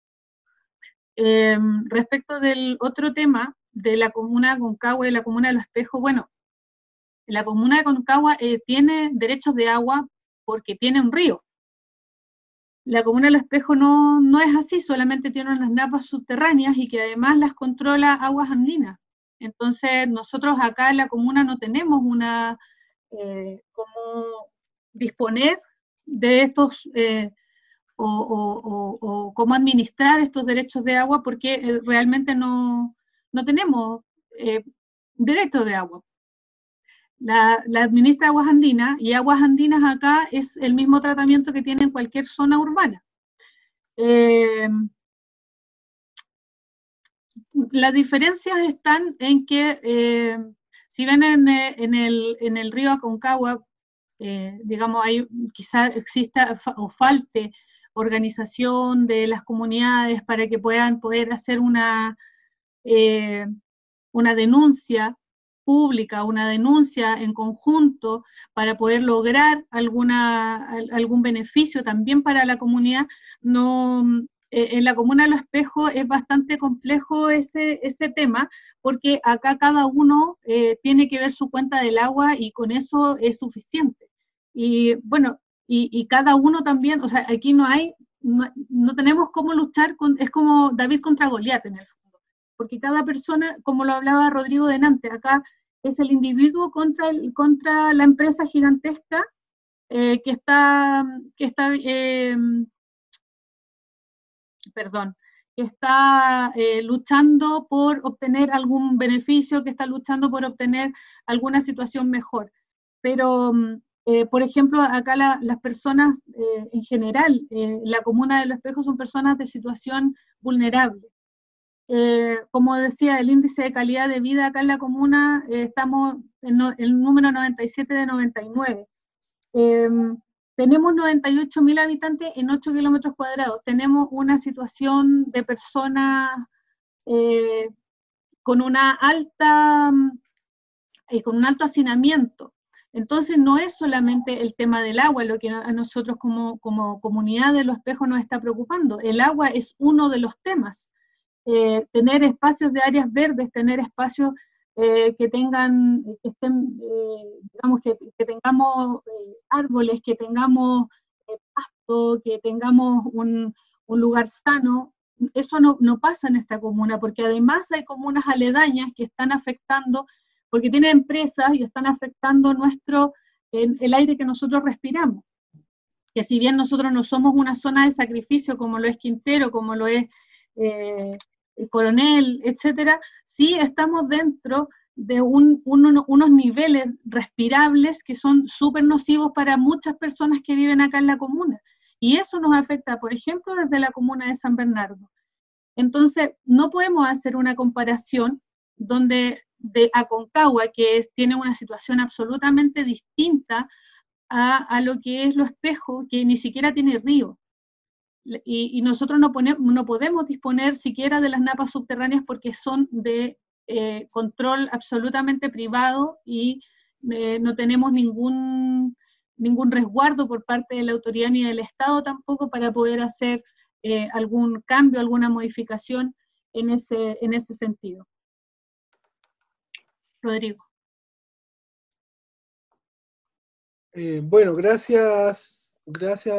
Respecto del otro tema de la comuna Concagua y la comuna de Los Espejos, bueno, la comuna de Concagua eh, tiene derechos de agua porque tiene un río. La comuna de Los Espejos no, no es así, solamente tiene unas napas subterráneas y que además las controla aguas andinas. Entonces, nosotros acá en la comuna no tenemos una, eh, como disponer de estos eh, o, cómo administrar estos derechos de agua porque realmente no, tenemos eh, derechos de agua. La, administra Aguas Andinas y Aguas Andinas acá es el mismo tratamiento que tiene en cualquier zona urbana. Eh, las diferencias están en que, si ven en, el, en, el, río Aconcagua, digamos, hay, quizá exista o falte organización de las comunidades para que puedan poder hacer una, eh, una denuncia pública, una denuncia en conjunto para poder lograr alguna, algún beneficio también para la comunidad. No, eh, en la comuna de Los Espejos es bastante complejo ese, ese tema, porque acá cada uno eh, tiene que ver su cuenta del agua y con eso es suficiente. Y bueno, y, cada uno también, o sea, aquí no hay, no, tenemos cómo luchar, con, es como David contra Goliat en el fondo, porque cada persona, como lo hablaba Rodrigo Denante, acá es el individuo contra, la empresa gigantesca eh, que está, está eh, luchando por obtener algún beneficio, que está luchando por obtener alguna situación mejor. Pero mm, eh, por ejemplo, acá las personas eh, en general, eh, la comuna de Los Espejos son personas de situación vulnerable. Como decía, el índice de calidad de vida acá en la comuna, estamos en el número 97 de 99. Em, tenemos 98.000 habitantes en 8 kilómetros cuadrados. Tenemos una situación de personas con una alta, con un alto hacinamiento. Entonces no es solamente el tema del agua lo que a nosotros como, comunidad de los espejos nos está preocupando. El agua es uno de los temas. Eh, tener espacios de áreas verdes, tener espacios eh, que tengan, que estén, eh, digamos, que, tengamos árboles, que tengamos pasto, que tengamos un, lugar sano, eso no, pasa en esta comuna, porque además hay comunas aledañas que están afectando porque tienen empresas y están afectando nuestro, el aire que nosotros respiramos. Que si bien nosotros no somos una zona de sacrificio como lo es Quintero, como lo es el Coronel, etcétera, sí estamos dentro de unos niveles respirables que son súper nocivos para muchas personas que viven acá en la comuna. Y eso nos afecta, por ejemplo, desde la comuna de San Bernardo. Entonces, no podemos hacer una comparación donde de Aconcagua, que tiene una situación absolutamente distinta a, lo que es lo espejo, que ni siquiera tiene río. Y, nosotros no, podemos disponer siquiera de las napas subterráneas porque son de eh, control absolutamente privado y eh, no tenemos ningún, ningún resguardo por parte de la autoridad ni del Estado tampoco para poder hacer eh, algún cambio, alguna modificación en ese, en ese sentido. Rodrigo. Bueno, gracias, gracias,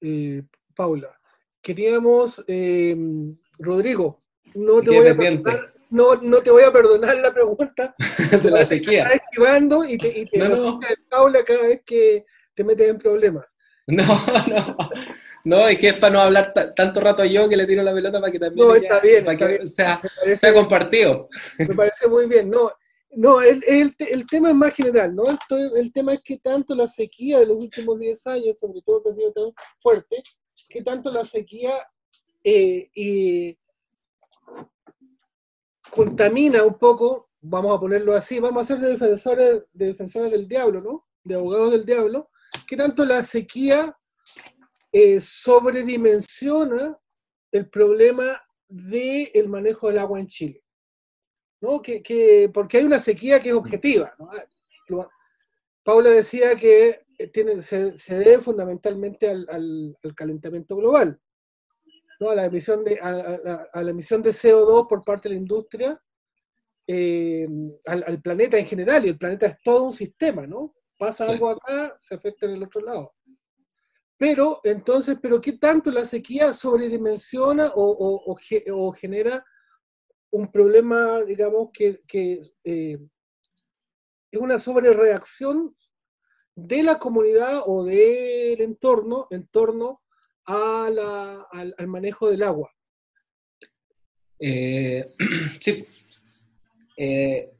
eh, Paula. Queríamos, Rodrigo, no te, voy a perdonar, no, no, te voy a perdonar la pregunta [LAUGHS] de la sequía. Estás esquivando y te, y te no, Paula cada vez que te metes en problemas. No, [LAUGHS] no. No, es que es para no hablar tanto rato yo que le tiro la pelota para que también. No, está bien. Para que sea, sea, compartido. Me parece muy bien. No, no el, el, tema es más general, ¿no? El, el, tema es que tanto la sequía de los últimos 10 años, sobre todo que ha sido tan fuerte, que tanto la sequía eh, contamina un poco, vamos a ponerlo así, vamos a ser de defensores, de defensores del diablo, ¿no? De abogados del diablo, que tanto la sequía eh, sobredimensiona el problema del el manejo del agua en Chile. ¿No? Que, porque hay una sequía que es objetiva. Paula decía que tiene, se, debe fundamentalmente al, calentamiento global, ¿no? a, la emisión de, a, la emisión de CO2 por parte de la industria, eh, al, al, planeta en general, y el planeta es todo un sistema, ¿no? Pasa algo acá, se afecta en el otro lado. Pero entonces, ¿pero qué tanto la sequía sobredimensiona o, o, genera un problema, digamos, que, eh, es una sobrereacción de la comunidad o del entorno en torno a al, manejo del agua? Eh, [CLEARS THROAT] sí. Eh,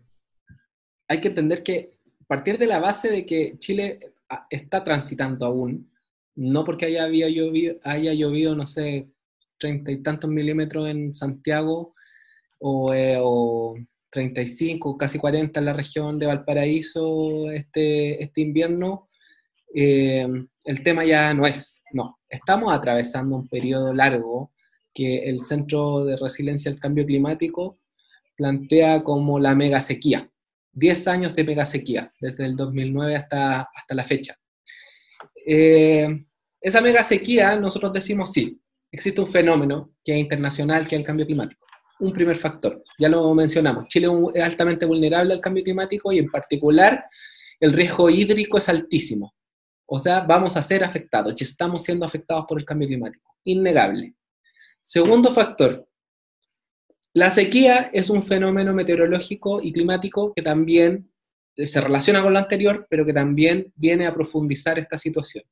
hay que entender que partir de la base de que Chile ah, está transitando aún no porque haya, llovido, haya llovido, no sé, treinta y tantos milímetros en Santiago o, eh, o 35, casi 40 en la región de Valparaíso este, este invierno, eh, el tema ya no es, no, estamos atravesando un periodo largo que el Centro de Resiliencia al Cambio Climático plantea como la mega sequía. 10 años de mega sequía, desde el 2009 hasta, hasta la fecha. Eh, esa mega sequía, nosotros decimos sí, existe un fenómeno que es internacional, que es el cambio climático. Un primer factor, ya lo mencionamos, Chile es altamente vulnerable al cambio climático y en particular el riesgo hídrico es altísimo. O sea, vamos a ser afectados estamos siendo afectados por el cambio climático. Innegable. Segundo factor, la sequía es un fenómeno meteorológico y climático que también se relaciona con lo anterior, pero que también viene a profundizar esta situación.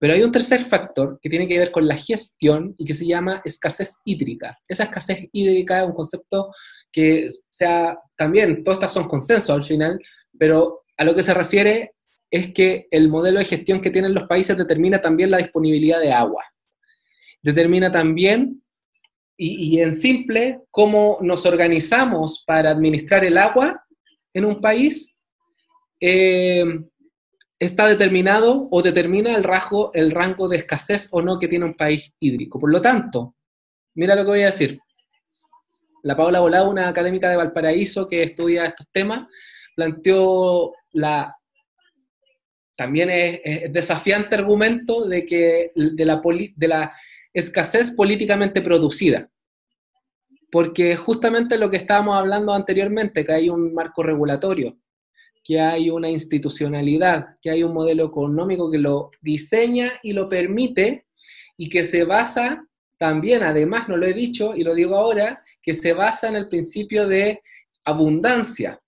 Pero hay un tercer factor que tiene que ver con la gestión y que se llama escasez hídrica. Esa escasez hídrica es un concepto que sea también, todas estas son consensos al final, pero a lo que se refiere es que el modelo de gestión que tienen los países determina también la disponibilidad de agua. Determina también, y, en simple, cómo nos organizamos para administrar el agua en un país. Eh, está determinado o determina el, rasgo, el rango de escasez o no que tiene un país hídrico. Por lo tanto, mira lo que voy a decir. La Paula Volado, una académica de Valparaíso que estudia estos temas, planteó la también es, desafiante argumento de que la, de la escasez políticamente producida. Porque justamente lo que estábamos hablando anteriormente, que hay un marco regulatorio, que hay una institucionalidad, que hay un modelo económico que lo diseña y lo permite y que se basa también, además, no lo he dicho y lo digo ahora, que se basa en el principio de abundancia,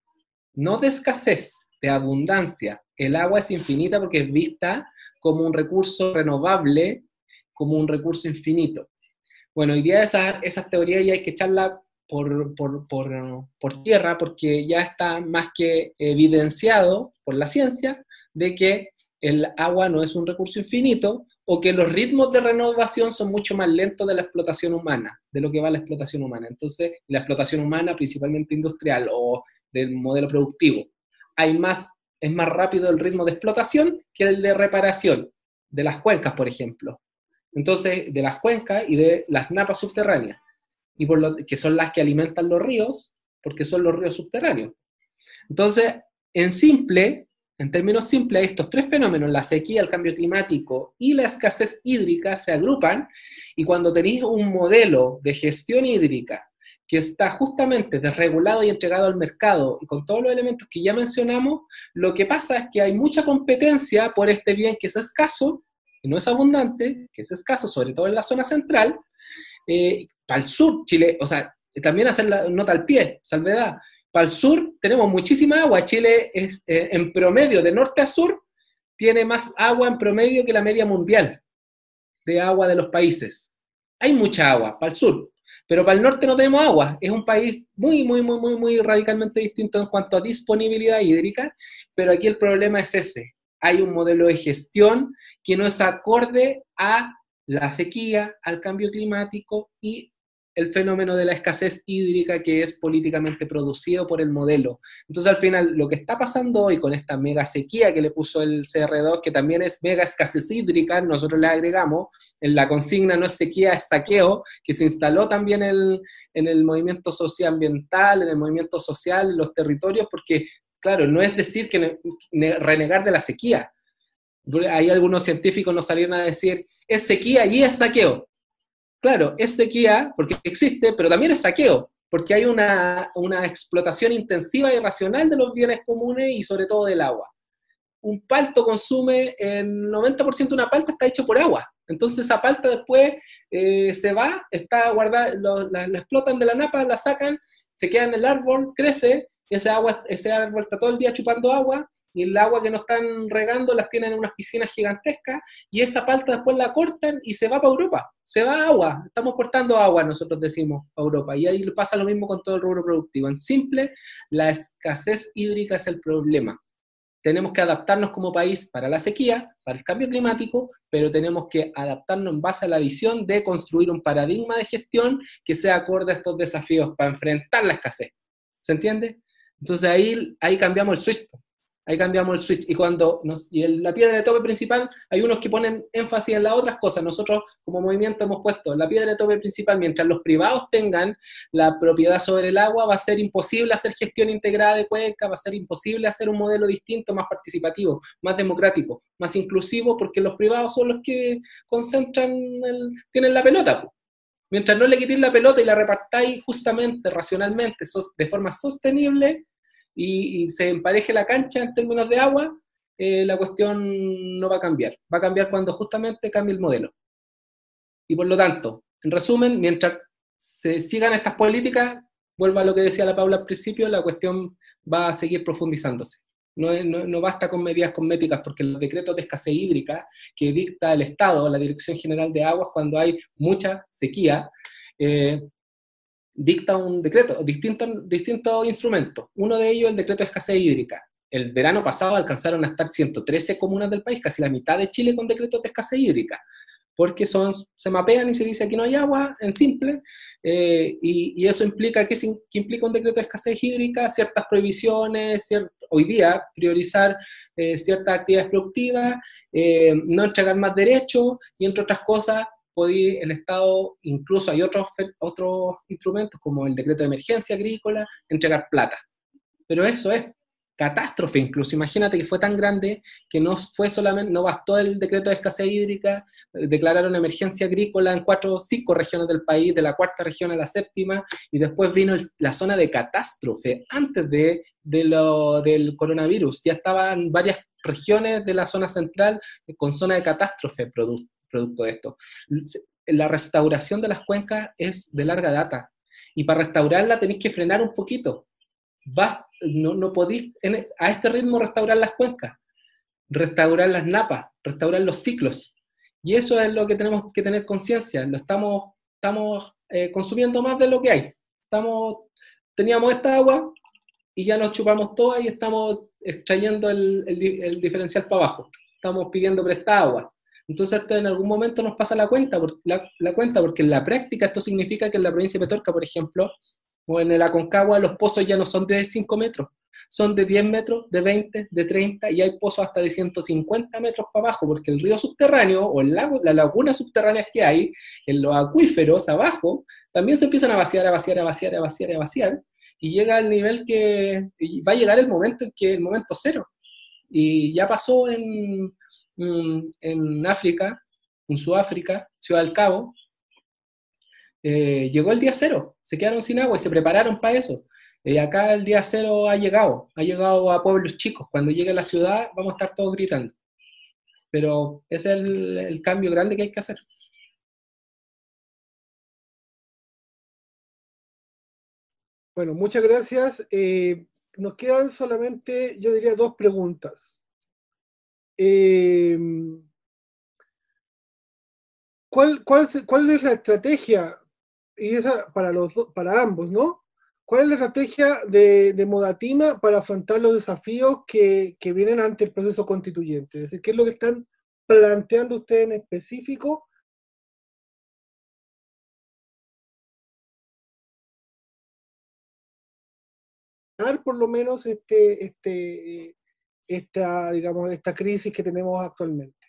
no de escasez, de abundancia. El agua es infinita porque es vista como un recurso renovable, como un recurso infinito. Bueno, hoy día esas, esas teorías ya hay que echarla por, por, por, tierra, porque ya está más que evidenciado por la ciencia de que el agua no es un recurso infinito o que los ritmos de renovación son mucho más lentos de la explotación humana, de lo que va la explotación humana. Entonces, la explotación humana, principalmente industrial o del modelo productivo, hay más, es más rápido el ritmo de explotación que el de reparación de las cuencas, por ejemplo. Entonces, de las cuencas y de las napas subterráneas, y por lo, que son las que alimentan los ríos, porque son los ríos subterráneos. Entonces, en simple, en términos simples, estos tres fenómenos, la sequía, el cambio climático y la escasez hídrica, se agrupan y cuando tenéis un modelo de gestión hídrica que está justamente desregulado y entregado al mercado y con todos los elementos que ya mencionamos, lo que pasa es que hay mucha competencia por este bien que es escaso, que no es abundante, que es escaso, sobre todo en la zona central, eh, para el sur, Chile, o sea, también hacer la nota al pie, salvedad, para el sur tenemos muchísima agua. Chile es eh, en promedio, de norte a sur, tiene más agua en promedio que la media mundial de agua de los países. Hay mucha agua para el sur, pero para el norte no tenemos agua. Es un país muy, muy, muy, muy, muy radicalmente distinto en cuanto a disponibilidad hídrica, pero aquí el problema es ese. Hay un modelo de gestión que no es acorde a la sequía, al cambio climático y el fenómeno de la escasez hídrica que es políticamente producido por el modelo. Entonces, al final, lo que está pasando hoy con esta mega sequía que le puso el CR2, que también es mega escasez hídrica, nosotros le agregamos, en la consigna no es sequía, es saqueo, que se instaló también en el movimiento socioambiental, en el movimiento social, en los territorios, porque, claro, no es decir que renegar de la sequía. Hay algunos científicos nos salieron a decir, es sequía y es saqueo Claro, es sequía porque existe, pero también es saqueo, porque hay una, explotación intensiva y racional de los bienes comunes y sobre todo del agua. Un palto consume, el 90% de una palta está hecho por agua. Entonces esa palta después eh, se va, está guardada, la, explotan de la napa, la sacan, se queda en el árbol, crece, ese, agua, ese árbol está todo el día chupando agua, y el agua que no están regando las tienen en unas piscinas gigantescas y esa palta después la cortan y se va para Europa, se va agua, estamos portando agua, nosotros decimos, a Europa, y ahí pasa lo mismo con todo el rubro productivo. En simple, la escasez hídrica es el problema. Tenemos que adaptarnos como país para la sequía, para el cambio climático, pero tenemos que adaptarnos en base a la visión de construir un paradigma de gestión que sea acorde a estos desafíos para enfrentar la escasez. ¿Se entiende? Entonces ahí, ahí cambiamos el switch ahí cambiamos el switch. Y cuando nos, y la piedra de tope principal, hay unos que ponen énfasis en las otras cosas. Nosotros, como movimiento, hemos puesto la piedra de tope principal. Mientras los privados tengan la propiedad sobre el agua, va a ser imposible hacer gestión integrada de cuenca, va a ser imposible hacer un modelo distinto, más participativo, más democrático, más inclusivo, porque los privados son los que concentran, el, tienen la pelota. Mientras no le quitéis la pelota y la repartáis justamente, racionalmente, de forma sostenible, y, se empareje la cancha en términos de agua, eh, la cuestión no va a cambiar. Va a cambiar cuando justamente cambie el modelo. Y por lo tanto, en resumen, mientras se sigan estas políticas, vuelvo a lo que decía la Paula al principio, la cuestión va a seguir profundizándose. No, no, basta con medidas cosméticas, porque los decretos de escasez hídrica que dicta el Estado, la Dirección General de Aguas, cuando hay mucha sequía, eh, dicta un decreto, distintos distinto instrumentos. Uno de ellos el decreto de escasez hídrica. El verano pasado alcanzaron a estar 113 comunas del país, casi la mitad de Chile con decretos de escasez hídrica, porque son, se mapean y se dice que no hay agua, en simple, eh, y, eso implica que, implica un decreto de escasez hídrica, ciertas prohibiciones, hoy día priorizar eh, ciertas actividades productivas, eh, no entregar más derechos y entre otras cosas el Estado, incluso hay otros, otros instrumentos como el decreto de emergencia agrícola, entregar plata. Pero eso es catástrofe incluso. Imagínate que fue tan grande que no fue solamente, no bastó el decreto de escasez hídrica, eh, declararon emergencia agrícola en cuatro o cinco regiones del país, de la cuarta región a la séptima, y después vino la zona de catástrofe antes de, de lo, del coronavirus. Ya estaban varias regiones de la zona central con zona de catástrofe producto de esto. La restauración de las cuencas es de larga data y para restaurarla tenéis que frenar un poquito. no, podéis a este ritmo restaurar las cuencas, restaurar las napas, restaurar los ciclos. Y eso es lo que tenemos que tener conciencia. Estamos, eh, consumiendo más de lo que hay. teníamos esta agua y ya nos chupamos toda y estamos extrayendo el, el, diferencial para abajo. Estamos pidiendo prestada agua. Entonces esto en algún momento nos pasa la cuenta, la, cuenta, porque en la práctica esto significa que en la provincia de Petorca, por ejemplo, o en el Aconcagua, los pozos ya no son de 5 metros, son de 10 metros, de 20, de 30, y hay pozos hasta de 150 metros para abajo, porque el río subterráneo o el lago, las lagunas subterráneas que hay, en los acuíferos abajo, también se empiezan a vaciar, a vaciar, a vaciar, a vaciar, a vaciar, y llega al nivel que va a llegar el momento en que el momento cero. Y ya pasó en, en África, en Sudáfrica, Ciudad del Cabo, eh, llegó el día cero, se quedaron sin agua y se prepararon para eso. Y acá el día cero ha llegado, ha llegado a pueblos chicos. Cuando llegue a la ciudad vamos a estar todos gritando. Pero ese es el cambio grande que hay que hacer. Bueno, muchas gracias. Eh, nos quedan solamente, yo diría, dos preguntas. Eh, ¿cuál, es la estrategia? Y esa para, los, para ambos, ¿no? ¿Cuál es la estrategia de, de Modatima para afrontar los desafíos que, que, vienen ante el proceso constituyente? Es decir, ¿qué es lo que están planteando ustedes en específico por lo menos este, este, esta, digamos, esta crisis que tenemos actualmente.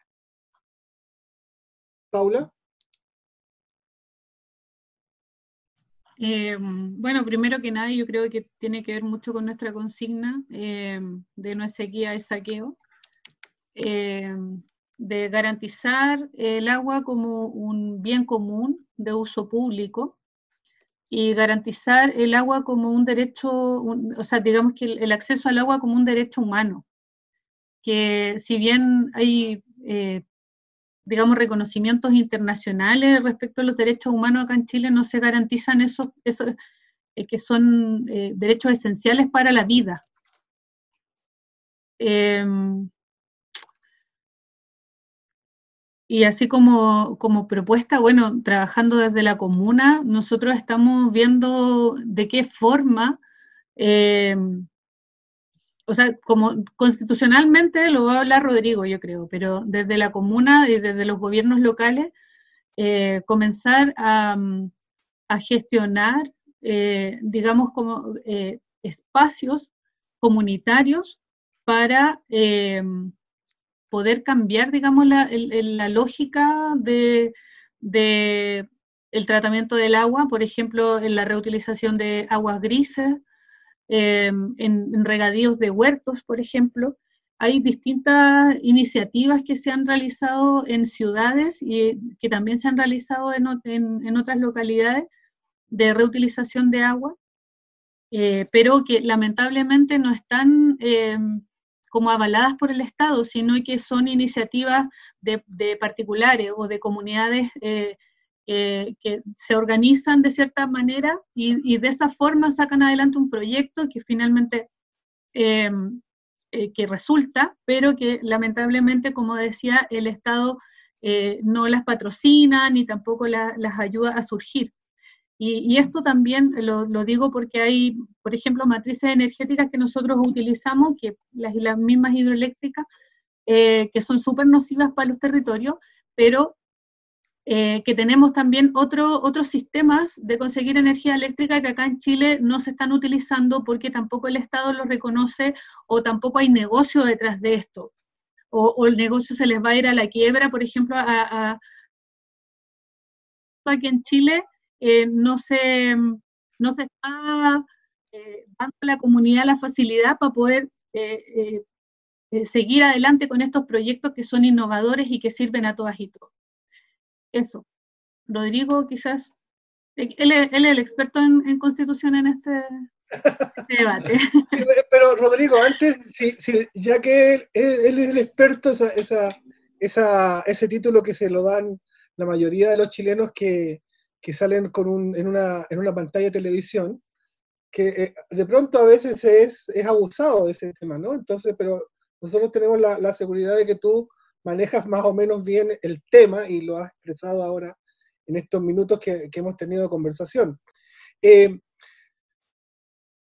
Paula. Eh, bueno, primero que nada, yo creo que tiene que ver mucho con nuestra consigna eh, de no sequía, es saqueo, eh, de garantizar el agua como un bien común de uso público, y garantizar el agua como un derecho, o sea, digamos que el, acceso al agua como un derecho humano, que si bien hay, eh, digamos, reconocimientos internacionales respecto a los derechos humanos acá en Chile, no se garantizan esos, esos eh, que son eh, derechos esenciales para la vida. Em, Y así como, como propuesta, bueno, trabajando desde la comuna, nosotros estamos viendo de qué forma, eh, o sea, como constitucionalmente lo va a hablar Rodrigo, yo creo, pero desde la comuna y desde los gobiernos locales, eh, comenzar a, gestionar, eh, digamos, como espacios comunitarios para poder cambiar, digamos, la, lógica de, el tratamiento del agua, por ejemplo, en la reutilización de aguas grises, em, en, regadíos de huertos, por ejemplo. Hay distintas iniciativas que se han realizado en ciudades y que también se han realizado en, otras localidades de reutilización de agua, eh, pero que lamentablemente no están em, como avaladas por el Estado, sino que son iniciativas de, particulares o de comunidades eh, eh, que se organizan de cierta manera y, de esa forma sacan adelante un proyecto que finalmente em, eh, que resulta, pero que lamentablemente, como decía, el Estado no las patrocina ni tampoco las ayuda a surgir. Y, esto también lo, digo porque hay, por ejemplo, matrices energéticas que nosotros utilizamos, que las, las mismas hidroeléctricas, eh, que son súper nocivas para los territorios, pero eh, que tenemos también otro, otros sistemas de conseguir energía eléctrica que acá en Chile no se están utilizando porque tampoco el Estado los reconoce o tampoco hay negocio detrás de esto. O, el negocio se les va a ir a la quiebra, por ejemplo, a, a aquí en Chile eh, no, se, no se está eh, dando a la comunidad la facilidad para poder seguir adelante con estos proyectos que son innovadores y que sirven a todas y todos. Eso. Rodrigo, quizás, él, es el experto en, constitución en este, este debate. [LAUGHS] Pero Rodrigo, antes, si, ya que él, es el experto, esa, esa, ese título que se lo dan la mayoría de los chilenos que, que salen con un, en, una, en una pantalla de televisión, que eh, de pronto a veces es, es abusado de ese tema, ¿no? Entonces, pero nosotros tenemos la, la, seguridad de que tú manejas más o menos bien el tema y lo has expresado ahora en estos minutos que, hemos tenido conversación. Eh,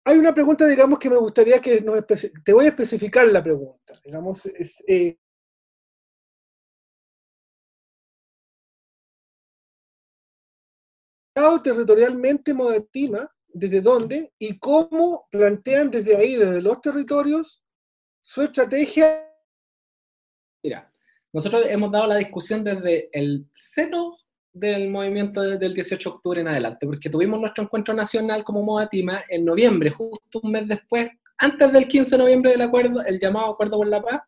hay una pregunta, digamos, que me gustaría que nos te voy a especificar la pregunta. Digamos, es, eh, territorialmente Modatima, desde dónde y cómo plantean desde ahí, desde los territorios, su estrategia. Mira, nosotros hemos dado la discusión desde el seno del movimiento del 18 de octubre en adelante, porque tuvimos nuestro encuentro nacional como Modatima en noviembre, justo un mes después, antes del 15 de noviembre del acuerdo, el llamado Acuerdo por la Paz,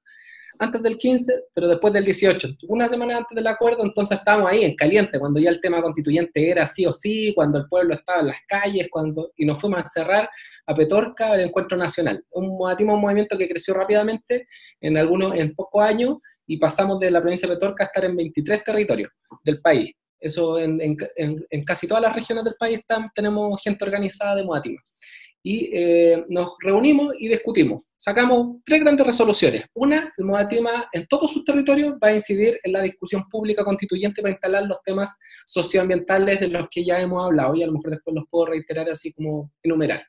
antes del 15, pero después del 18, una semana antes del acuerdo, entonces estábamos ahí en caliente, cuando ya el tema constituyente era sí o sí, cuando el pueblo estaba en las calles, cuando y nos fuimos a cerrar a Petorca el encuentro nacional. Un, un movimiento que creció rápidamente en algunos, en pocos años, y pasamos de la provincia de Petorca a estar en 23 territorios del país. Eso en, en, casi todas las regiones del país tenemos gente organizada de Moatima y eh, nos reunimos y discutimos. Sacamos tres grandes resoluciones. Una, el Modatima en todos sus territorios va a incidir en la discusión pública constituyente para instalar los temas socioambientales de los que ya hemos hablado y a lo mejor después los puedo reiterar así como enumerar.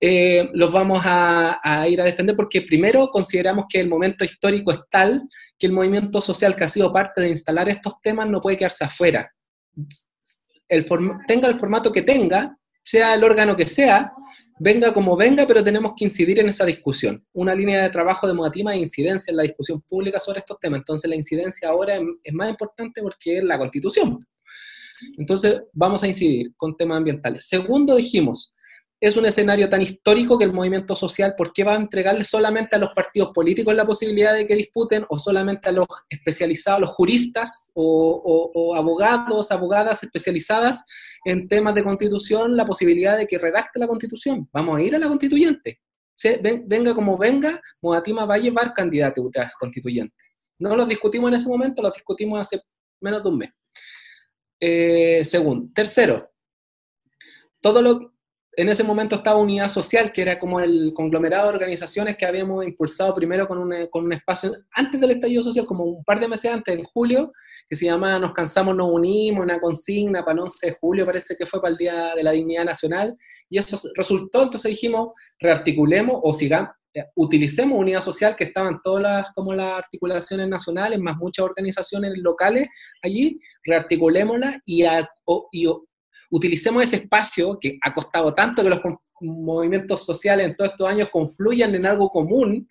Eh, los vamos a, a, ir a defender porque primero consideramos que el momento histórico es tal que el movimiento social que ha sido parte de instalar estos temas no puede quedarse afuera. El tenga el formato que tenga, sea el órgano que sea, venga como venga, pero tenemos que incidir en esa discusión. Una línea de trabajo de de incidencia en la discusión pública sobre estos temas. Entonces la incidencia ahora es más importante porque es la constitución. Entonces vamos a incidir con temas ambientales. Segundo, dijimos, es un escenario tan histórico que el movimiento social, ¿por qué va a entregarle solamente a los partidos políticos la posibilidad de que disputen o solamente a los especializados, los juristas o, abogados, abogadas especializadas en temas de constitución, la posibilidad de que redacte la constitución? Vamos a ir a la constituyente. venga como venga, Modatima va a llevar candidaturas constituyentes. No los discutimos en ese momento, los discutimos hace menos de un mes. Eh, segundo. Tercero, todo lo, en ese momento estaba Unidad Social, que era como el conglomerado de organizaciones que habíamos impulsado primero con un, con un espacio antes del estallido social, como un par de meses antes, en julio, que se llama Nos cansamos, nos unimos, una consigna para el 11 de julio, parece que fue para el Día de la Dignidad Nacional, y eso resultó, entonces dijimos, rearticulemos o sigamos, eh, utilicemos unidad social que estaban todas las, como las articulaciones nacionales, más muchas organizaciones locales allí, rearticulémosla y, y utilicemos ese espacio que ha costado tanto que los movimientos sociales en todos estos años confluyan en algo común,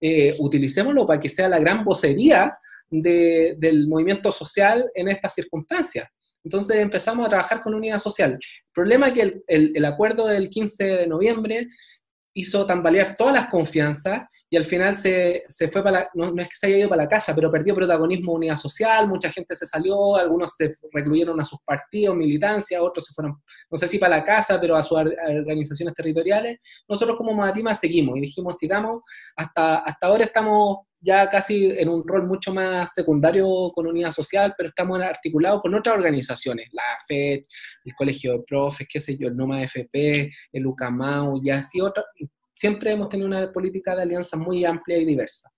eh, utilicémoslo para que sea la gran vocería del movimiento social en estas circunstancias. Entonces empezamos a trabajar con unidad social. El problema es que el, acuerdo del 15 de noviembre hizo tambalear todas las confianzas y al final se, se fue para, no, no, es que se haya ido para la casa, pero perdió protagonismo unidad social, mucha gente se salió, algunos se recluyeron a sus partidos, militancia, otros se fueron, no sé si para la casa, pero a sus organizaciones territoriales. Nosotros como Madatima seguimos y dijimos, sigamos, hasta, hasta ahora estamos ya casi en un rol mucho más secundario con unidad social, pero estamos articulados con otras organizaciones, la FED, el Colegio de Profes, qué sé yo, el NOMA FP, el UCAMAU y así otras. Siempre hemos tenido una política de alianza muy amplia y diversa.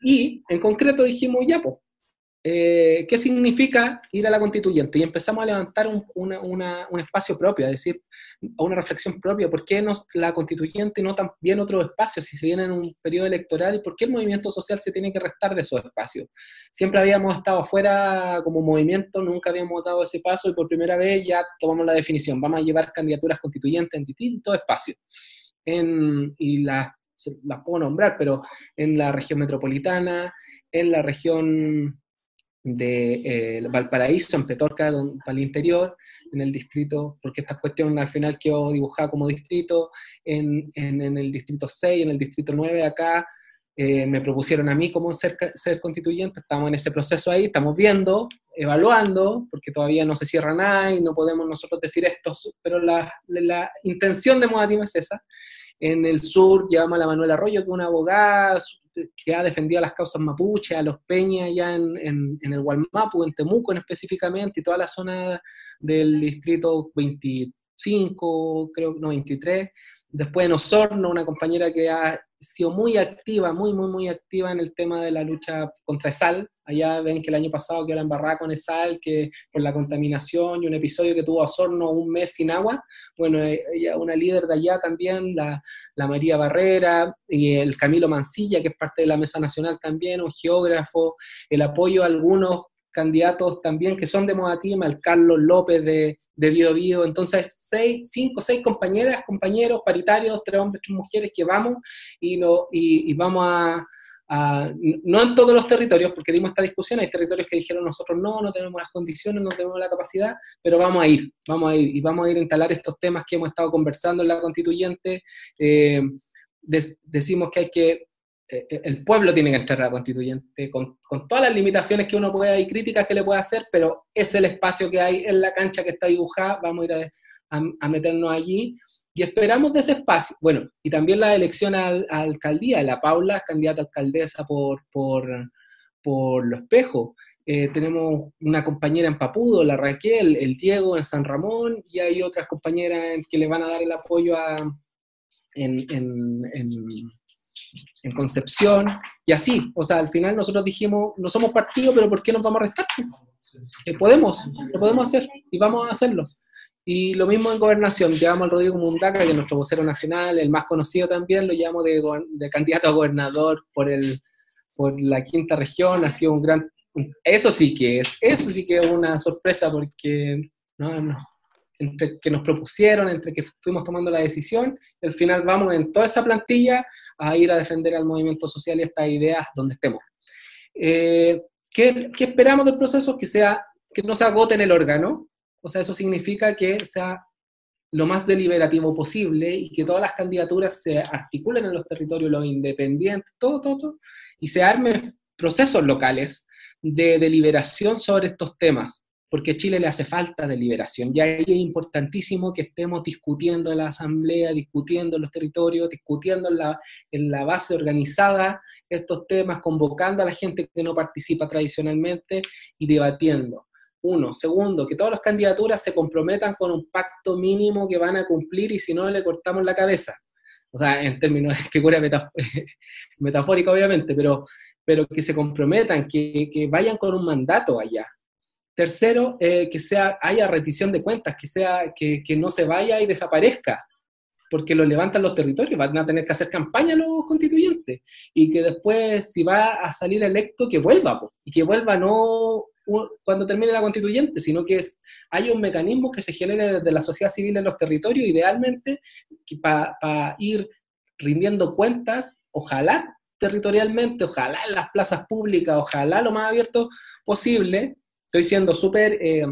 Y en concreto dijimos, ya, pues, eh, ¿qué significa ir a la constituyente? Y empezamos a levantar un, espacio propio, es decir, una reflexión propia, ¿por qué nos, la constituyente no también otros espacios si se viene en un periodo electoral? ¿Por qué el movimiento social se tiene que restar de esos espacios? Siempre habíamos estado afuera como movimiento, nunca habíamos dado ese paso y por primera vez ya tomamos la definición, vamos a llevar candidaturas constituyentes en distintos espacios. Y las puedo nombrar, pero en la región metropolitana, en la región de eh, Valparaíso, en Petorca, para el interior, en el distrito, porque esta cuestión al final quedó dibujada como distrito, en, en, el distrito 6, en el distrito 9 acá, eh, me propusieron a mí como ser, ser constituyente, estamos en ese proceso ahí, estamos viendo, evaluando, porque todavía no se cierra nada y no podemos nosotros decir esto, pero la, la intención de Modatima es esa. En el sur llevamos a la Manuela Arroyo, que es una abogada que ha defendido las causas mapuche, a los peñas ya en, el Gualmapu, en Temuco en específicamente, y toda la zona del distrito 25, creo, no, 23. Después en Osorno, una compañera que ha sido muy activa, muy, muy, muy activa en el tema de la lucha contra el sal, Allá ven que el año pasado quedó la embarrada con Esal, que por la contaminación y un episodio que tuvo a Osorno un mes sin agua. Bueno, eh, ella, una líder de allá también, la, la María Barrera y el Camilo Mancilla, que es parte de la Mesa Nacional también, un geógrafo, el apoyo a algunos candidatos también que son de Modatima, el Carlos López de, de Bio Bio, entonces seis, cinco, seis compañeras, compañeros paritarios, tres hombres, tres mujeres que vamos y, lo, y, vamos a, no en todos los territorios, porque dimos esta discusión, hay territorios que dijeron nosotros no, no tenemos las condiciones, no tenemos la capacidad, pero vamos a ir, vamos a ir y vamos a ir a instalar estos temas que hemos estado conversando en la constituyente. Eh, decimos que hay que eh, eh, el pueblo tiene que entrar a la constituyente con, todas las limitaciones que uno pueda y críticas que le pueda hacer, pero es el espacio que hay en la cancha que está dibujada, vamos a ir a, meternos allí y esperamos de ese espacio. Bueno, y también la elección a, alcaldía, la Paula es candidata a alcaldesa por, por, por Los Espejos. Eh, tenemos una compañera en Papudo, la Raquel, el Diego en San Ramón, y hay otras compañeras que le van a dar el apoyo a, en en Concepción, y así. O sea, al final nosotros dijimos, no somos partido, pero ¿por qué nos vamos a restar? Eh, podemos, lo podemos hacer y vamos a hacerlo. Y lo mismo en gobernación, llevamos al Rodrigo Mundaca, que es nuestro vocero nacional, el más conocido también, lo llevamos de, candidato a gobernador por, el, por la quinta región, ha sido un gran... Eso sí que es, eso sí que es una sorpresa porque no, no, entre que nos propusieron, entre que fuimos tomando la decisión, al final vamos en toda esa plantilla a ir a defender al movimiento social y estas ideas donde estemos. Eh, ¿qué, ¿qué, esperamos del proceso? Que, sea, que no se agote en el órgano, o sea, eso significa que sea lo más deliberativo posible y que todas las candidaturas se articulen en los territorios, los independientes, todo, todo, todo y se armen procesos locales de deliberación sobre estos temas porque a Chile le hace falta deliberación. Y ahí es importantísimo que estemos discutiendo en la Asamblea, discutiendo en los territorios, discutiendo en la, en la base organizada estos temas, convocando a la gente que no participa tradicionalmente y debatiendo. Uno. Segundo, que todas las candidaturas se comprometan con un pacto mínimo que van a cumplir y si no, le cortamos la cabeza. O sea, en términos de figura [LAUGHS] metafórica, obviamente, pero, pero que se comprometan, que, que vayan con un mandato allá, Tercero, eh, que sea, haya rendición de cuentas, que, sea, que, que, no se vaya y desaparezca, porque lo levantan los territorios, van a tener que hacer campaña los constituyentes, y que después, si va a salir electo, que vuelva, y que vuelva no cuando termine la constituyente, sino que es, hay un mecanismo que se genere desde la sociedad civil en los territorios, idealmente, para ir rindiendo cuentas, ojalá territorialmente, ojalá en las plazas públicas, ojalá lo más abierto posible, estoy siendo súper, eh,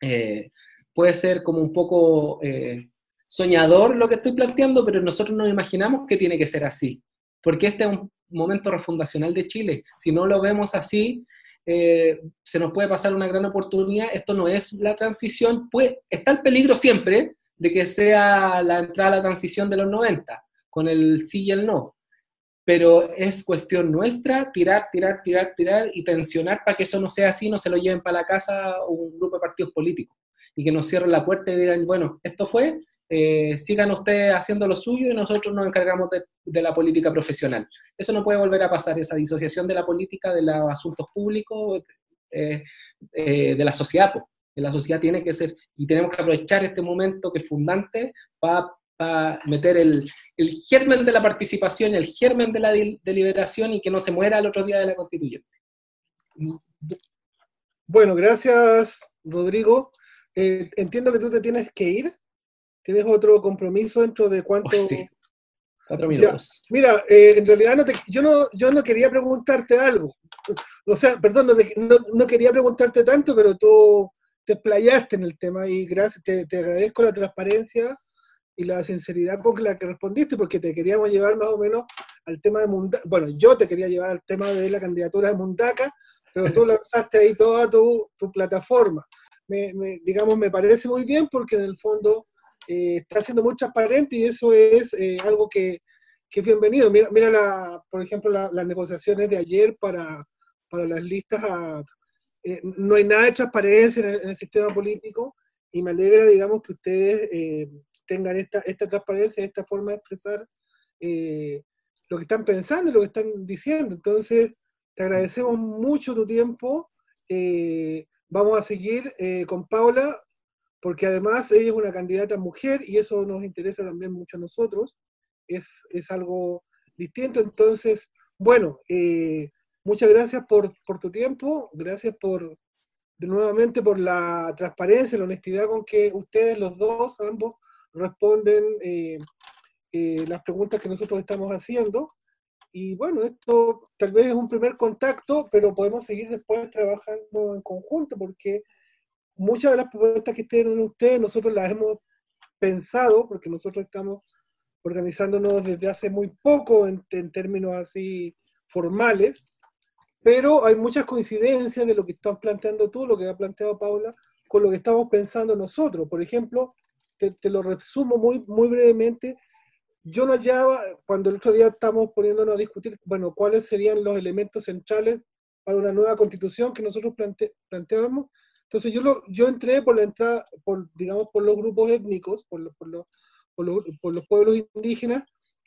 eh, puede ser como un poco eh, soñador lo que estoy planteando, pero nosotros nos imaginamos que tiene que ser así, porque este es un momento refundacional de Chile. Si no lo vemos así, se nos puede pasar una gran oportunidad. Esto no es la transición, pues está el peligro siempre de que sea la entrada a la transición de los 90, con el sí y el no pero es cuestión nuestra tirar, tirar, tirar, tirar y tensionar para que eso no sea así, no se lo lleven para la casa un grupo de partidos políticos y que nos cierren la puerta y digan, bueno, esto fue, eh, sigan ustedes haciendo lo suyo y nosotros nos encargamos de, la política profesional. Eso no puede volver a pasar, esa disociación de la política, de los asuntos públicos, eh, eh, de la sociedad. De la sociedad tiene que ser, y tenemos que aprovechar este momento que es fundante para para meter el, el, germen de la participación, el germen de la deliberación y que no se muera el otro día de la constituyente. Bueno, gracias, Rodrigo. Entiendo que tú te tienes que ir. ¿Tienes otro compromiso dentro de cuánto? Oh, sí. Cuatro minutos. mira, eh, en realidad no te, yo, no, yo no quería preguntarte algo. [LAUGHS] O sea, perdón, no, no, quería preguntarte tanto, pero tú te explayaste en el tema y gracias, te, te agradezco la transparencia y la sinceridad con la que respondiste, porque te queríamos llevar más o menos al tema de Mundaca. Bueno, yo te quería llevar al tema de la candidatura de Mundaca, pero tú [LAUGHS] lanzaste ahí toda tu, tu plataforma. Me, digamos, me parece muy bien porque en el fondo eh, está siendo muy transparente y eso es eh, algo que, que, es bienvenido. Mira, mira la, por ejemplo, las negociaciones de ayer para, para las listas. Eh, no hay nada de transparencia en el, en el, sistema político y me alegra, digamos, que ustedes tengan esta, esta transparencia, esta forma de expresar lo que están pensando, lo que están diciendo. Entonces, te agradecemos mucho tu tiempo. Vamos a seguir con Paula, porque además ella es una candidata mujer y eso nos interesa también mucho a nosotros. Es, es algo distinto. Entonces, bueno, eh, muchas gracias por, por, tu tiempo, gracias por nuevamente por la transparencia, la honestidad con que ustedes los dos, ambos, responden eh, eh, las preguntas que nosotros estamos haciendo. Y bueno, esto tal vez es un primer contacto, pero podemos seguir después trabajando en conjunto porque muchas de las propuestas que tienen ustedes, nosotros las hemos pensado, porque nosotros estamos organizándonos desde hace muy poco en, términos así formales, pero hay muchas coincidencias de lo que estás planteando tú, lo que ha planteado Paula, con lo que estamos pensando nosotros. Por ejemplo, te, lo resumo muy, muy brevemente, yo no hallaba, cuando el otro día estamos poniéndonos a discutir, bueno, cuáles serían los elementos centrales para una nueva constitución que nosotros plante, planteábamos, entonces yo, lo, yo entré por la entrada, por, digamos, por los grupos étnicos, por, por, los, por, los pueblos indígenas,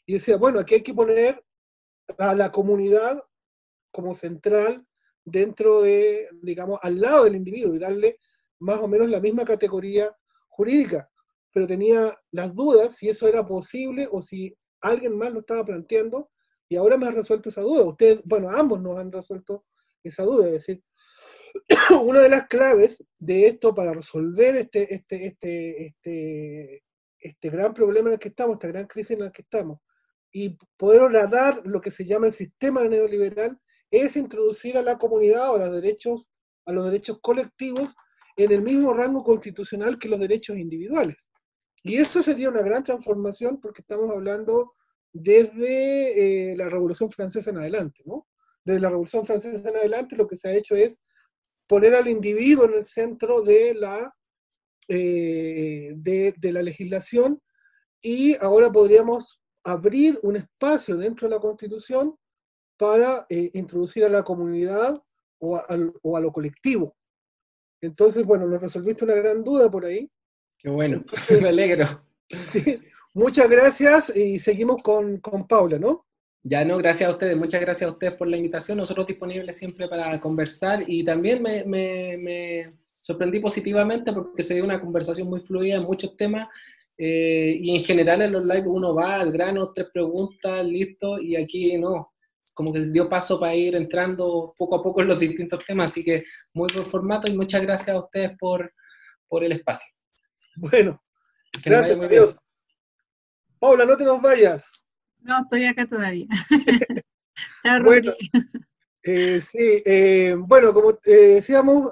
y decía, bueno, aquí hay que poner a la comunidad como central dentro de, digamos, al lado del individuo y darle más o menos la misma categoría jurídica. Pero tenía las dudas si eso era posible o si alguien más lo estaba planteando y ahora me ha resuelto esa duda. Ustedes, bueno, ambos nos han resuelto esa duda, es decir, [COUGHS] una de las claves de esto para resolver este, este, este, este, este gran problema en el que estamos, esta gran crisis en la que estamos, y poder horadar lo que se llama el sistema neoliberal, es introducir a la comunidad o a los derechos, a los derechos colectivos en el mismo rango constitucional que los derechos individuales. Y eso sería una gran transformación porque estamos hablando desde eh, la Revolución Francesa en adelante, ¿no? Desde la Revolución Francesa en adelante lo que se ha hecho es poner al individuo en el centro de la, eh, de, la legislación y ahora podríamos abrir un espacio dentro de la Constitución para eh, introducir a la comunidad o a, lo colectivo. Entonces, bueno, nos resolviste una gran duda por ahí. Qué bueno, [LAUGHS] me alegro. Sí, muchas gracias y seguimos con, con Paula, ¿no? Ya no, gracias a ustedes, muchas gracias a ustedes por la invitación, nosotros disponibles siempre para conversar y también me, me, sorprendí positivamente porque se dio una conversación muy fluida en muchos temas eh, y en general en los live uno va al grano, tres preguntas, listo, y aquí no, como que dio paso para ir entrando poco a poco en los distintos temas, así que muy buen formato y muchas gracias a ustedes por, por el espacio. Bueno, gracias, adiós. Paula, no te nos vayas. No, estoy acá todavía. [LAUGHS] [LAUGHS] bueno, eh, sí, eh, bueno, como eh, decíamos,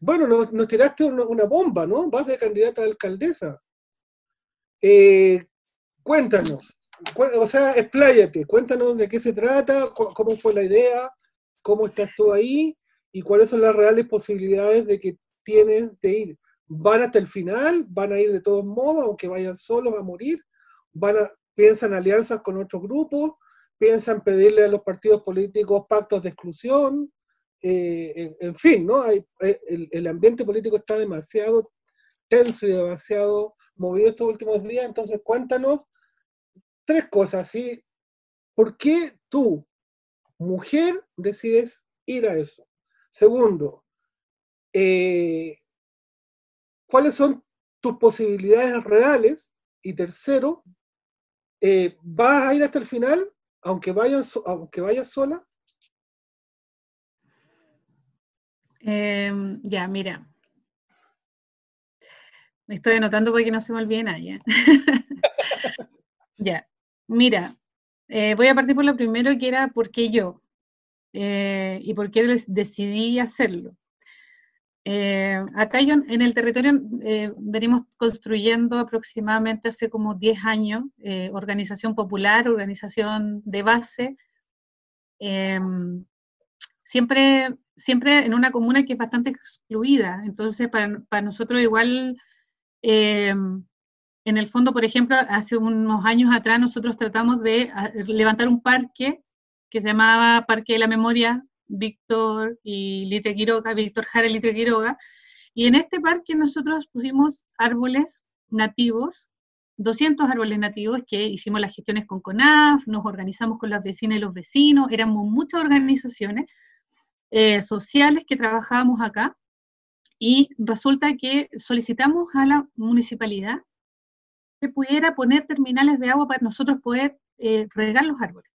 bueno, nos, tiraste una, bomba, ¿no? Vas de candidata a alcaldesa. cuéntanos, o sea, expláyate, cuéntanos de qué se trata, cómo fue la idea, cómo estás tú ahí y cuáles son las reales posibilidades de que tienes de ir. ¿Van hasta el final? ¿Van a ir de todos modos, aunque vayan solos a morir? ¿Van a, piensan alianzas con otros grupos, piensan pedirle a los partidos políticos pactos de exclusión, eh, en, fin, ¿no? Eh, el, ambiente político está demasiado tenso y demasiado movido estos últimos días, entonces cuéntanos tres cosas, ¿sí? ¿Por qué tú, mujer, decides ir a eso? Segundo, eh, ¿cuáles son tus posibilidades reales? Y tercero, eh, ¿vas a ir hasta el final, aunque vayas, aunque vayas sola? Em, ya, mira. Me estoy anotando para que no se me olvide nadie. [LAUGHS] ya, mira, eh, voy a partir por lo primero que era por qué yo eh, y por qué decidí hacerlo. Eh, acá en el territorio eh, venimos construyendo aproximadamente hace como 10 años eh, organización popular, organización de base, em, siempre, siempre en una comuna que es bastante excluida. Entonces, para, nosotros igual, em, en el fondo, por ejemplo, hace unos años atrás nosotros tratamos de levantar un parque que se llamaba Parque de la Memoria Víctor y Litre Quiroga, Víctor Jara y Litre Quiroga. Y en este parque nosotros pusimos árboles nativos 200 árboles nativos que hicimos las gestiones con CONAF, nos organizamos con las vecinas y los vecinos, éramos muchas organizaciones eh, sociales que trabajábamos acá y resulta que solicitamos a la municipalidad que pudiera poner terminales de agua para nosotros poder eh, regar los árboles.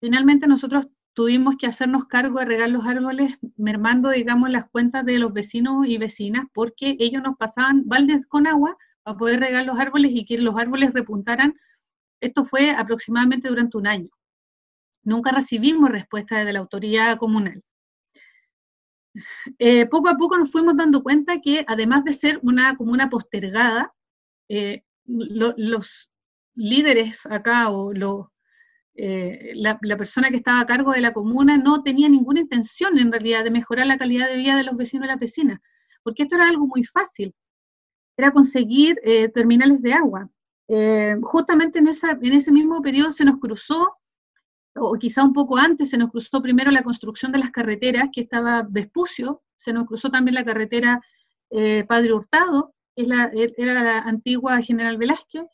Finalmente nosotros tuvimos que hacernos cargo de regar los árboles, mermando, digamos, las cuentas de los vecinos y vecinas, porque ellos nos pasaban baldes con agua para poder regar los árboles y que los árboles repuntaran. Esto fue aproximadamente durante un año. Nunca recibimos respuesta de la autoridad comunal. Eh, poco a poco nos fuimos dando cuenta que además de ser una comuna postergada, eh, los líderes acá o eh, la, persona que estaba a cargo de la comuna no tenía ninguna intención en realidad de mejorar la calidad de vida de los vecinos y las vecinas, porque esto era algo muy fácil, era conseguir terminales de agua. justamente en, esa, en ese mismo periodo se nos cruzó o quizá un poco antes, se nos cruzó primero la construcción de las carreteras, que estaba Vespucio, se nos cruzó también la carretera eh, Padre Hurtado, er, era la antigua General Velázquez,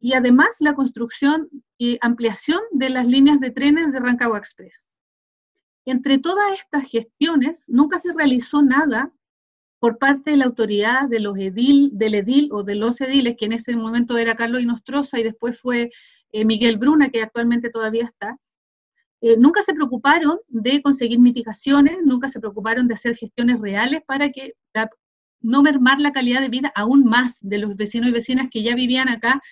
y además la construcción y ampliación de las líneas de trenes de Rancagua Express. Entre todas estas gestiones, nunca se realizó nada por parte de la autoridad de los edil, del edil o de los ediles, que en ese momento era Carlos Inostroza y después fue eh, Miguel Bruna, que actualmente todavía está, eh, nunca se preocuparon de conseguir mitigaciones, nunca se preocuparon de hacer gestiones reales para que no mermar la calidad de vida aún más de los vecinos y vecinas que ya vivían acá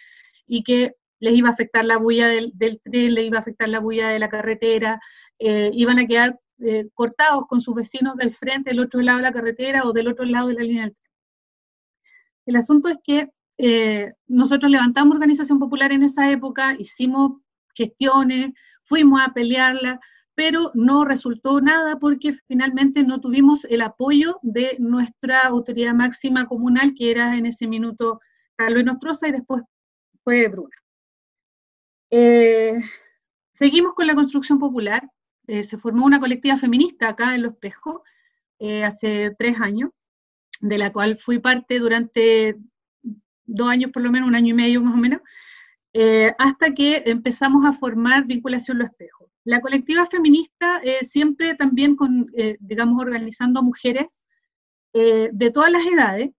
y que les iba a afectar la bulla del, tren, les iba a afectar la bulla de la carretera, eh, iban a quedar eh, cortados con sus vecinos del frente, del otro lado de la carretera o del otro lado de la línea del tren. El asunto es que nosotros levantamos Organización Popular en esa época, hicimos gestiones, fuimos a pelearla, pero no resultó nada porque finalmente no tuvimos el apoyo de nuestra autoridad máxima comunal, que era en ese minuto Carlos Nostroza y después fue Bruna. Eh, seguimos con la construcción popular. Eh, se formó una colectiva feminista acá en Los Espejos eh, hace tres años, de la cual fui parte durante dos años, por lo menos un año y medio más o menos, hasta que empezamos a formar vinculación Lo Espejo. La colectiva feminista siempre también con, digamos, organizando mujeres de todas las edades.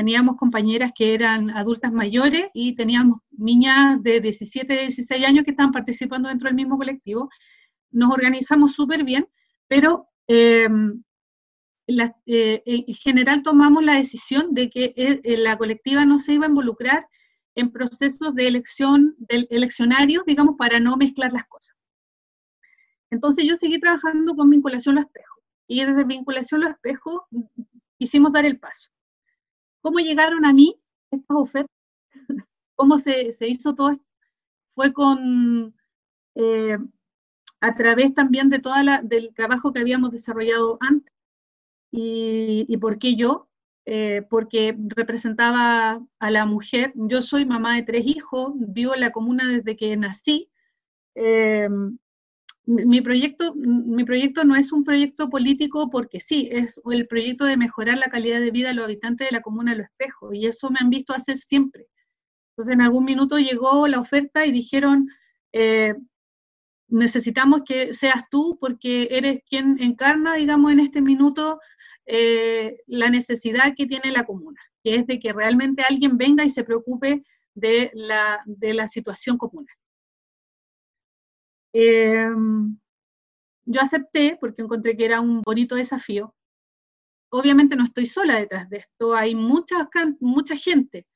Teníamos compañeras que eran adultas mayores y teníamos niñas de 17, 16 años que estaban participando dentro del mismo colectivo. Nos organizamos súper bien, pero em, en general tomamos la decisión de que la colectiva no se iba a involucrar en procesos de elección, del eleccionarios, digamos, para no mezclar las cosas. Entonces yo seguí trabajando con vinculación a espejo. Y desde vinculación a espejo quisimos dar el paso. ¿Cómo llegaron a mí estas ofertas? [LAUGHS] ¿Cómo se, hizo todo esto? Fue con, eh, a través también de toda la, del trabajo que habíamos desarrollado antes. ¿Y, y por qué yo? Eh, porque representaba a la mujer. Yo soy mamá de tres hijos, vivo en la comuna desde que nací. Eh, mi, proyecto, mi proyecto no es un proyecto político porque sí, es el proyecto de mejorar la calidad de vida de los habitantes de la comuna de Los Espejos, y eso me han visto hacer siempre. Entonces, en algún minuto llegó la oferta y dijeron, eh, necesitamos que seas tú porque eres quien encarna, digamos, en este minuto eh, la necesidad que tiene la comuna, que es de que realmente alguien venga y se preocupe de la, de la situación comunal. Em, yo acepté porque encontré que era un bonito desafío. Obviamente no estoy sola detrás de esto, hay mucha, mucha gente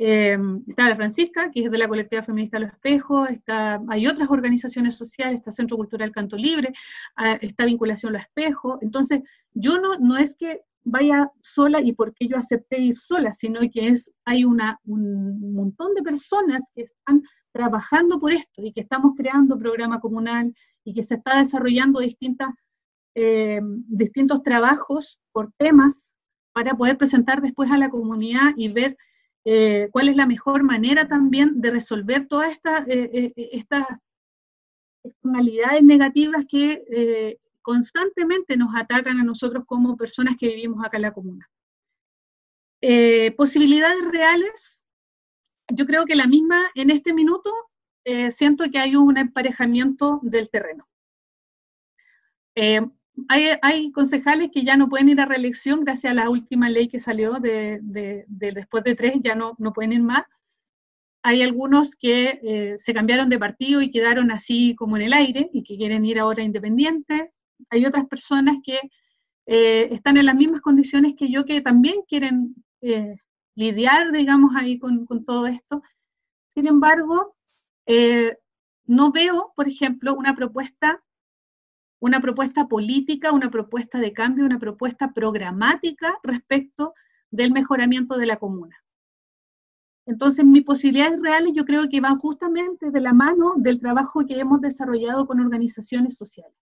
eh, está la Francisca, que es de la colectiva feminista Los Espejos, está, hay otras organizaciones sociales, está Centro Cultural Canto Libre, ah, está Vinculación Los Espejos. Entonces, yo no, no es que vaya sola y porque yo acepté ir sola, sino que es, hay una, un montón de personas que están trabajando por esto y que estamos creando programa comunal y que se está desarrollando distintas, eh, distintos trabajos por temas para poder presentar después a la comunidad y ver eh, cuál es la mejor manera también de resolver todas estas eh, estas externalidades negativas que constantemente nos atacan a nosotros como personas que vivimos acá en la comuna. posibilidades reales, yo creo que la misma, en este minuto, eh, siento que hay un emparejamiento del terreno. Eh, hay, concejales que ya no pueden ir a reelección gracias a la última ley que salió de, después de tres, ya no, no pueden ir más. Hay algunos que eh, se cambiaron de partido y quedaron así como en el aire y que quieren ir ahora independientes. Hay otras personas que están en las mismas condiciones que yo que también quieren lidiar, digamos, ahí con, con todo esto. Sin embargo, eh, no veo, por ejemplo, una propuesta, una propuesta política, una propuesta de cambio, una propuesta programática respecto del mejoramiento de la comuna. Entonces, mis posibilidades reales yo creo que van justamente de la mano del trabajo que hemos desarrollado con organizaciones sociales.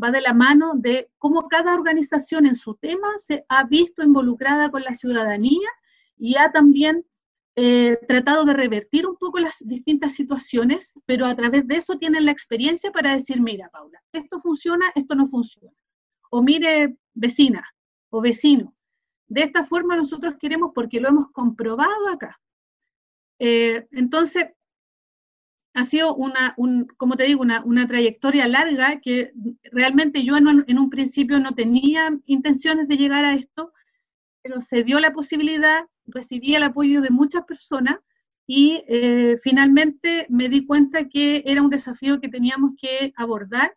Va de la mano de cómo cada organización en su tema se ha visto involucrada con la ciudadanía y ha también eh, tratado de revertir un poco las distintas situaciones, pero a través de eso tienen la experiencia para decir, mira, Paula, esto funciona, esto no funciona. O mire, vecina o vecino, de esta forma nosotros queremos porque lo hemos comprobado acá. Eh, entonces, ha sido una, un, como te digo, una, una, trayectoria larga que realmente yo en en un principio no tenía intenciones de llegar a esto, pero se dio la posibilidad, recibí el apoyo de muchas personas y eh, finalmente me di cuenta que era un desafío que teníamos que abordar,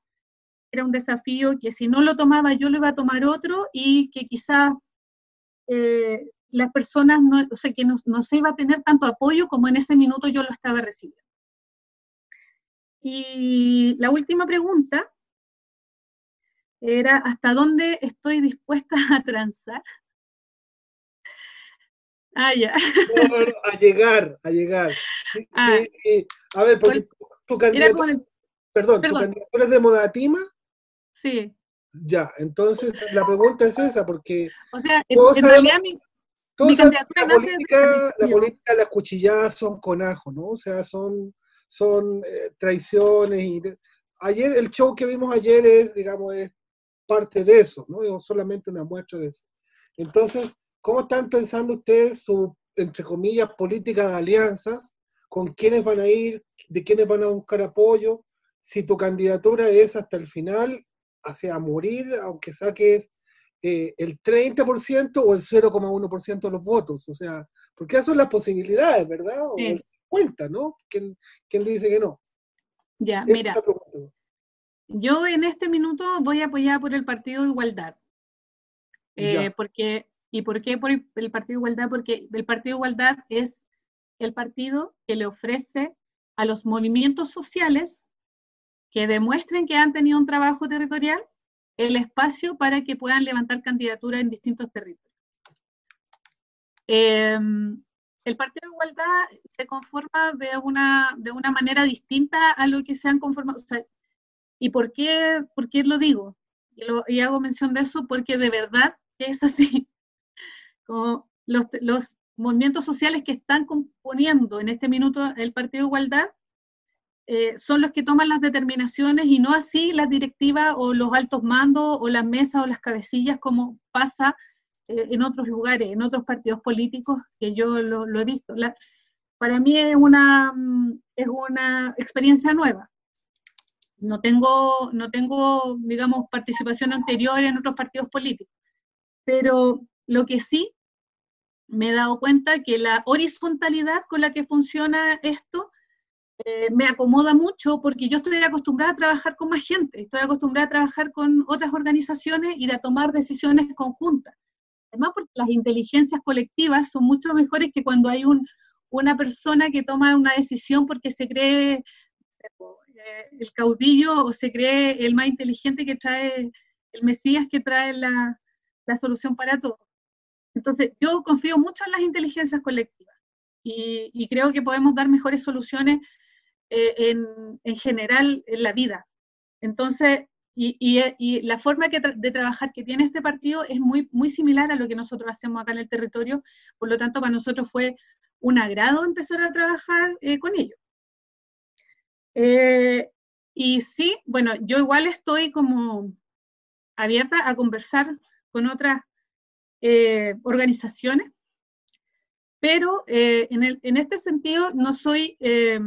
era un desafío que si no lo tomaba yo lo iba a tomar otro y que quizás eh, las personas, no, o sea, que no, no se iba a tener tanto apoyo como en ese minuto yo lo estaba recibiendo. Y la última pregunta era, ¿hasta dónde estoy dispuesta a transar? Ah, ya. a llegar, a llegar. Ah. A ver, porque tu candidatura, perdón, ¿tu candidatura es de Modatima? Sí. Ya, entonces la pregunta es esa, porque... O sea, en, realidad mi, candidatura la política, la política, las cuchilladas son con ajo, ¿no? O sea, son, son eh, traiciones y... ayer, el show que vimos ayer es, digamos, es parte de eso, ¿no? Es solamente una muestra de eso. Entonces, ¿Cómo están pensando ustedes su, entre comillas, política de alianzas? ¿Con quiénes van a ir? ¿De quiénes van a buscar apoyo? Si tu candidatura es hasta el final, hacia morir, aunque saques eh, el 30% o el 0,1% de los votos. O sea, porque esas son las posibilidades, ¿verdad? O cuenta, ¿no? ¿Quién, dice que no? Ya, mira. Yo en este minuto voy a apoyar por el Partido de Igualdad. Eh, porque ¿Y por qué por el Partido Igualdad? Porque el Partido Igualdad es el partido que le ofrece a los movimientos sociales que demuestren que han tenido un trabajo territorial el espacio para que puedan levantar candidaturas en distintos territorios. Em, el Partido de Igualdad se conforma de una, de una manera distinta a lo que se han conformado. ¿Y por qué, por qué lo digo? Y, y, hago mención de eso porque de verdad es así como los, movimientos sociales que están componiendo en este minuto el Partido de Igualdad eh, son los que toman las determinaciones y no así las directivas o los altos mandos o las mesas o las cabecillas como pasa eh, en otros lugares, en otros partidos políticos que yo lo, he visto. para mí es una, mm, es una experiencia nueva. No tengo, no tengo, digamos, participación anterior en otros partidos políticos, pero lo que sí me he dado cuenta que la horizontalidad con la que funciona esto eh, me acomoda mucho porque yo estoy acostumbrada a trabajar con más gente, estoy acostumbrada a trabajar con otras organizaciones y a tomar decisiones conjuntas. Además, porque las inteligencias colectivas son mucho mejores que cuando hay un, una persona que toma una decisión porque se cree eh, el caudillo o se cree el más inteligente que trae, el Mesías que trae la, la solución para todo. Entonces, yo confío mucho en las inteligencias colectivas y, creo que podemos dar mejores soluciones eh, en, general en la vida. Entonces, y, la forma de trabajar que tiene este partido es muy, muy similar a lo que nosotros hacemos acá en el territorio, por lo tanto, para nosotros fue un agrado empezar a trabajar eh, con ellos. Eh, y sí, bueno, yo igual estoy como abierta a conversar con otras eh, organizaciones, Pero eh, en, este sentido no soy, eh,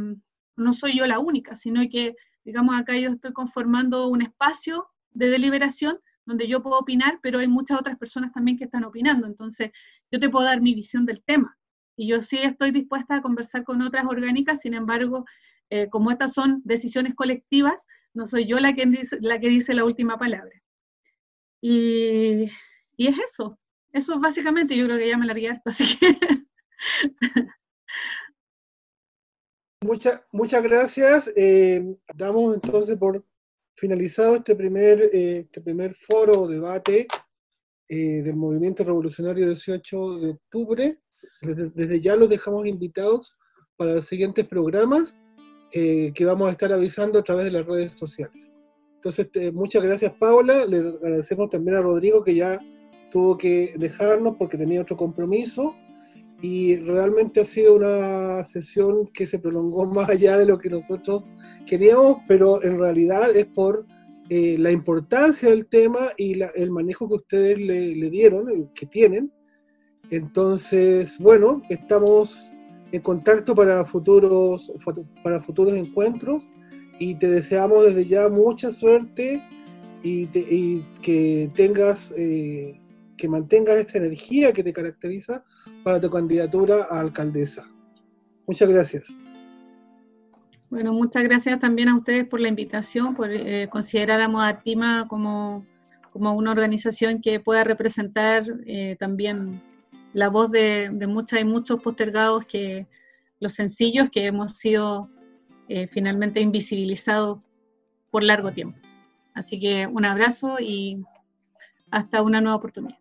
no soy yo la única, sino que, digamos, acá yo estoy conformando un espacio de deliberación donde yo puedo opinar, pero hay muchas otras personas también que están opinando. Entonces, yo te puedo dar mi visión del tema. Y yo sí estoy dispuesta a conversar con otras orgánicas, sin embargo, eh, como estas son decisiones colectivas, no soy yo la que dice la, que dice la última palabra. Y, y es eso. Eso es básicamente, yo creo que ya me largué harto, así que... [LAUGHS] muchas gracias. Eh, damos entonces por finalizado este primer, eh, este primer foro o debate eh, del Movimiento Revolucionario 18 de octubre. Desde, ya los dejamos invitados para los siguientes programas que vamos a estar avisando a través de las redes sociales. Entonces, muchas gracias Paula, le agradecemos también a Rodrigo que ya tuvo que dejarnos porque tenía otro compromiso y realmente ha sido una sesión que se prolongó [LAUGHS] más allá de lo que nosotros queríamos, pero en realidad es por eh, la importancia del tema y el manejo que ustedes le, dieron, que tienen. Entonces, bueno, estamos en contacto para futuros, para futuros encuentros y te deseamos desde ya mucha suerte y, que tengas, eh, que mantengas esa energía que te caracteriza para tu candidatura a alcaldesa. Muchas gracias. Bueno, muchas gracias también a ustedes por la invitación, por eh, considerar a Modatima como, como una organización que pueda representar eh, también la voz de, muchas y muchos postergados que los sencillos que hemos sido eh, finalmente invisibilizados por largo tiempo. Así que un abrazo y hasta una nueva oportunidad.